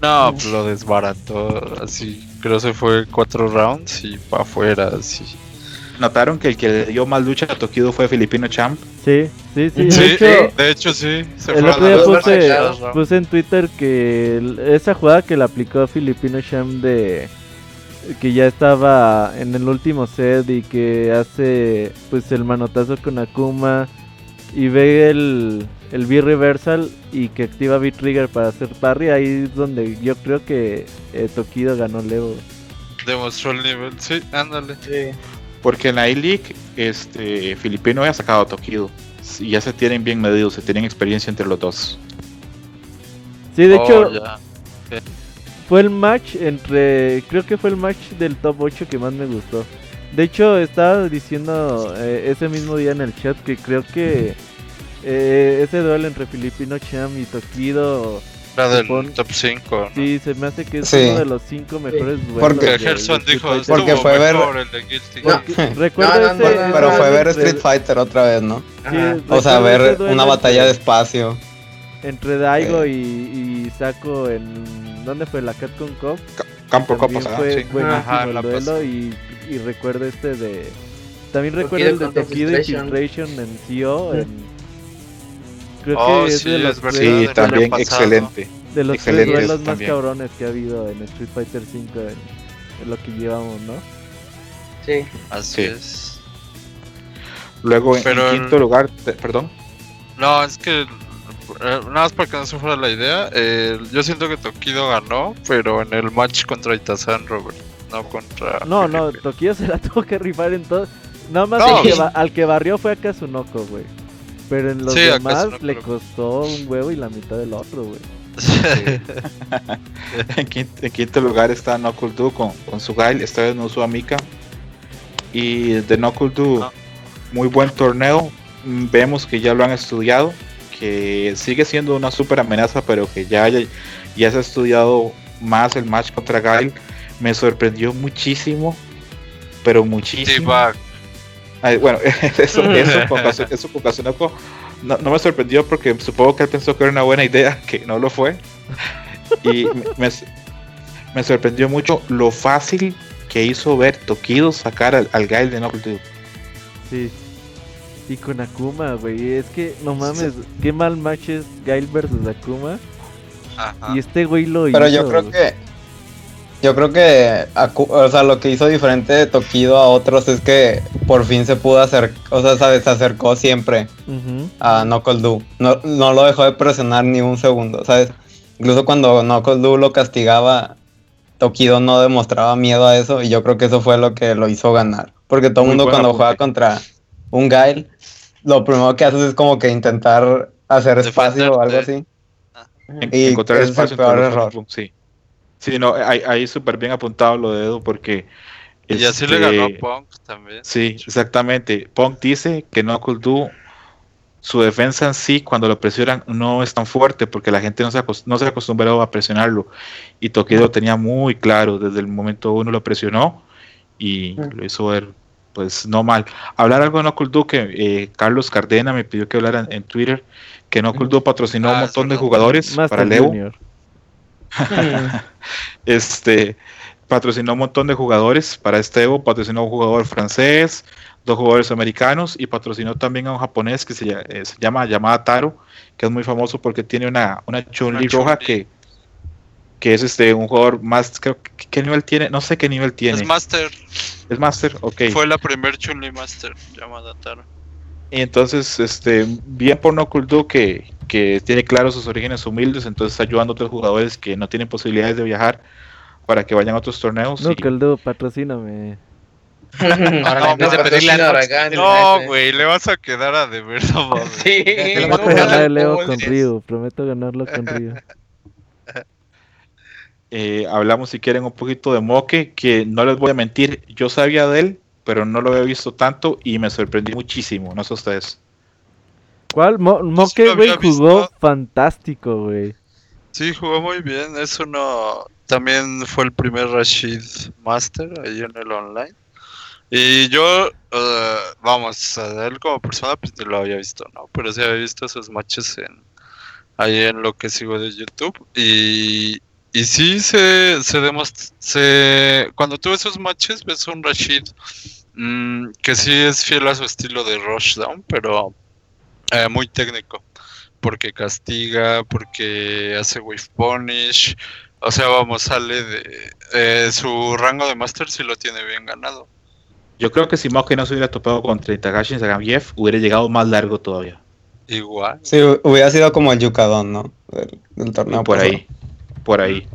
No, pues lo desbarató así. Creo se fue cuatro rounds y para afuera, así. Notaron que el que le dio más lucha a Tokido fue Filipino Champ. Sí, sí, sí. Sí, de hecho, de hecho sí. Se el fue a otro día puse, puse en Twitter que el- esa jugada que le aplicó Filipino Sham de que ya estaba en el último set y que hace pues el manotazo con Akuma y ve el, el B-Reversal y que activa B-Trigger para hacer parry, ahí es donde yo creo que eh, Tokido ganó Levo. Demostró el nivel. Sí, ándale. Sí. Porque en la A-League, este, Filipino había sacado a Tokido. Y ya se tienen bien medidos, se tienen experiencia entre los dos. Sí, de Oh, hecho ya. fue el match entre. Creo que fue el match del top 8 que más me gustó. De hecho, estaba diciendo eh, ese mismo día en el chat que creo que eh, ese duelo entre Filipino Cham y Tokido. Era del top 5. Sí, se me hace que es Sí. uno de los 5 mejores duelos. Porque de- Que de Gerson Street dijo, Fighter. Porque estuvo fue ver- mejor el de Guilty. No. Porque recuerdo No, no, ese. no, no, ese Pero fue ver entre- Street Fighter otra vez, ¿no? Ajá. Sí, O sea, recuerdo ver duelo una batalla de espacio. Entre Daigo y, y Saco en. ¿Dónde fue? La Capcom Cup. Campo También Copas, fue sí. buenísimo Ajá, el la duelo pasada. y, y recuerdo este de... También Tokido recuerdo el de contra Tokido Infiltration. Infiltration en CO. En, creo Oh, que es sí, de los, es verdad. tres, Sí, también excelente. de los tres excelentes duelos más cabrones que ha habido en Street Fighter 5 en, en lo que llevamos, ¿no? Sí. Así Sí. es. Luego en, Pero en el- quinto lugar, te- perdón. No, es que. eh, nada más para que no se fuera la idea. eh, yo siento que Tokido ganó, pero en el match contra Itazan, Robert. No contra. No, no. Tokido se la tuvo que rifar en todo. Nada más No, al, que al que barrió fue a Kazunoko, güey. Pero en los Sí, demás le costó un huevo y la mitad del otro, güey. En quinto, en quinto lugar está Knuckle Doo con, con su Gail, esta vez no usó a Mika. Y de Knuckle Doo, Ah. muy buen torneo. Mm, Vemos que ya lo han estudiado, que sigue siendo una super amenaza, pero que ya, ya, ya se ha estudiado más el match contra Gail. Me sorprendió muchísimo, pero muchísimo. Ay, bueno, eso, eso Kazu- eso con Kazunoko no, no me sorprendió porque supongo que él pensó que era una buena idea, que no lo fue. Y me, me- me sorprendió mucho lo fácil que hizo ver Tokido sacar al, al Gail de Knuckle Doo. Sí. Y con Akuma, güey. Es que, no mames, qué mal match es Gail versus Akuma. Ajá. Y este güey lo Pero hizo. yo creo que. Yo creo que. O sea, lo que hizo diferente de Tokido a otros es que por fin se pudo hacer. O sea, ¿sabes? se acercó siempre a Knuckle Doo. No, no lo dejó de presionar ni un segundo, ¿sabes? Incluso cuando Knuckle Doo lo castigaba, Tokido no demostraba miedo a eso. Y yo creo que eso fue lo que lo hizo ganar. Porque todo el mundo cuando juega contra un Gail, lo primero que haces es como que intentar hacer espacio o algo así. En- Y encontrar ese es el espacio peor error. Sí, sí no, ahí, ahí súper bien apuntado lo de Edu porque. Y así le este, ganó a Punk también. Sí, exactamente. Punk dice que Knuckle Doo, su defensa en sí, cuando lo presionan, no es tan fuerte porque la gente no se, no se acostumbró a presionarlo. Y Tokido lo tenía muy claro, desde el momento uno lo presionó y lo hizo ver, pues no mal. Hablar algo de Knuckle Doo que eh, Carlos Cardena me pidió que hablara en, en Twitter, que Knuckle Doo patrocinó a Ah, un es montón de jugadores Master para el Evo. Junior. Este patrocinó un montón de jugadores para este Evo, patrocinó a un jugador francés, dos jugadores americanos y patrocinó también a un japonés que se, eh, se llama Yamada Taro, que es muy famoso porque tiene una, una Chun-Li roja que, que es este un jugador más, creo que qué nivel tiene, no sé qué nivel tiene. Es Master. Es Master, ok. Fue la primer Chun-Li Master llamada Taro. Y entonces, este, bien por No Cool Do que, que tiene claro sus orígenes humildes, entonces está ayudando a otros jugadores que no tienen posibilidades de viajar para que vayan a otros torneos. No, y- Caldo, patrocíname. Ahora, de pedirle a No, güey, le vas a quedar a deber, no mames. Sí, no, Prometo pagar ganar la el Leo no, con Ryu, prometo ganarlo con Ryu. Eh, hablamos si quieren un poquito de Moque, que no les voy a mentir, yo sabía de él, pero no lo había visto tanto y me sorprendí muchísimo, no sé ustedes. ¿Cuál? Mo Moque, güey, jugó fantástico, güey. Sí, jugó muy bien. Es uno. También fue el primer Rashid Master ahí en el online. Y yo, eh, vamos, a él como persona, pues ni lo había visto, ¿no? Pero sí había visto esos matches en, ahí en lo que sigo de YouTube. Y, y sí se, se demostró. Se, cuando tuve esos matches, ves un Rashid mm, que sí es fiel a su estilo de Rushdown, pero eh, muy técnico porque castiga, porque hace wave punish, o sea, vamos, sale de eh, su rango de master si lo tiene bien ganado. Yo creo que si Moque no se hubiera topado contra Itagashi Sagambiev, hubiera llegado más largo todavía. Igual. Sí, hubiera sido como el Yukadon, ¿no? Del, del torneo. por pasado. ahí, por ahí,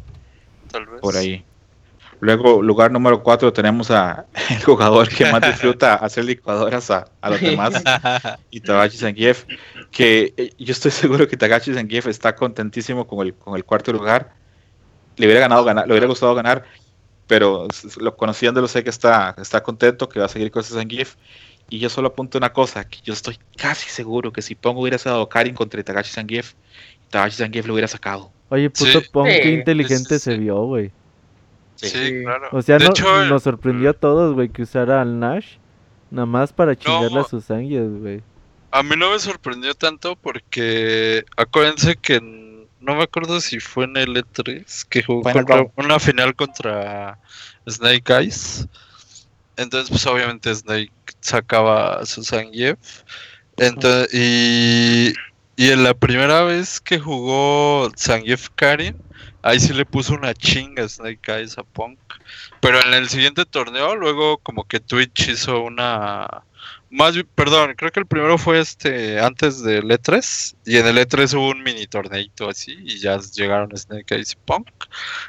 Tal vez. por ahí. Luego, lugar número 4, tenemos a el jugador que más disfruta hacer licuadoras a, a los demás, Itabachi Zangief, que eh, yo estoy seguro que Itabachi Zangief está contentísimo con el, con el cuarto lugar. Le hubiera ganado ganar, le hubiera gustado ganar, pero lo conociéndolo sé que está, está contento, que va a seguir con ese Zangief. Y yo solo apunto una cosa, que yo estoy casi seguro que si Pongo hubiera dado Karin contra Itagashi Zangief, Itagashi Zangief lo hubiera sacado. Oye, puto Sí. Pong, qué Sí, inteligente sí, se vio, güey. Sí, Sí. claro. O sea, de no- hecho, nos sorprendió a todos, güey, que usara al Nash. Nada más para chingarle a sus ángeles, güey. a mí no me sorprendió tanto porque acuérdense que en- no me acuerdo si fue en el E3 que jugó contra- una final contra Snake Eyes. Entonces, pues obviamente Snake sacaba a su Zangief. Entonces, y, y en la primera vez que jugó Zangief Karin, ahí sí le puso una chinga Snake Eyes a Punk. Pero en el siguiente torneo, luego como que Twitch hizo una... Más, perdón, creo que el primero fue este antes del E3 y en el E3 hubo un mini torneito así y ya llegaron Snake Eyes y Punk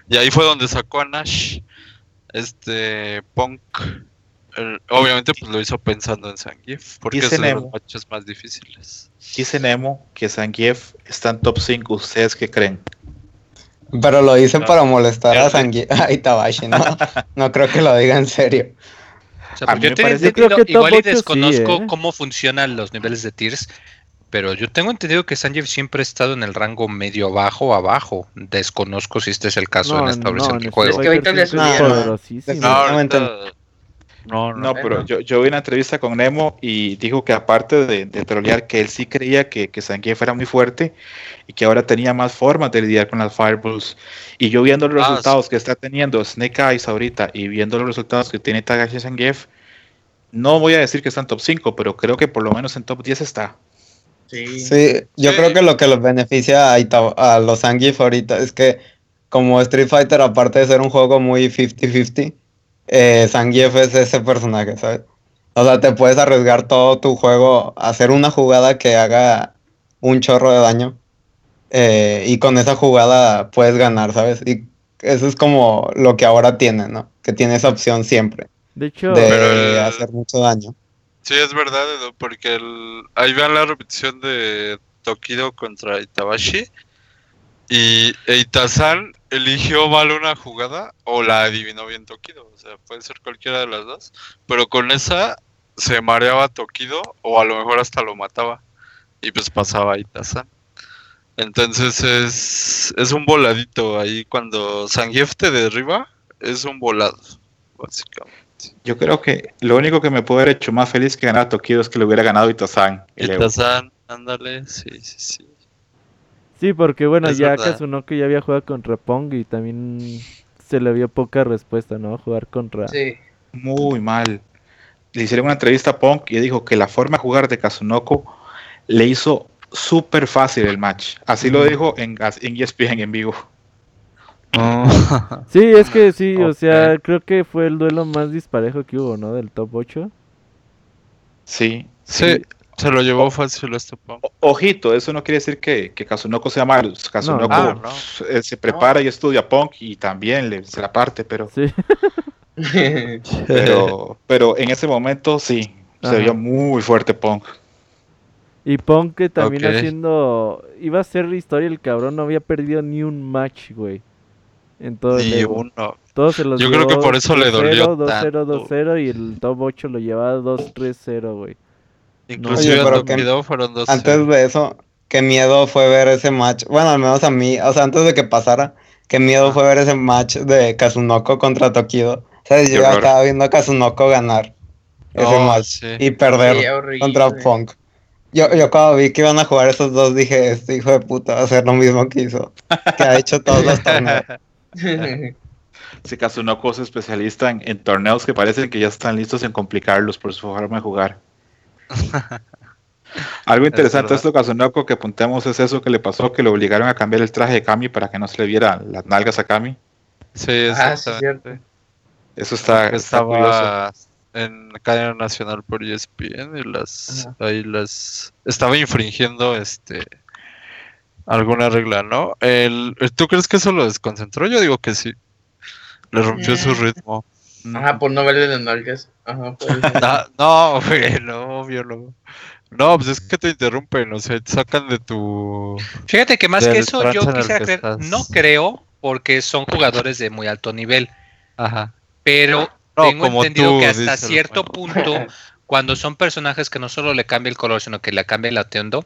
y ahí fue donde sacó a Nash. Este Punk obviamente pues lo hizo pensando en Zangief porque Dice es de los matches más difíciles. Dice Nemo que Zangief está en top 5. ¿Ustedes qué creen? Pero lo dice No. para molestar a. Sangi a Itabashi, ¿no? no creo que lo diga en serio. O sea, yo parece- Yo creo que igual y sí, desconozco ¿eh? cómo funcionan los niveles de tiers, pero yo tengo entendido que Sanjeev siempre ha estado en el rango medio bajo abajo. Desconozco si este es el caso en esta versión en que Street juego. Es que ahorita le subieron. No, no, no, pero yo, yo vi una entrevista con Nemo y dijo que aparte de, de trolear, que él sí creía que, que Zangief era muy fuerte y que ahora tenía más formas de lidiar con las Fireballs. Y yo viendo los Ah, resultados que está teniendo Snake Eyes ahorita y viendo los resultados que tiene Tagashi Zangief, no voy a decir que está en top 5, pero creo que por lo menos en top 10 está. Sí. Sí, yo Sí. creo que lo que los beneficia a, Ita- a los Zangief ahorita es que como Street Fighter, aparte de ser un juego muy 50-50, eh, Zangief es ese personaje, ¿sabes? O sea, te puedes arriesgar todo tu juego a hacer una jugada que haga un chorro de daño eh, y con esa jugada puedes ganar, ¿sabes? Y eso es como lo que ahora tiene, ¿no? Que tiene esa opción siempre De hecho, de el- hacer mucho daño. Sí, es verdad, Edu, porque el... ahí vean la repetición de Tokido contra Itabashi. Y e Itazan eligió mal una jugada o la adivinó bien Tokido. O sea, puede ser cualquiera de las dos. Pero con esa se mareaba Tokido o a lo mejor hasta lo mataba. Y pues pasaba a Itazan. Entonces es, es un voladito ahí. Cuando Zangief te derriba, es un volado, básicamente. Yo creo que lo único que me puede haber hecho más feliz que ganar a Tokido es que lo hubiera ganado Evo. Itazan, ándale, sí, sí, sí. Sí, porque bueno, es ya verdad. Kazunoko ya había jugado contra Pong y también se le vio poca respuesta, ¿no? Jugar contra... Sí. muy mal. Le hicieron una entrevista a Punk y dijo que la forma de jugar de Kazunoko le hizo súper fácil el match. Así lo dijo en, en ESPN en vivo. Sí, es que sí, o sea, creo que fue el duelo más disparejo que hubo, ¿no? Del top 8. Sí, Sí, Se lo llevó fácil este Punk. O- Ojito, eso no quiere decir que, que Kazunoko sea malo. Kazunoko Ah, no. eh, se prepara y estudia punk y también le, se la parte, pero, Sí. pero, pero en ese momento sí, Ajá. se vio muy fuerte punk. Y Punk que también Ok. haciendo. Iba a ser historia, el cabrón no había perdido ni un match, güey. En todo el Ni Evo. uno. Todos se los Yo creo que por eso le 2-0, dolió 2-0, tanto. 2-0 y el top 8 lo llevaba 2-3-0, güey. Inclusive Oye, pero fueron dos. Antes de eso, qué miedo fue ver ese match. Bueno, al menos a mí, o sea, antes de que pasara, qué miedo Ah. fue ver ese match de Kazunoko contra Tokido. O sea, yo horror. estaba viendo a Kazunoko ganar ese Oh, match sí. y perder contra Punk. Yo, yo cuando vi que iban a jugar esos dos dije, este hijo de puta va a hacer lo mismo que hizo, que ha hecho todos los torneos. Si Kazunoko es especialista en, en torneos que parecen que ya están listos en complicarlos por su forma de jugar. Algo interesante de verdad. esto Kazunoko que apuntemos es eso que le pasó, que le obligaron a cambiar el traje de Kami para que no se le viera las nalgas a Kami. Sí, Ah, sí. Eso está, está curioso. estaba en cadena nacional por ESPN y las Ajá. ahí las estaba infringiendo este alguna regla, ¿no? El, ¿Tú crees que eso lo desconcentró? Yo digo que sí. Le rompió su Eh. ritmo. Ajá, por no verle las nalgas. Ajá, por eso. No, no, güey, no, obvio no. No, pues es que te interrumpen, o sea, te sacan de tu... Fíjate que más que eso, yo quisiera creer, estás. no creo, porque son jugadores de muy alto nivel, Ajá. pero No, tengo entendido tú, que hasta cierto punto, cuando son personajes que no solo le cambia el color, sino que le cambia el atuendo,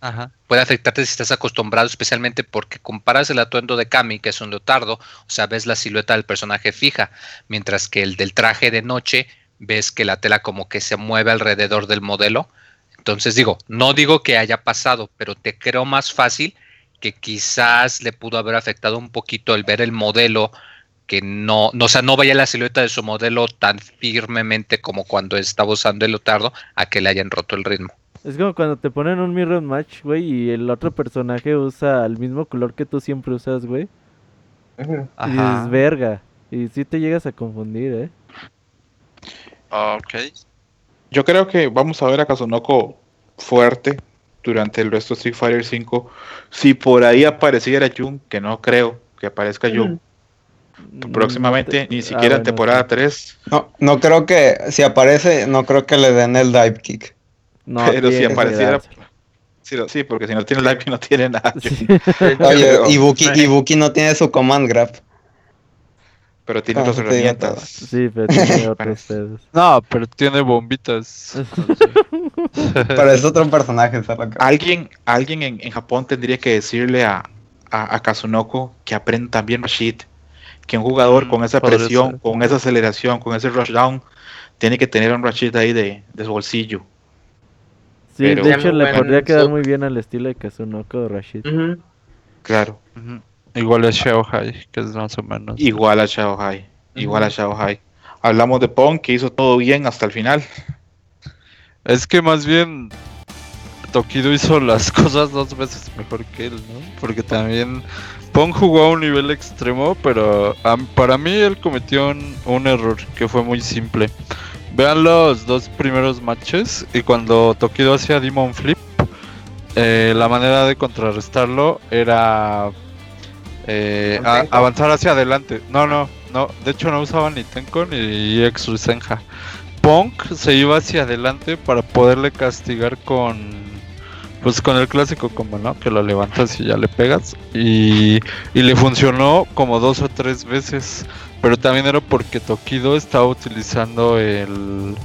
Ajá. puede afectarte si estás acostumbrado, especialmente porque comparas el atuendo de Kami, que es un leotardo, o sea, ves la silueta del personaje fija, mientras que el del traje de noche, ves que la tela como que se mueve alrededor del modelo. Entonces digo, no digo que haya pasado, pero te creo más fácil que quizás le pudo haber afectado un poquito el ver el modelo que no, o sea, no vaya la silueta de su modelo tan firmemente como cuando estaba usando el leotardo a que le hayan roto el ritmo. Es como cuando te ponen un mirror match, güey, y el otro personaje usa el mismo color que tú siempre usas, güey. Ujú. Y dices, verga. Y sí te llegas a confundir, ¿eh? Ok. Yo creo que vamos a ver a Kazunoko fuerte durante el resto de Street Fighter 5. Si por ahí apareciera Jun, que no creo que aparezca Jun Mm, próximamente, te- ni ah, siquiera en bueno, temporada sí. 3. No, no creo que, si aparece, no creo que le den el dive kick. No, pero si apareciera. Sí, sí, porque si no tiene live no tiene nada. Ibuki, Ibuki no tiene su command grab. Pero tiene Ah, otras herramientas. Sí, pero tiene otros. No, pero tiene bombitas. Pero es otro personaje, Alguien, alguien en, en Japón tendría que decirle a, a, a Kazunoko que aprenda también Rashid. Que un jugador Mm, con esa presión, ser. con esa aceleración, con ese rushdown, tiene que tener un Rashid ahí de, de su bolsillo. Sí, Pero- de hecho le bueno podría quedar muy bien al estilo de Kazunoko o Rashid. Ujú. Claro. Ujú. Igual es Xiaohai, que es más o menos. Igual a Shaohai. Igual a Ujú. Shaohai. Hablamos de Pong, que hizo todo bien hasta el final. Es que más bien Tokido hizo las cosas dos veces mejor que él, ¿no? Porque también Pong jugó a un nivel extremo, pero am- para mí él cometió un, un error que fue muy simple. Vean los dos primeros matches y cuando Tokido hacía Demon Flip, eh, la manera de contrarrestarlo era eh, a- avanzar hacia adelante. No, no, no. De hecho no usaba ni Tenko ni ex Risenja. Punk se iba hacia adelante para poderle castigar con pues con el clásico combo, ¿no? Que lo levantas y ya le pegas y, y le funcionó como dos o tres veces, pero también era porque Tokido estaba utilizando el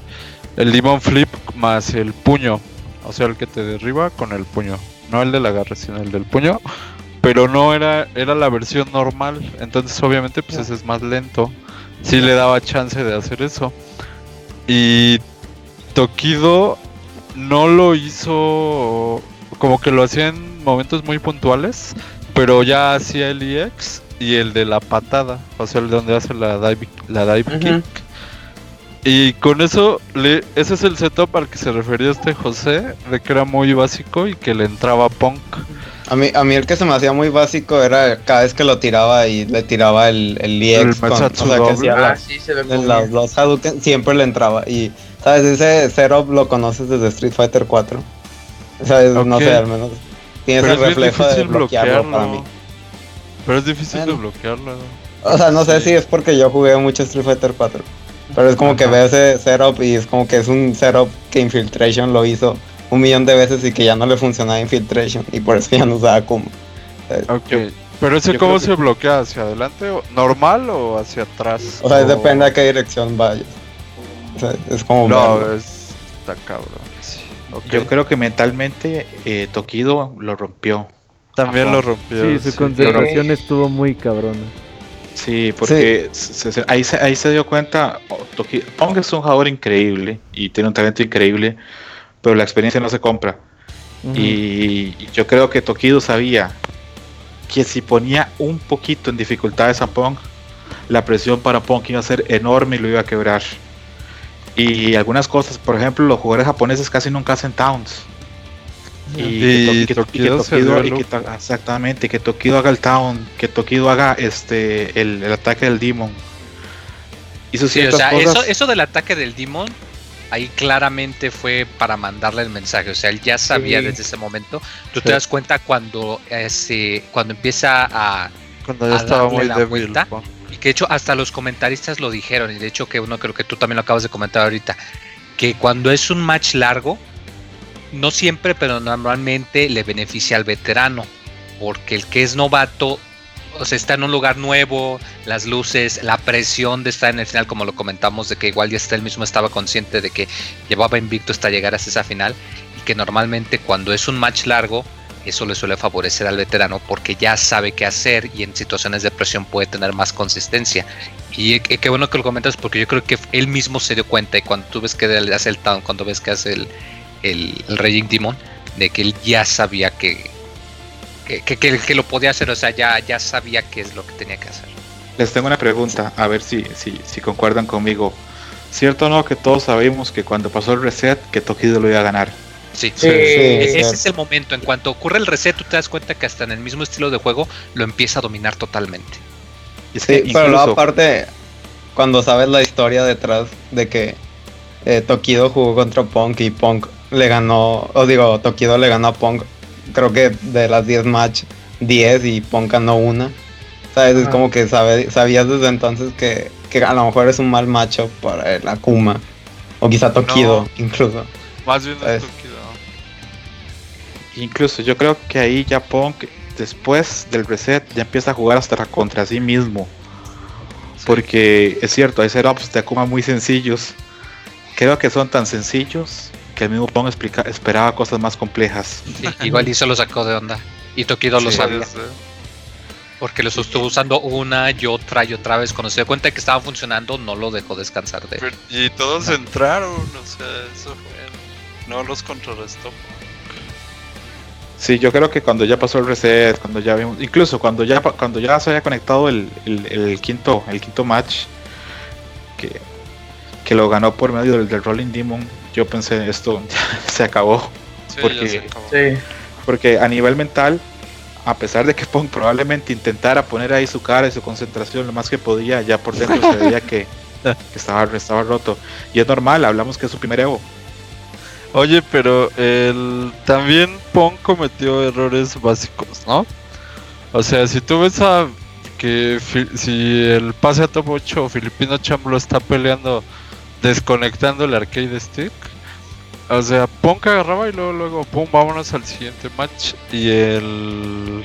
el Demon Flip más el puño, o sea, el que te derriba con el puño, no el del agarre, sino el del puño, pero no era era la versión normal, entonces obviamente pues ese es más lento. Sí le daba chance de hacer eso. Y Tokido no lo hizo como que lo hacía en momentos muy puntuales, pero ya hacía el EX y el de la patada, o sea, el de donde hace la dive, la dive kick. Y con eso, le, ese es el setup al que se refería este José, de que era muy básico y que le entraba punk. A mí, a mí el que se me hacía muy básico era cada vez que lo tiraba y le tiraba el, el EX El con, o sea, que Ah, la- sí, se ve los, los Hadouken siempre le entraba. Y, ¿sabes? Ese setup lo conoces desde Street Fighter 4. ¿Sabes? No sé, al menos tienes Pero el reflejo de bloquearlo para mí. Pero es difícil de Bueno. bloquearlo. O sea, no sé Sí. si es porque yo jugué mucho Street Fighter 4. Pero es como que veo ese setup y es como que es un setup que Infiltration lo hizo un millón de veces y que ya no le funcionaba Infiltration y por eso ya no usaba Kuma. Ok. Pero ese yo cómo se bloquea hacia adelante, o- normal o hacia atrás. O sea, O- depende a qué dirección vayas. O sea, es como No, es está cabrón. Sí. Yo creo que mentalmente eh, Tokido lo rompió. También Ajá. lo rompió. Sí, su sí. concentración estuvo muy cabrona. Sí, porque se- se- ahí, se, ahí se dio cuenta, oh, Pong es un jugador increíble y tiene un talento increíble, pero la experiencia no se compra. Y yo creo que Tokido sabía que si ponía un poquito en dificultades a Pong, la presión para Pong iba a ser enorme y lo iba a quebrar. Y algunas cosas, por ejemplo, los jugadores japoneses casi nunca hacen towns. Y que exactamente, que Tokido haga el town, que Tokido haga este el, el ataque del Demon. Hizo Sí, o ciertas sea, cosas. eso, eso del ataque del Demon, ahí claramente fue para mandarle el mensaje. O sea, él ya sabía Sí. desde ese momento. Tú Sí. te das cuenta cuando, eh, se- cuando empieza a. Cuando ya a estaba darle muy la débil. vuelta. Y que de hecho hasta los comentaristas lo dijeron. Y de hecho que uno creo que tú también lo acabas de comentar ahorita. Que cuando es un match largo, no siempre, pero normalmente le beneficia al veterano. Porque el que es novato, o sea, está en un lugar nuevo, las luces, la presión de estar en el final, como lo comentamos, de que igual ya está él mismo estaba consciente de que llevaba invicto hasta llegar hasta esa final. Y que normalmente cuando es un match largo, eso le suele favorecer al veterano porque ya sabe qué hacer y en situaciones de presión puede tener más consistencia. Y eh, qué bueno que lo comentas porque yo creo que él mismo se dio cuenta y cuando tú ves que hace el town, cuando ves que hace el, el, el Raging Demon, de que él ya sabía que, que, que- que- que lo podía hacer, o sea, ya, ya sabía qué es lo que tenía que hacer. Les tengo una pregunta, a ver si, si, si concuerdan conmigo. ¿Cierto o no que todos sabemos que cuando pasó el reset, que Tokido lo iba a ganar? Sí, Sí, E- es ese es el momento. En cuanto ocurre el reset, tú te das cuenta que hasta en el mismo estilo de juego lo empieza a dominar totalmente. Y Sí, pero aparte, cuando sabes la historia detrás de que eh, Tokido jugó contra Punk y Punk le ganó, o digo, Tokido le ganó a Punk, creo que de las 10 match, 10 y Punk ganó una. ¿Sabes? Es Ajá. como que sabe, sabías desde entonces que, que a lo mejor es un mal macho para el Akuma. O quizá Tokido, No. incluso. Más bien ¿Sabes? es Tokido. Incluso yo creo que ahí ya Punk, después del reset, ya empieza a jugar hasta contra sí mismo. Porque es cierto, hay setups de Akuma muy sencillos. Creo que son tan sencillos que el mismo explica- esperaba cosas más complejas. Sí, igual y se lo sacó de onda. Y Tokido lo sabía. Puede ser. Porque los estuvo usando una y otra y otra vez. Cuando se dio cuenta de que estaban funcionando, no lo dejó descansar de Pero- y todos entraron, o sea, eso fue. No los contrarrestó. Sí, yo creo que cuando ya pasó el reset, cuando ya vimos, incluso cuando ya cuando ya se había conectado el, el- el quinto el quinto match que, que lo ganó por medio del, del Rolling Demon, yo pensé esto ya se acabó, Sí, Porque- ya se acabó. Sí. porque a nivel mental, a pesar de que Pong probablemente intentara poner ahí su cara y su concentración lo más que podía, ya por dentro se veía que, que estaba, estaba roto. Y es normal, hablamos que es su primer Evo. Oye, pero el también Pong cometió errores básicos, ¿no? O sea, si tú ves a que si el pase a top 8 Filipino Champ lo está peleando desconectando el arcade stick, o sea, Pong agarraba y luego luego pum, vámonos al siguiente match y el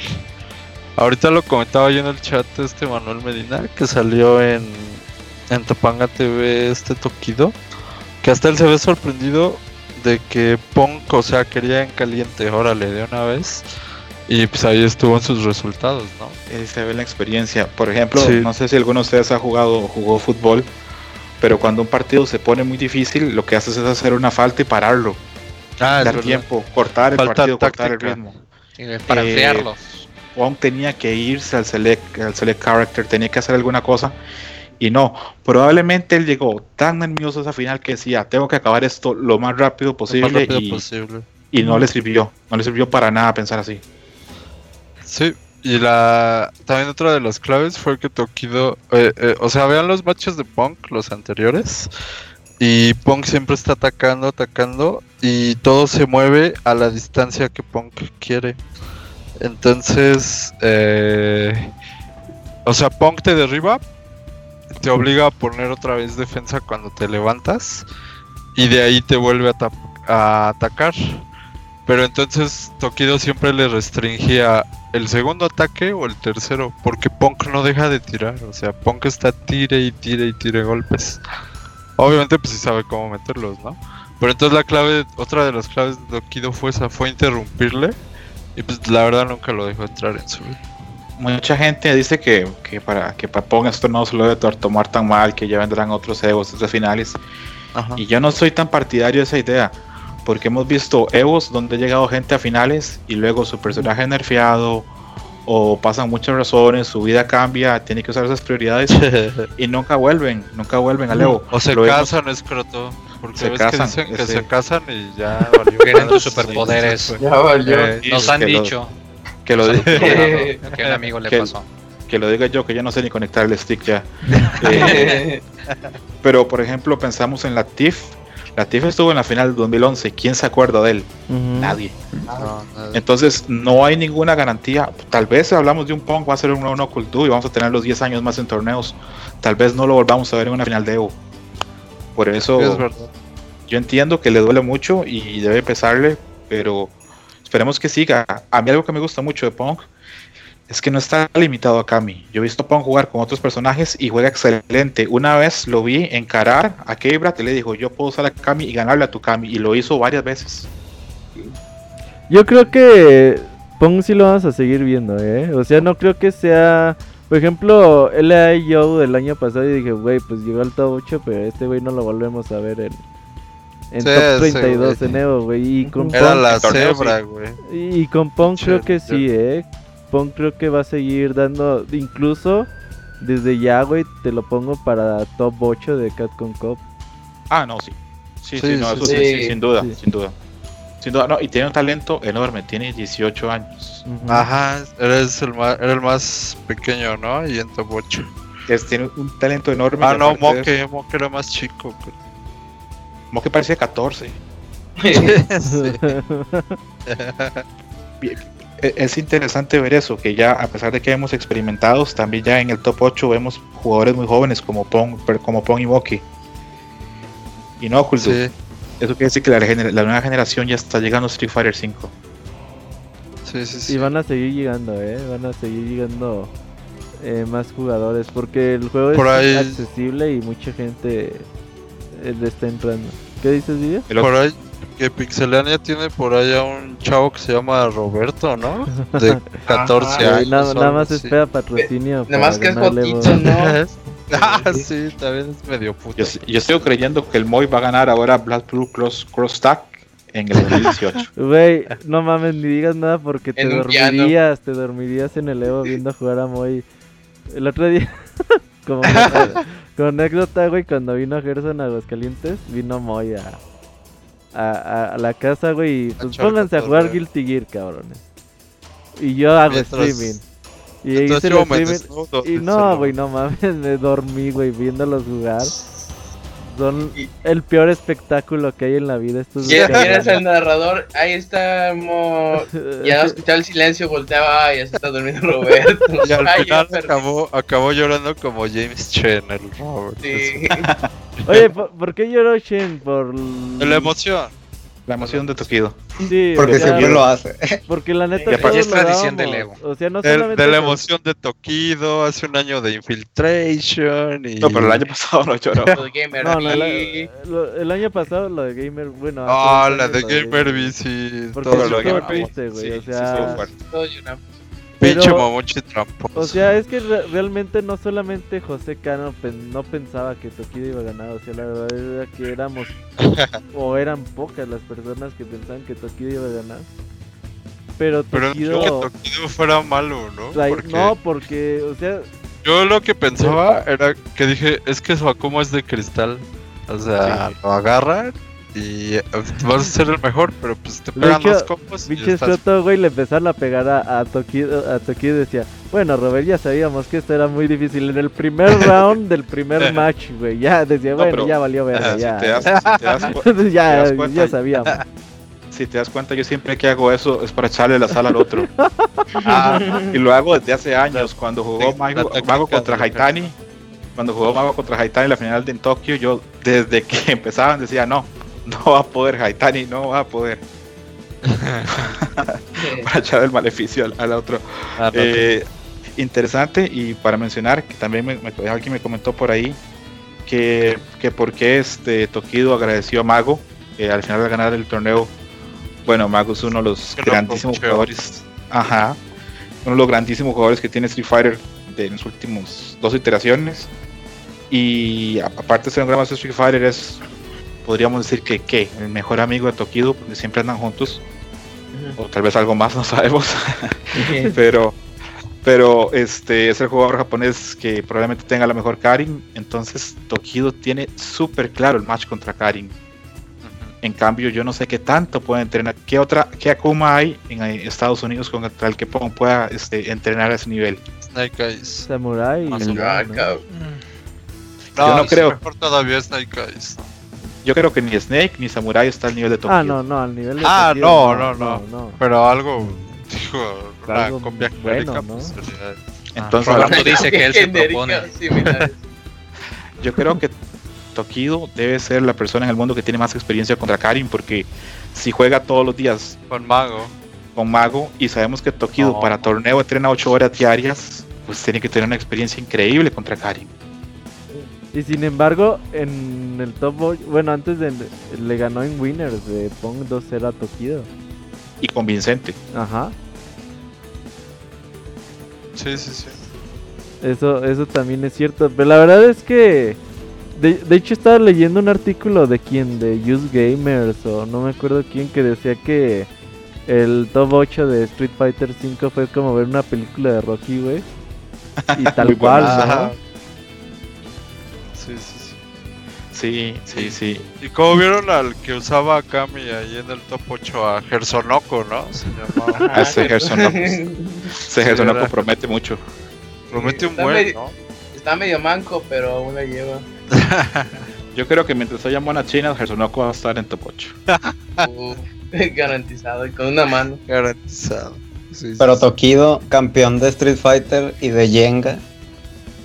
ahorita lo comentaba yo en el chat este Manuel Medina que salió en en Topanga TV este Tokido que hasta él se ve sorprendido de que Punk, o sea, quería en caliente, órale, de una vez. Y pues ahí estuvo en sus resultados, ¿no? Ahí se ve la experiencia. Por ejemplo, Sí. no sé si alguno de ustedes ha jugado o jugó fútbol, pero cuando un partido se pone muy difícil, lo que haces es hacer una falta y pararlo. Ah, dar tiempo, cortar el Falta partido, cortar el ritmo. para Eh. Wong tenía que irse al select, al select character, tenía que hacer alguna cosa. Y no, probablemente él llegó tan nervioso a esa final que decía, tengo que acabar esto lo más rápido Lo posible más rápido y, posible. y no le sirvió, no le sirvió para nada pensar así. Sí, y la también otra de las claves fue que Tokido, eh, eh, o sea, vean los matches de Punk, los anteriores, y Punk siempre está atacando, atacando, y todo se mueve a la distancia que Punk quiere. Entonces, eh, o sea, Punk te derriba, te obliga a poner otra vez defensa cuando te levantas, y de ahí te vuelve a, a atacar. Pero entonces Tokido siempre le restringía el segundo ataque o el tercero, porque Punk no deja de tirar, o sea, Punk está tire y tire y tire golpes. Obviamente pues sí sabe cómo meterlos, ¿no? Pero entonces la clave, otra de las claves de Tokido fue esa, fue interrumpirle y pues la verdad nunca lo dejó entrar en su Mucha gente dice que, que para que para Pong esto no se lo debe to- tomar tan mal, que ya vendrán otros Evos, otras finales. Ajá. Y yo no soy tan partidario de esa idea, porque hemos visto Evos donde ha llegado gente a finales y luego su personaje es nerfeado o pasan muchas razones, su vida cambia, tiene que usar esas prioridades y nunca vuelven, nunca vuelven al Evo. o se Lo vemos- casan, escroto. Porque Se ves casan, que dicen que ese- se casan y ya valió. Tienen tus superpoderes. sí, sí. Ya valió. Eh, Nos que han lo- dicho Que lo, di- que a un amigo le Que- pasó. que lo diga yo, que ya no sé ni conectar el stick ya. Eh, pero por ejemplo, pensamos en la TIF. La TIF estuvo en la final del 2011. ¿Quién se acuerda de él? Nadie. no. Entonces, no hay ninguna garantía. Tal vez hablamos de un Pong, va a ser un nuevo Cultu y vamos a tener los 10 años más en torneos. Tal vez no lo volvamos a ver en una final de Evo. Por eso, Es yo entiendo que le duele mucho y debe pesarle, pero esperemos que siga. A mí algo que me gusta mucho de Pong es que no está limitado a Kami. Yo he visto a Pong jugar con otros personajes y juega excelente. Una vez lo vi encarar a Kebrat y le dijo, yo puedo usar a Kami y ganarle a tu Kami. Y lo hizo varias veces. Yo creo que Pong sí lo vamos a seguir viendo, ¿eh? O sea, no creo que sea... Por ejemplo, L.A. Joe del año pasado y dije, güey, pues llegó al top 8, pero este güey no lo volvemos a ver en, en Sí, top ese 32 güey. en Evo, güey. Y con Era Pong, la cebra, güey. y con Pong creo que sí, ¿eh? Pong creo que va a seguir dando, incluso desde ya, güey, te lo pongo para top 8 de Catcon Cup. Ah, no, sí. Sí, sí, Sí, no, eso sí. sí, sí, sin duda, Sí. sin duda. Sin duda, no, y tiene un talento enorme, tiene 18 años. Ajá, eres el más, era el más pequeño, ¿no? Y en top 8. Es, tiene un talento enorme. Ah, no, aparte de Moque, Moque era más chico. güey. Moque parecía 14. Sí. Bien, e- Es interesante ver eso, que ya a pesar de que hemos experimentado, también ya en el top 8 vemos jugadores muy jóvenes como Pong, como Pong y Moki. Y no, Kuldu, Sí, eso quiere decir que la, nueva generación ya está llegando a Street Fighter 5. sí, sí. sí. Y van a seguir llegando, ¿eh? Van a seguir llegando eh, más jugadores porque el juego Por es ahí- accesible y mucha gente eh, le está entrando. ¿Qué dices, otro- Por ahí, que Pixelania tiene por ahí a un chavo que se llama Roberto, ¿no? De 14 Ajá. años. nada, nada más espera patrocinio. Nada más que es güey. ¿no? ah, sí, también es medio puto. yo, yo sigo creyendo que el Moy va a ganar ahora Black Blue Cross, Cross Tag en el 2018. Güey, no mames, ni digas nada porque te piano. dormirías, te dormirías en el Evo viendo jugar a Moy. El otro día, como, como anécdota, güey, cuando vino Gerson a Aguascalientes, vino Moy a, a, a- a la casa, güey, y pues pónganse a jugar. Guilty Gear, cabrones. Y yo hago Mientras- streaming. Y Entonces hice el streaming, desnudo y no, güey, no mames, me dormí, güey, viéndolos jugar. Son el peor espectáculo que hay en la vida. Estos ¿Quién cabrones. quién es el narrador? Ahí estamos. Ya no escuchaba el silencio, volteaba y ya se está durmiendo Roberto. Y al Ay, final acabó, acabó llorando como James Chen, el Robert. Sí. Oye, ¿por, por qué lloró Shen? Por De la emoción. La emoción de Tokido. Sí, Porque o sea, siempre lo hace. Porque la neta Y aparte todos es tradición del. Evo. O sea, no De, solamente de la emoción de Tokido, hace un año de Infiltration y... No, pero el año pasado no lloró. Lo de Gamer No, no, lo- el año pasado lo de Gamer, bueno. Ah, la de Gamer BC. Porque Todo sí lo que Gamer triste, güey, Sí, o sí, sea. Todos lloramos. Pinche Pero- Momochi tramposo. O sea, es que re- realmente no solamente José Cano pen- no pensaba que Tokido iba a ganar, o sea, la verdad era que éramos o eran pocas las personas que pensaban que Tokido iba a ganar. Pero Pero no Tokido, creo que Tokido fuera malo, ¿no? Porque no, porque, o sea, yo lo que pensaba era que dije, es que su Akuma es de cristal. O sea, lo agarran y eh, vas a ser el mejor, pero pues te pegan los combos estás... güey, le empezaron a pegar a, a Tokido, a Tokido decía, bueno, Robert, ya sabíamos que esto era muy difícil. En el primer round del primer match, güey, ya decía, No, bueno, pero- ya valió verga, Si ya. te das, si te das cu- Entonces ya, te das cuenta- ya sabíamos. si te das cuenta, yo siempre que hago eso es para echarle la sal al otro. Ah, y lo hago desde hace años, cuando jugó Mago, Mago contra Haitani. Cuando jugó Mago contra Haitani en la final de en Tokio, yo desde que empezaban decía, no, no va a poder Haitani, no va a poder. Para echar el maleficio al, al otro. Ah, no, Eh, interesante y para mencionar que también me, me- alguien me comentó por ahí que, que por qué este Tokido agradeció a Mago eh, al final de ganar el torneo. Bueno, Mago es uno de los Que grandísimos jugadores. Ajá. Uno de los grandísimos jugadores que tiene Street Fighter de los últimos dos iteraciones. Y aparte de ser un gran Street Fighter es, podríamos decir que, que el mejor amigo de Tokido, porque siempre andan juntos. O tal vez algo más, no sabemos. pero pero este es el jugador japonés que probablemente tenga la mejor Karin entonces Tokido tiene súper claro el match contra Karin en cambio yo no sé qué tanto puede entrenar qué otra qué Akuma hay en eh, Estados Unidos contra el que pueda este, entrenar a ese nivel Snake Eyes. Samurai Ah, ¿no? cabrón. No, no creo. mejor todavía Snake Eyes. Yo creo que ni Snake ni Samurai está al nivel de Tokido Ah, no, no, al nivel de Ah, no, no, no. no. Pero algo, digo, una Algo copia bueno, genérica, ¿no? pues, sería- entonces Roberto hablando- dice que él se propone. yo creo que Tokido debe ser la persona en el mundo que tiene más experiencia contra Karin porque si juega todos los días Con Mago. con Mago y sabemos que Tokido No. para torneo entrena 8 horas diarias, pues tiene que tener una experiencia increíble contra Karin. Y sin embargo, en el top 8, bueno, antes de, le ganó en Winners de Pong 2-0 a Tokido. Y convincente. Ajá. Sí, sí, sí. Eso, eso también es cierto. Pero la verdad es que. De, de hecho, estaba leyendo un artículo de quién, de Use Gamers o no me acuerdo quién, que decía que el top 8 de Street Fighter 5 fue como ver una película de Rocky, güey. Y tal cual. ¿no? Sí, sí, sí. ¿Y cómo vieron al que usaba a Kami ahí en el top 8 a Gersonoko, no? Se llamaba. Ah, ese Gersonoko. Ese Gersonoko era. promete mucho. Promete un Está buen, medio- ¿no? Está medio manco, pero aún la lleva. Yo creo que mientras haya monas chinas, Gersonoko va a estar en top 8. Uh, garantizado y con una mano. Garantizado. Sí, sí, Pero sí. Tokido, campeón de Street Fighter y de Jenga.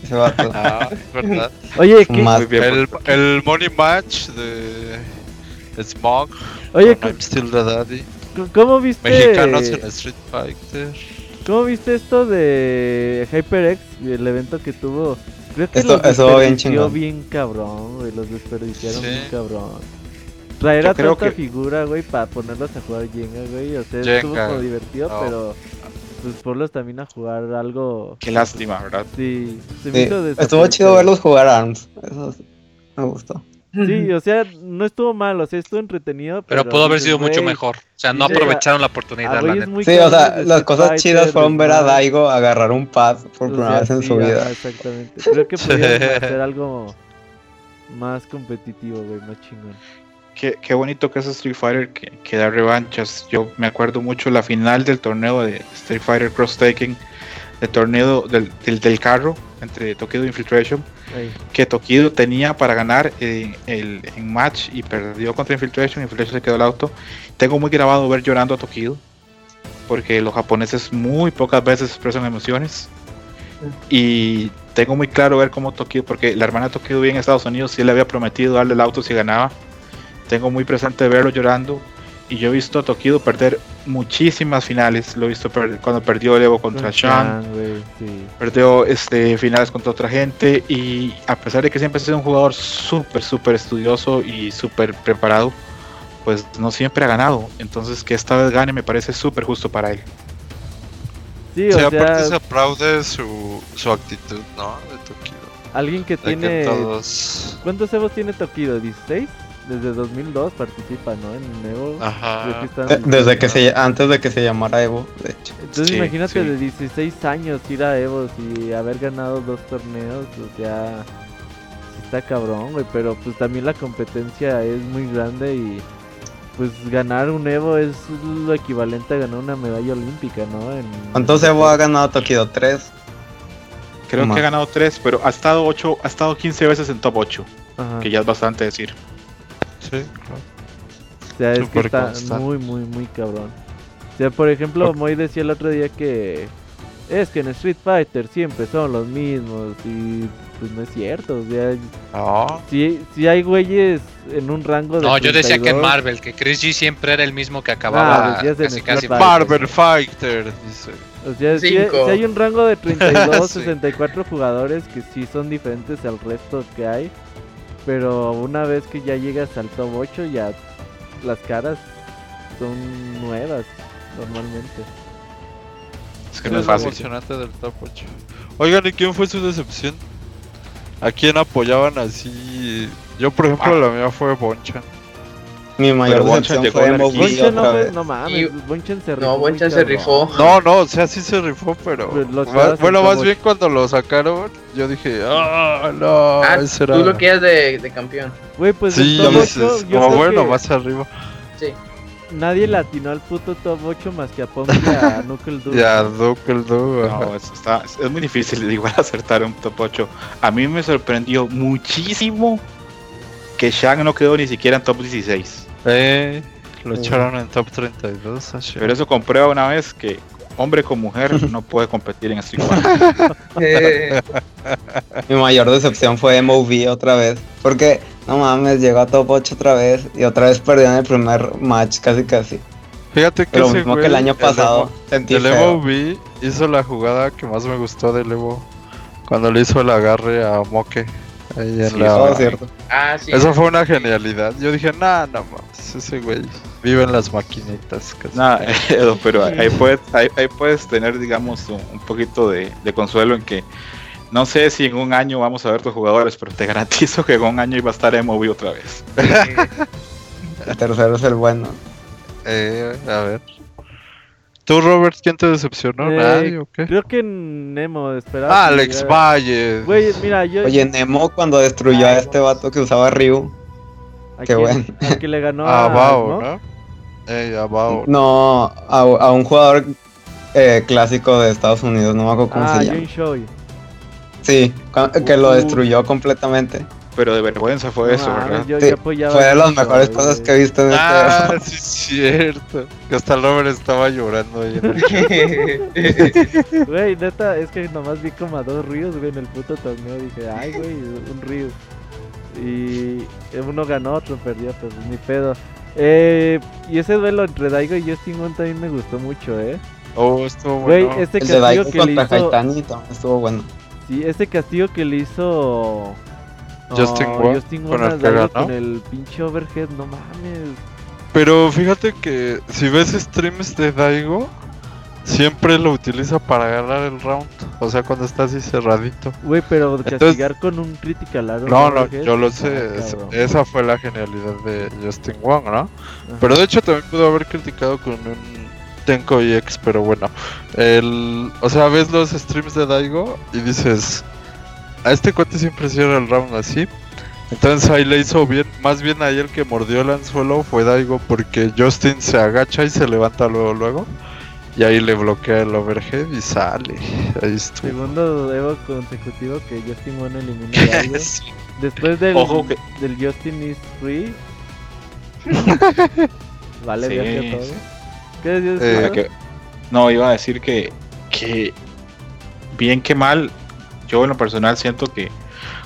Ese vato. Ah, ¿verdad? Oye, ¿qué, Más- Muy bien. El, Money Match de Smog. oye, I'm Still the Daddy. ¿cómo viste? Mexicanos en Street Fighter. ¿Cómo viste esto de HyperX y el evento que tuvo? Creo que Esto- los eso bien desperdició bien cabrón, güey, los desperdiciaron Sí. bien cabrón. Traer a tanta que- figura, güey, para ponerlos a jugar Jenga, güey, o sea, Jenga, estuvo como divertido, no. pero pues ponlos también a jugar algo... Qué lástima, ¿verdad? Sí, se me Sí, hizo estuvo chido verlos jugar ARMS. Eso sí, me gustó. Sí, o sea, no estuvo mal, o sea, estuvo entretenido, pero... Pero pudo haber sido mucho mejor. O sea, no aprovecharon la oportunidad, la neta. Sí, o sea, las Street cosas chidas fueron ver a. Daigo agarrar un pad por O primera sea, vez en sí, su vida. exactamente. Creo que pudieron hacer algo más competitivo, güey, más chingón. Qué, qué bonito que es Street Fighter que, que da revanchas. Yo me acuerdo mucho la final del torneo de Street Fighter Cross Taking, el torneo del, del, del carro entre Tokido e Infiltration, que Tokido tenía para ganar eh, el, en match y perdió contra Infiltration. Infiltration se quedó el auto. Tengo muy grabado ver llorando a Tokido, porque los japoneses muy pocas veces expresan emociones. Y tengo muy claro ver cómo Tokido, porque la hermana de Tokido vive en Estados Unidos, sí le había prometido darle el auto si ganaba. Tengo muy presente verlo llorando. Y yo he visto a Tokido perder muchísimas finales. Lo he visto perder cuando perdió el Evo contra con Sean, sí. perdió este, finales contra otra gente. Y a pesar de que siempre ha sido un jugador súper, súper estudioso y súper preparado, pues no siempre ha ganado. Entonces que esta vez gane me parece súper justo para él. Sí, Sí, o aparte se sea, aplaude su, su actitud, ¿no? De Tokido. alguien que De que tiene... todos. ¿Cuántos Evos tiene Tokido? ¿16? Desde 2002 participa, ¿no? En Evo. Ajá. Creo que están- Eh, Desde que se, antes de que se llamara Evo, de hecho. Entonces Sí, imagínate sí. de 16 años ir a Evos y haber ganado dos torneos, o sea, está cabrón, güey, pero pues también la competencia es muy grande y pues ganar un Evo es lo equivalente a ganar una medalla olímpica, ¿no? En... ¿Cuántos Evo ha ganado Tokido? ¿Tres? Creo Más. que ha ganado 3, pero ha estado 8, ha estado 15 veces en top 8, Ajá. que ya es bastante decir. Sí, claro. O sea, es que está constante. muy, muy, muy cabrón. O sea, por ejemplo, Ok. Moy decía el otro día que es que en Street Fighter siempre son los mismos y pues no es cierto. O sea, No, si, si hay güeyes en un rango de. No, yo decía que en 32, Marvel, que Chris G siempre era el mismo que acababa decías en casi Street casi. Fighter. Marvel Fighter, dice. O sea, si hay un rango de 32, Sí. 64 jugadores que sí son diferentes al resto que hay. Pero una vez que ya llegas al top 8, ya las caras son nuevas normalmente. Es que no es fácil. emocionante del top 8. Oigan, ¿y quién fue su decepción? ¿A quién apoyaban así? Yo, por ejemplo, Ah. la mía fue Bonchan. Mi mayor Pero Bonchan decepción llegó fue quinta. Bonchan no, fue- no mames, Y- Bonchan se rifó. No, muy Bonchan se rifó. No, no, o sea, sí se rifó, pero. Pues Ma- esperabas bueno, en más bien cuando lo sacaron, yo dije, ah, no, Ah, ese era. tú lo quieres de, de campeón. Güey, pues Sí, top dices, 8, yo como bueno, que más arriba. Sí. nadie le atinó al puto top 8 más que a Punk y a Knuckle Dude. Ya, Duke. ajá. No, es, está, es- es muy difícil igual acertar un top 8. A mí me sorprendió muchísimo que Shang no quedó ni siquiera en top 16. Eh, lo Sí. echaron en top 32. así. Pero eso comprueba una vez que hombre con mujer no puede competir en Street Fighter. Eh, Mi mayor decepción fue MOV otra vez. Porque, no mames, llegó a top 8 otra vez. Y otra vez perdió en el primer match, casi casi. Fíjate que Lo ese mismo güey, que el año pasado. El feo. Evo V hizo la jugada que más me gustó del Evo. Cuando le hizo el agarre a Moke. Ahí en Sí, la... Todo cierto. ah, sí. Eso fue una genialidad. Yo dije, nah, no mames, ese güey vive en las maquinitas. casi. Nada, Edo, pero ahí puedes, ahí, ahí puedes tener, digamos, un, un poquito de, de consuelo en que no sé si en un año vamos a ver tus jugadores, pero te garantizo que en un año iba a estar MOV otra vez. El tercero es el bueno. Eh, a ver. ¿Tú, Robert, quién te decepcionó? Eh, ¿Nadie o qué? Creo que Nemo esperaba. que Alex llegara- Valle. Güey, mira, yo. Oye, Nemo cuando destruyó a este vato que usaba Ryu. ¿a qué bueno. Al que le ganó a a. Bao, ¿no? ¿no? A Bao. No, a, a un jugador eh, clásico de Estados Unidos, no me acuerdo cómo Ah, se llama. Shoy. Sí, que lo Uh. destruyó completamente. Pero de vergüenza fue No eso, ¿verdad? Yo, Sí, yo apoyaba Fue de las mejores Shoy, cosas güey. que he visto en este Ah, sí, es cierto. Que hasta el Robert estaba llorando ahí. en el- Güey, neta, es que nomás vi como a dos ríos, güey, en el puto torneo. Dije, ay, güey, un río. Y uno ganó, otro perdió, pues ni pedo. Eh, y ese duelo entre Daigo y Justin Wong también me gustó mucho, eh. Oh, estuvo Güey, bueno. este El de castigo Daigo que le hizo. Haitani también estuvo bueno. Sí, ese castigo que le hizo. Justin oh, Wong, Justin con el que con pinche overhead, no mames. Pero fíjate que si ves streams de Daigo, siempre lo utiliza para ganar el round. O sea, cuando está así cerradito. Güey, pero Entonces- castigar con un critical arrow No, no, overhead, yo lo sé. esa fue la genialidad de Justin Wong, ¿no? Ajá. Pero de hecho también pudo haber criticado con un Tenko EX, pero bueno. El, o sea, ves los streams de Daigo y dices, a este cuate siempre cierra el round así. Entonces ahí le hizo bien, más bien ahí el que mordió el anzuelo fue Daigo porque Justin se agacha y se levanta luego luego. Y ahí le bloquea el overhead y sale. Ahí estuvo. Segundo Evo consecutivo que Justin Wong elimina a Daigo. Sí. Después del, Ojo que- del Justin is free. vale, Sí, viaje todo. sí. ¿Qué decías? Eh, que- no, iba a decir que, que bien que mal, yo en lo personal siento que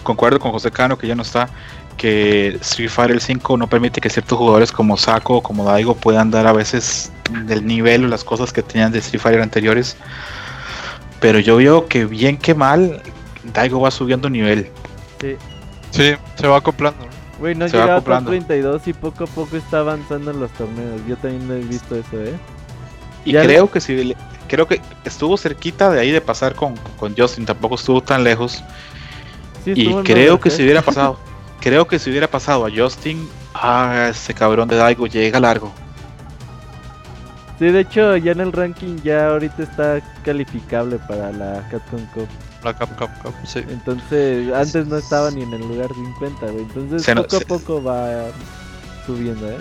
concuerdo con José Cano que ya no está, que Street Fighter 5 no permite que ciertos jugadores como Sako o como Daigo puedan dar a veces del nivel o las cosas que tenían de Street Fighter anteriores. Pero yo veo que bien que mal, Daigo va subiendo nivel. Sí. Sí, se va acoplando. Güey, no se va llegaba acoplando. 32 y poco a poco está avanzando en los torneos. Yo también he visto eso, ¿eh? Y Ya creo que si le- creo que estuvo cerquita de ahí de pasar con, con Justin, tampoco estuvo tan lejos. Sí, Y creo que si hubiera pasado, creo que si hubiera pasado a Justin, ah, ese cabrón de Daigo llega largo. Sí, de hecho, ya en el ranking ya ahorita está calificable para la Capcom Cup. La Capcom Cup, sí. Entonces, antes no estaba ni en el lugar 50, güey. Entonces, Se poco a se- poco va subiendo, ¿eh?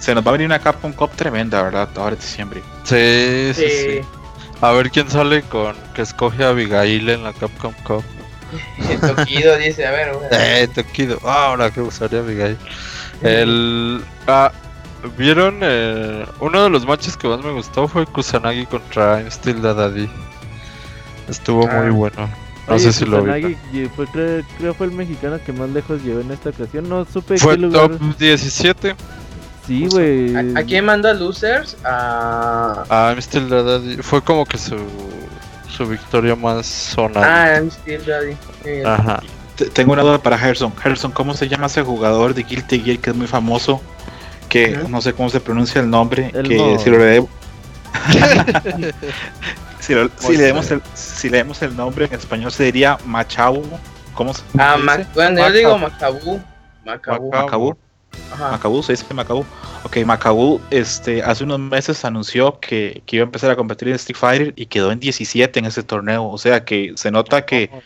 Se nos va a venir una Capcom Cup tremenda, ¿verdad? Ahora en diciembre. Sí, sí, sí. Sí. A ver quién sale con que escoge a Abigail en la Capcom Cup. Tokido dice, a ver, Eh, Tokido. Ah, ahora que usaría Abigail. El. Ah, ¿Vieron? eh, uno de los matches que más me gustó fue Kusanagi contra I'm Still Daddy. Estuvo Ah. muy bueno. No Oye, sé si lo Kusanagi, vi. y fue, creo, creo fue el mexicano que más lejos llegó en esta ocasión. No supe Fue qué lugar. top 17. Sí, güey. ¿A, a quién mandó a Losers? A. I'm Still the Daddy. Fue como que su, su victoria más sonada. Ah, I'm still daddy. Ajá. Te- Tengo una duda para Gerson. Gerson, ¿cómo se llama ese jugador de Guilty Gear que es muy famoso? Que no sé cómo se pronuncia el nombre. El que si lo leemos. si, lo- si leemos el, si leemos el nombre en español se diría Machau. ¿Cómo se Ah, se dice? bueno, yo digo Macabú. Macabú. Maca- Macabú. Ajá. Macabú, se dice Macabú. Ok, Macabú este, hace unos meses anunció que, que iba a empezar a competir en Street Fighter y quedó en 17 en ese torneo. O sea que se nota que, Oh,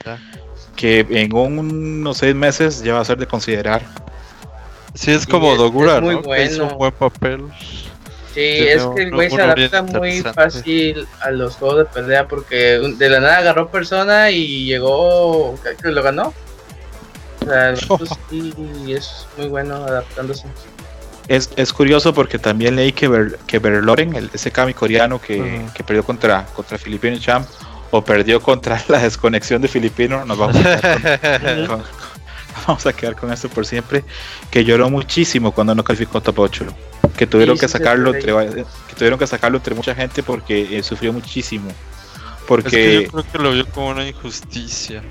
que en unos seis meses ya va a ser de considerar. Sí, es como es- Dogura, es muy ¿no? Que hizo bueno. un buen papel. Sí, es que el güey se adapta muy fácil a los juegos de pelea porque de la nada agarró persona y llegó, creo que lo ganó. O sea, el vato sí es muy bueno adaptándose. Es, es curioso porque también leí que, Ber, que Berloren, el, ese kami coreano que, que perdió contra, contra Filipino Champ, o perdió contra la desconexión de Filipino, nos vamos a quedar con, con- vamos a quedar con esto por siempre, que lloró muchísimo cuando no calificó top 8. Que tuvieron Sí, que sacarlo entre, que tuvieron que sacarlo entre mucha gente porque eh, sufrió muchísimo. Es que Porque yo creo que lo vio como una injusticia.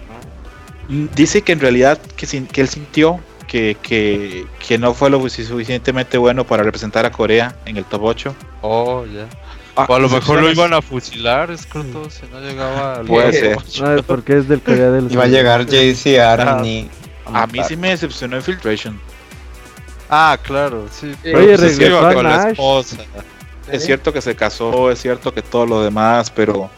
Dice que en realidad que, sin- que él sintió que, que, que no fue lo suficientemente bueno para representar a Corea en el top 8. Oh, ya. Ah, O a lo sus mejor lo iban a fusilar, es corto, si no llegaba al Puede top ser. ocho. No, es porque es del Corea del Iba a Sur. llegar JC Army. A mí sí me decepcionó Infiltration. Ah, claro, sí. Pero Oye, pues regresó con la esposa. Es cierto que se casó, es cierto que todo lo demás, pero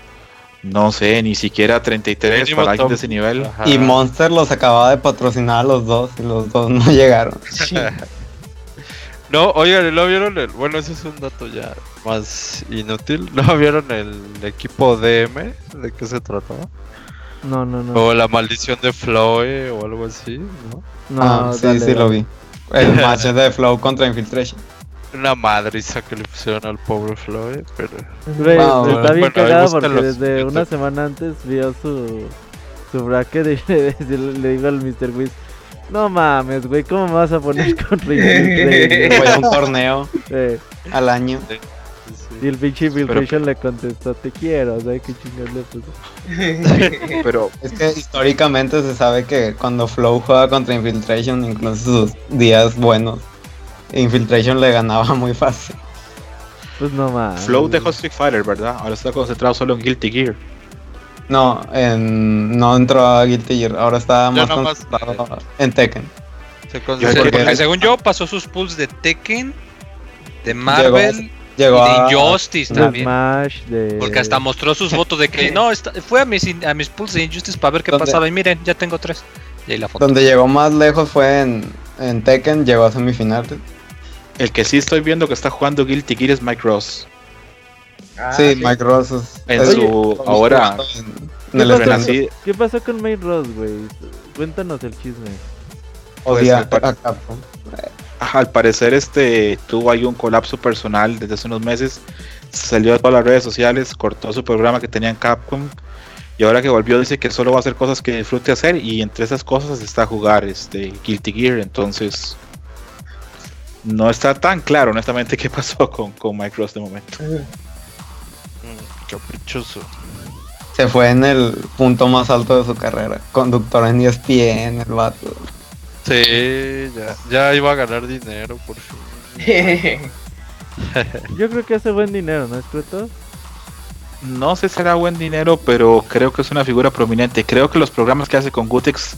no sé, ni siquiera 33 Mínimo para alguien de ese nivel. Ajá. Y Monster los acababa de patrocinar a los dos y los dos no llegaron. No, oigan, ¿no vieron el? Bueno, ese es un dato ya más inútil. ¿No vieron el equipo DM? ¿De qué se trataba? No, no, no. O la maldición de Floe o algo así, ¿no? no ah, sí, dale, sí dale. lo vi. El match de Flow contra Infiltration. Una madriza que le pusieron al pobre Floe, pero... Güey, Wow, está bien bueno, cagado porque los desde una semana antes vio su, su bracket y le, le- le digo al Mr. Wiz, no mames, güey, ¿cómo me vas a poner contra Infiltration?" Fue a un torneo Eh, al año. y el pinche Infiltration le contestó, te quiero, ¿sabes qué chingados le puso? Pero Es que históricamente se sabe que cuando Flow juega contra Infiltration, incluso sus días buenos, Infiltration le ganaba muy fácil. Pues no mames. Flow dejó Street Fighter, ¿verdad? Ahora está concentrado solo en Guilty Gear. No, en, no entró a Guilty Gear, ahora está Ya más concentrado en Tekken. Se porque- porque según yo pasó sus pulls de Tekken, de Marvel Llegó y de Injustice también. Smash, de... Porque hasta mostró sus votos de que no, está- fue a mis, in- a mis pulls de Injustice para ver qué ¿Dónde? pasaba. Y miren, ya tengo tres. Y ahí la foto. donde llegó más lejos fue en, en Tekken, llegó a semifinales. El que sí estoy viendo que está jugando Guilty Gear es Mike Ross. Ah, sí, Mike Ross es- En su ahora en, ¿Qué en pasó, escenario. así- ¿Qué pasó con May Ross, güey? Cuéntanos el chisme. Odia pues, a Capcom. Ajá, al parecer este tuvo ahí un colapso personal desde hace unos meses. Salió de todas las redes sociales, cortó su programa que tenía en Capcom. Y ahora que volvió dice que solo va a hacer cosas que disfrute hacer. Y entre esas cosas está jugar este Guilty Gear. Entonces no está tan claro honestamente qué pasó con, con Mike Ross de momento. Mm, Caprichoso. Se fue en el punto más alto de su carrera. Conductor en ESPN, el vato. Sí, ya, ya iba a ganar dinero por fin. Yo creo que hace buen dinero, ¿no es cierto? No sé si será buen dinero, pero creo que es una figura prominente. Creo que los programas que hace con Gutex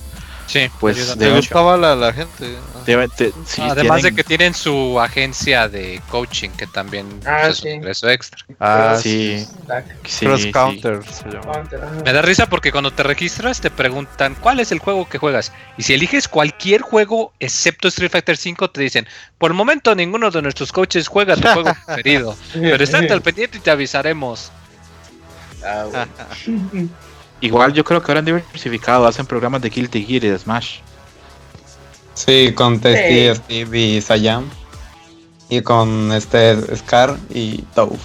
Sí, pues mucho. gustaba la, la gente. te- sí Además tienen- de que tienen su agencia de coaching que también Ah, es sí. un ingreso extra. Ah, sí, Cross sí. Counter se llama. counter, ajá. Me da risa porque cuando te registras te preguntan cuál es el juego que juegas. Y si eliges cualquier juego excepto Street Fighter V, te dicen, por el momento ninguno de nuestros coaches juega tu juego preferido. Pero estate al pendiente y te avisaremos. Ah, bueno. Igual yo creo que ahora han diversificado, hacen programas de Guilty Gear y de Smash. Sí, con Testy, Sí. Steve y Sayam. Y con este Scar y Touf.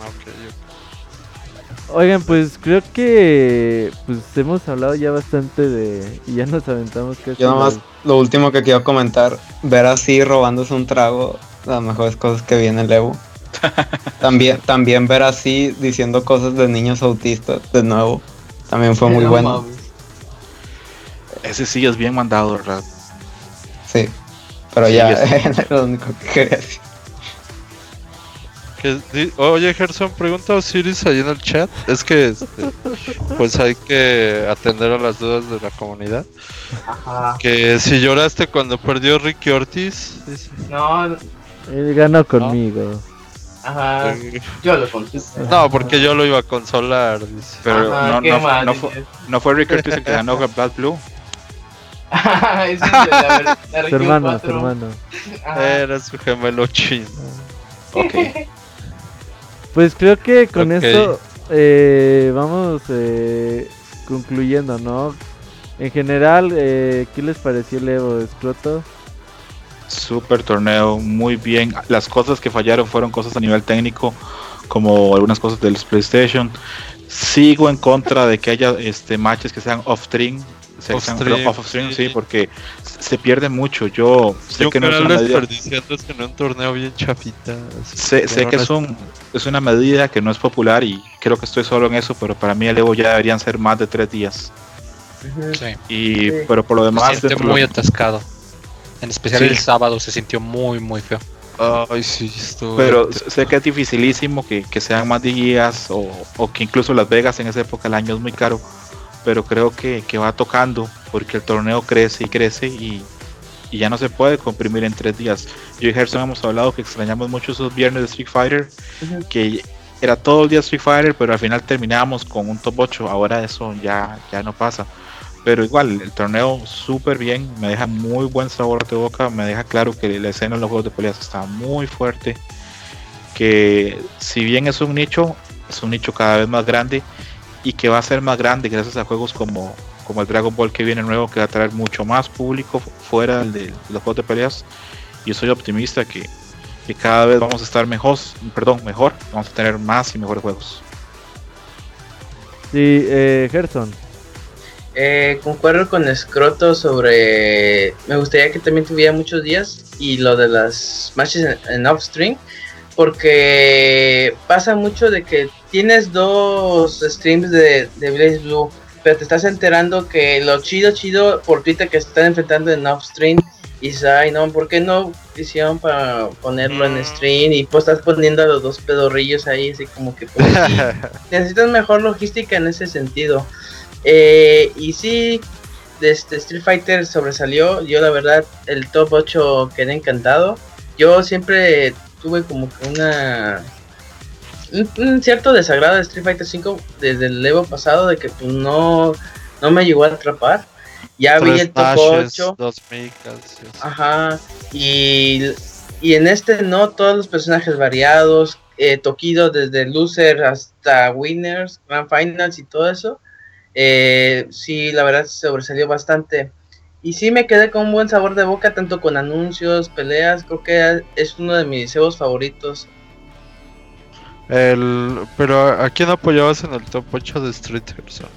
Ok, Oigan, pues creo que pues hemos hablado ya bastante de y ya nos aventamos casi Yo nomás, las- lo último que quiero comentar, ver así robándose un trago, las mejores cosas que vi en el Evo. también, también ver así diciendo cosas de niños autistas, de nuevo, también fue muy No bueno. mames. Ese sí es bien mandado, ¿verdad? Sí, pero Sí, ya, era lo único que quería decir. Oye, Gerson, pregunta a Osiris ahí en el chat. Es que este, pues hay que atender a las dudas de la comunidad. Ajá. Que si lloraste cuando perdió Ricky Ortiz, dice. No, Él ganó conmigo. Ajá. Yo lo contesto. No, porque yo lo iba a consolar, dice. Pero Ajá, no, no, mal, no fue, no fue Rick Ortiz el que ganó Black Blue. Ese es de la, la Su región hermano, su hermano. Era su gemelo chino. Ok. Pues creo que con Ok. esto eh, vamos eh, concluyendo, ¿no? En general, eh, ¿qué les pareció el Evo Escroto? Super torneo, muy bien. Las cosas que fallaron fueron cosas a nivel técnico, como algunas cosas del PlayStation. Sigo en contra de que haya este matches que sean off-stream. se- sean- Off-stream, off-stream, sí, sí. porque se pierde mucho. Yo sé Yo que no es una medida, desperdiciándose en un torneo bien chafita. sé, que es, un, es una medida que no es popular y creo que estoy solo en eso, pero para mí el Evo ya deberían ser más de tres días. Sí. Y, Sí. pero por lo Se demás, siente de muy lo- atascado. En especial Sí. el sábado se sintió muy, muy feo. Ay, sí, estuvo. Pero sé que es dificilísimo que, que sean más días o, o que incluso Las Vegas en esa época del año es muy caro. Pero creo que, que va tocando porque el torneo crece y crece y, y ya no se puede comprimir en tres días. Yo y Gerson hemos hablado que extrañamos mucho esos viernes de Street Fighter, que era todo el día Street Fighter, pero al final terminábamos con un top 8. Ahora eso ya, ya no pasa. Pero igual, el torneo súper bien, me deja muy buen sabor de boca, me deja claro que la escena de los juegos de peleas está muy fuerte, que si bien es un nicho, es un nicho cada vez más grande y que va a ser más grande gracias a juegos como, como el Dragon Ball que viene nuevo, que va a traer mucho más público fu- fuera de los juegos de peleas. Yo soy optimista que, que cada vez vamos a estar mejor, perdón, mejor, vamos a tener más y mejores juegos. Sí, eh, Gerson. Eh, concuerdo con Scroto sobre. Me gustaría que también tuviera muchos días y lo de las matches en, en offstream. Porque pasa mucho de que tienes dos streams de, de Blaze Blue, pero te estás enterando que lo chido, chido por Twitter que se están enfrentando en offstream. Y dices, ay, no, ¿por qué no hicieron para ponerlo en Mm. stream? Y pues estás poniendo a los dos pedorrillos ahí, así como que. pues, sí, necesitas mejor logística en ese sentido. Eh, y sí, este Street Fighter sobresalió. Yo la verdad, el top 8 quedé encantado. Yo siempre tuve como que una... Un, un cierto desagrado de Street Fighter 5 desde el Evo pasado, de que pues no, no me llegó a atrapar. Ya vi el top Nashes, 8. dos Mikas. y así. Ajá. Y, y en este no, todos los personajes variados, eh, Tokido desde loser hasta winners, grand finals y todo eso. Eh, sí, la verdad sobresalió bastante. Y sí me quedé con un buen sabor de boca, tanto con anuncios, peleas, creo que es uno de mis juegos favoritos. El, pero ¿a quién apoyabas en el top 8 de Street Gerson?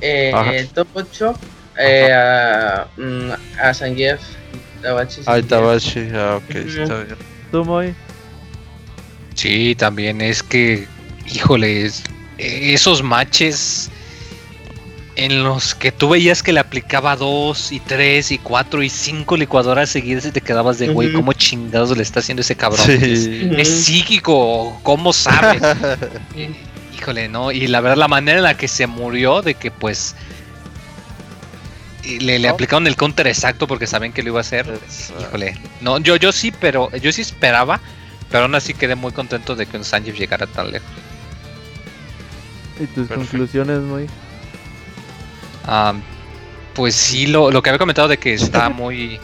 Eh, el top 8 eh, a, mm, a Zangief. Tabachi Ay, Zangief. Tabashi. Ah, ok, Ujú. está bien. ¿Tú, Moy? Sí, también es que, híjoles, esos matches en los que tú veías que le aplicaba dos y tres y cuatro y cinco licuadoras seguidas y te quedabas de, güey, Ujú. ¿cómo chingados le está haciendo ese cabrón? Sí. Es psíquico, ¿cómo sabe? Híjole, ¿no? Y la verdad, la manera en la que se murió, de que pues Y le, le aplicaron el counter exacto porque saben que lo iba a hacer. Híjole. No, yo, yo sí, pero yo sí esperaba. Pero aún así quedé muy contento de que un Sanjeev llegara tan lejos. ¿Y tus conclusiones, muy? Ah, pues sí, lo, lo que había comentado de que está muy eh,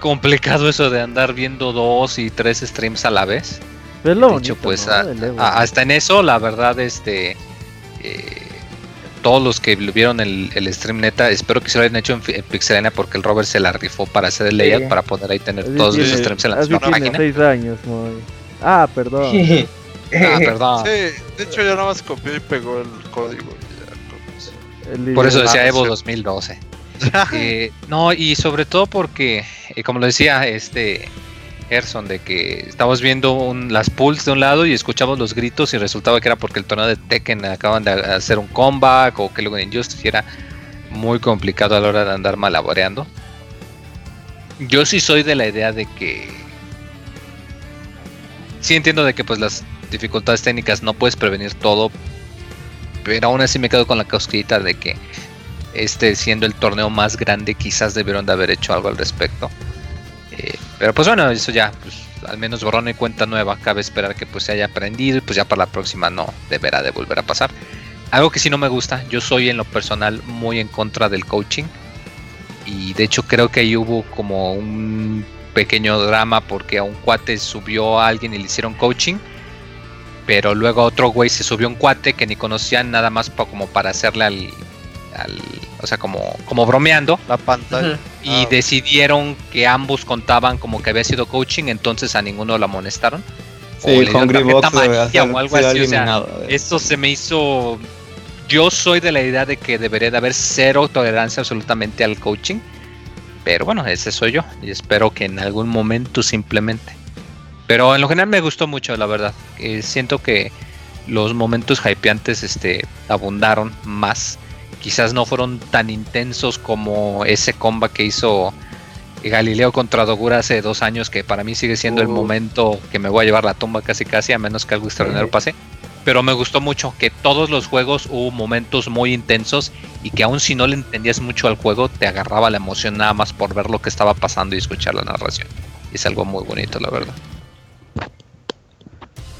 complicado eso de andar viendo dos y tres streams a la vez. Es lo De bonito, hecho, pues ¿no? a- del Evo. a- hasta en eso, la verdad, este. eh, todos los que vieron el, el stream neta, espero que se lo hayan hecho en, en Pixelania porque el Robert se la rifó para hacer el layout Sí. para poder ahí tener Así todos los streams en la misma tiene página. seis años, muy. Ah, perdón. Ah, perdón. Sí, de hecho ya nada más copió y pegó el código. Por eso decía Evo sí. 2012. Eh, no, y sobre todo porque, eh, como lo decía este Gerson, de que estamos viendo un- las pulls de un lado y escuchamos los gritos y resultaba que era porque el torneo de Tekken acaban de hacer un comeback o que luego en Injustice era muy complicado a la hora de andar malaboreando. Yo sí soy de la idea de que sí entiendo de que pues las dificultades técnicas no puedes prevenir todo, pero aún así me quedo con la cosquillita de que este siendo el torneo más grande quizás debieron de haber hecho algo al respecto. Eh, pero pues bueno, eso ya, pues al menos borrón y cuenta nueva, cabe esperar que pues se haya aprendido y pues ya para la próxima no deberá de volver a pasar. Algo que sí no me gusta, yo soy en lo personal muy en contra del coaching y de hecho creo que ahí hubo como un pequeño drama porque a un cuate subió a alguien y le hicieron coaching, pero luego a otro güey se subió un cuate que ni conocían nada más pa- como para hacerle al, al o sea, como, como bromeando La pantalla. y Ah, decidieron que ambos contaban como que había sido coaching, entonces a ninguno lo amonestaron. o le Sí, dieron Hungry Box haber o algo así, o sea, Esto se me hizo. Yo soy de la idea de que debería de haber cero tolerancia absolutamente al coaching. Pero bueno, ese soy yo. Y espero que en algún momento simplemente. Pero en lo general me gustó mucho, la verdad. Eh, siento que los momentos hypeantes este, abundaron más. Quizás no fueron tan intensos como ese comba que hizo Galileo contra Dogura hace dos años, que para mí sigue siendo el momento que me voy a llevar la tumba casi casi, a menos que algo extraordinario pase. Pero me gustó mucho que todos los juegos hubo momentos muy intensos y que aun si no le entendías mucho al juego, te agarraba la emoción nada más por ver lo que estaba pasando y escuchar la narración. Es algo muy bonito, la verdad.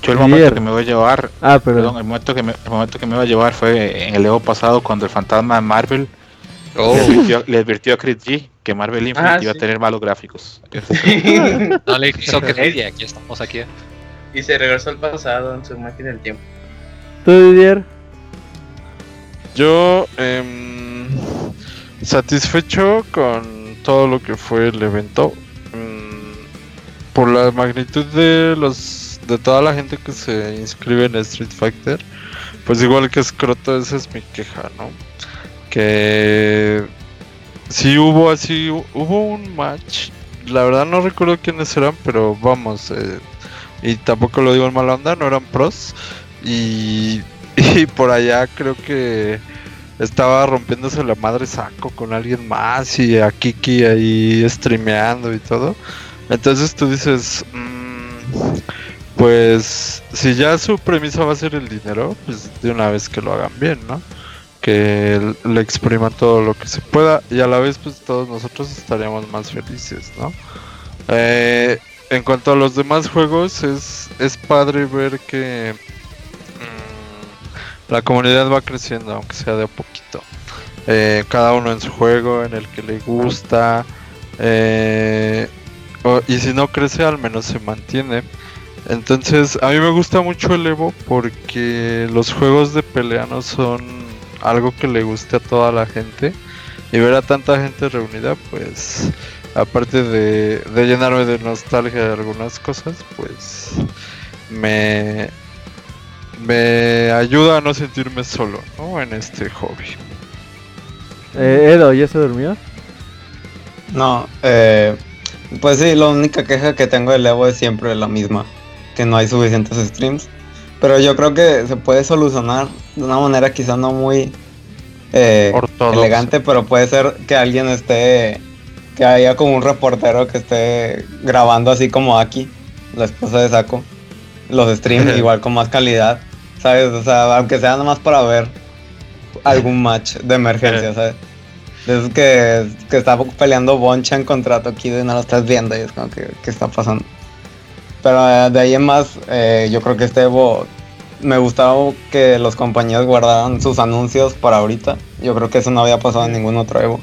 Yo el momento que me voy a llevar, Ah, perdón, perdón. el momento que me, el momento que me iba a llevar fue en el Evo pasado cuando el fantasma de Marvel Oh, le, advirtió, le advirtió a Chris G que Marvel Infinite Ah, iba a sí. tener malos gráficos. no le hizo creer y aquí estamos aquí. y se regresó al pasado en su máquina del tiempo. ¿Tú, Didier? Yo em, satisfecho con todo lo que fue el evento. mm, por la magnitud de los de toda la gente que se inscribe en Street Fighter. Pues igual que Scroto, esa es mi queja, ¿no? Que sí hubo así, hu- hubo un match. La verdad no recuerdo quiénes eran, pero vamos, eh, y tampoco lo digo en mala onda, no eran pros. Y, y por allá creo que estaba rompiéndose la madre saco con alguien más y a Kiki ahí streameando y todo. Entonces tú dices, "Mm, pues si ya su premisa va a ser el dinero, pues de una vez que lo hagan bien, ¿no? Que le expriman todo lo que se pueda y a la vez pues todos nosotros estaríamos más felices, ¿no? Eh, en cuanto a los demás juegos, es, es padre ver que mm, la comunidad va creciendo, aunque sea de a poquito. Eh, cada uno en su juego, en el que le gusta. eh, y si no crece, al menos se mantiene. Entonces, a mí me gusta mucho el Evo porque los juegos de pelea no son algo que le guste a toda la gente. Y ver a tanta gente reunida, pues, aparte de, de llenarme de nostalgia de algunas cosas, pues, me, me ayuda a no sentirme solo, ¿no? En este hobby. Eh, Edo, ¿ya se durmió? No, eh, pues sí, la única queja que tengo del Evo es siempre la misma, que no hay suficientes streams. Pero yo creo que se puede solucionar de una manera quizá no muy eh, elegante, pero puede ser que alguien esté, que haya como un reportero que esté grabando así como aquí, la esposa de Saco, los streams igual con más calidad, ¿sabes? O sea, aunque sea nada más para ver algún match de emergencia, ¿sabes? Es que, que está peleando Bonchan contra Tokido y no lo estás viendo y es como que, ¿qué está pasando? Pero eh, de ahí en más, eh, yo creo que este Evo me gustaba que los compañías guardaran sus anuncios para ahorita. Yo creo que eso no había pasado en ningún otro Evo.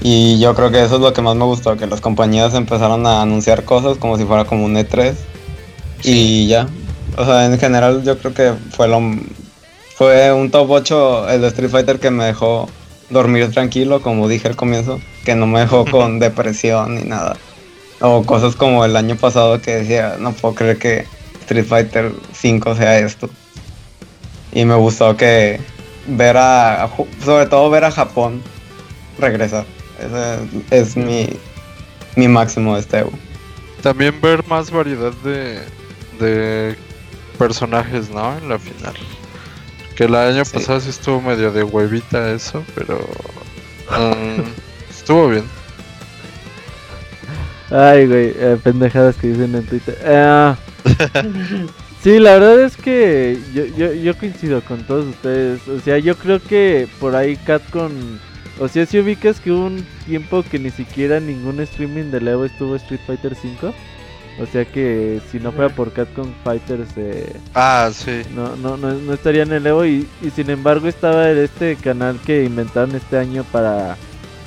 Y yo creo que eso es lo que más me gustó, que las compañías empezaron a anunciar cosas como si fuera como un E3. Y ya. O sea, en general yo creo que fue lo fue un top 8 el de Street Fighter que me dejó dormir tranquilo, como dije al comienzo, que no me dejó con depresión ni nada. O cosas como el año pasado que decía, no puedo creer que Street Fighter 5 sea esto. Y me gustó que ver a, sobre todo ver a Japón regresar. Ese es mi, mi máximo de este Evo. También ver más variedad de, de personajes, ¿no? En la final. Que el año pasado sí estuvo medio de huevita eso, pero um, estuvo bien. Ay, güey, eh, pendejadas que dicen en Twitter. Eh, sí, la verdad es que yo, yo, yo coincido con todos ustedes. O sea, yo creo que por ahí Catcon... O sea, si ubicas que hubo un tiempo que ni siquiera ningún streaming de Evo estuvo Street Fighter 5. O sea que si no fuera por Catcon Fighters, eh, ah, sí. no, no, no, no estaría en el Evo. Y, y sin embargo, estaba este canal que inventaron este año para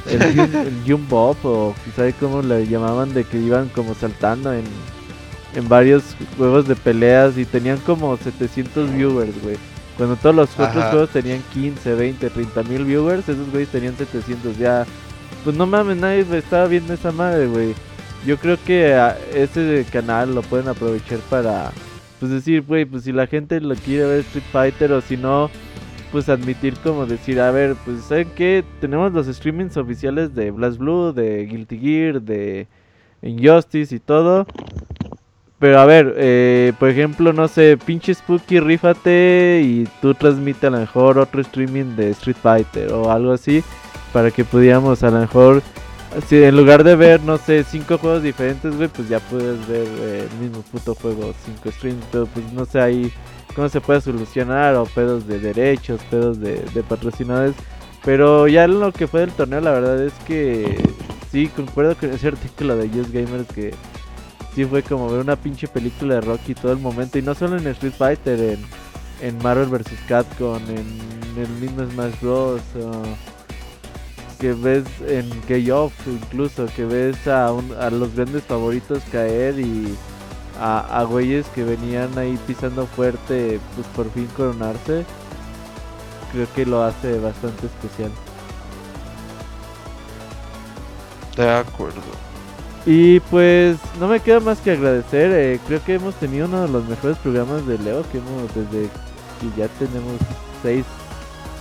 el, el Jumbo o quizá cómo le llamaban, de que iban como saltando en, en varios juegos de peleas y tenían como 700 viewers, güey. Cuando todos los otros Ajá. juegos tenían 15, 20, 30 mil viewers, esos güeyes tenían 700. Ya, pues no mames, nadie estaba viendo esa madre, güey. Yo creo que a ese canal lo pueden aprovechar para, pues decir, güey, pues si la gente lo quiere ver Street Fighter o si no, pues admitir como decir, a ver, pues ¿saben qué? Tenemos los streamings oficiales de Blast Blue, de Guilty Gear, de Injustice y todo. Pero a ver, eh, por ejemplo, no sé, pinche Spooky, rífate y tú transmite a lo mejor otro streaming de Street Fighter o algo así. Para que pudiéramos a lo mejor, si en lugar de ver, no sé, cinco juegos diferentes, güey, pues ya puedes ver eh, el mismo puto juego, cinco streams. Pues no sé ahí cómo se puede solucionar o pedos de derechos, pedos de, patrocinadores. Pero ya lo que fue del torneo, la verdad es que sí, concuerdo con ese artículo de Just Gamers que sí fue como ver una pinche película de Rocky todo el momento. Y no solo en Street Fighter, en, Marvel vs. Capcom, en el mismo Smash Bros. o que ves en K-Off incluso, que ves a, un- a los grandes favoritos caer y a, a güeyes que venían ahí pisando fuerte, pues por fin coronarse. Creo que lo hace bastante especial. De acuerdo. Y pues no me queda más que agradecer. eh, creo que hemos tenido uno de los mejores programas de Leo que hemos desde que ya tenemos 6,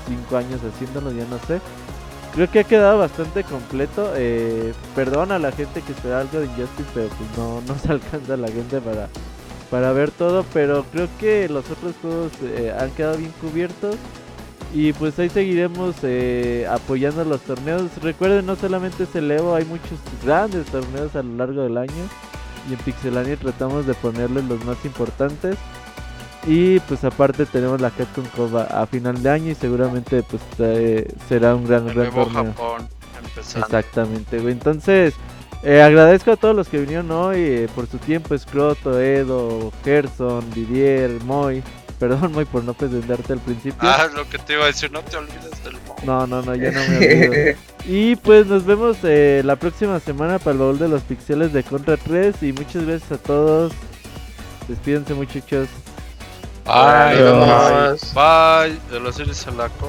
5 años haciéndolo, ya no sé. Creo que ha quedado bastante completo. Eh, perdón a la gente que espera algo de Injustice, pero pues no, no se alcanza la gente para, para ver todo. Pero creo que los otros juegos eh, han quedado bien cubiertos. Y pues ahí seguiremos eh, apoyando los torneos. Recuerden, no solamente es el Evo, hay muchos grandes torneos a lo largo del año. Y en Pixelania tratamos de ponerles los más importantes. Y pues aparte tenemos la Capcom Cup a, a final de año y seguramente pues eh, será un gran, El gran nuevo torneo. Japón empezando. Exactamente, güey. Entonces, eh, agradezco a todos los que vinieron hoy eh, por su tiempo. Scroto, Edo, Gerson, Didier, Moy. Perdón, Moy, por no presentarte al principio. Ah, lo que te iba a decir, no te olvides del mo. No, no, no, ya no me olvido. y pues nos vemos eh, la próxima semana para el baúl de los pixeles de Contra 3. Y muchas gracias a todos. Despídense, muchachos. Bye, Nos bye, vemos. bye. De los series a la com.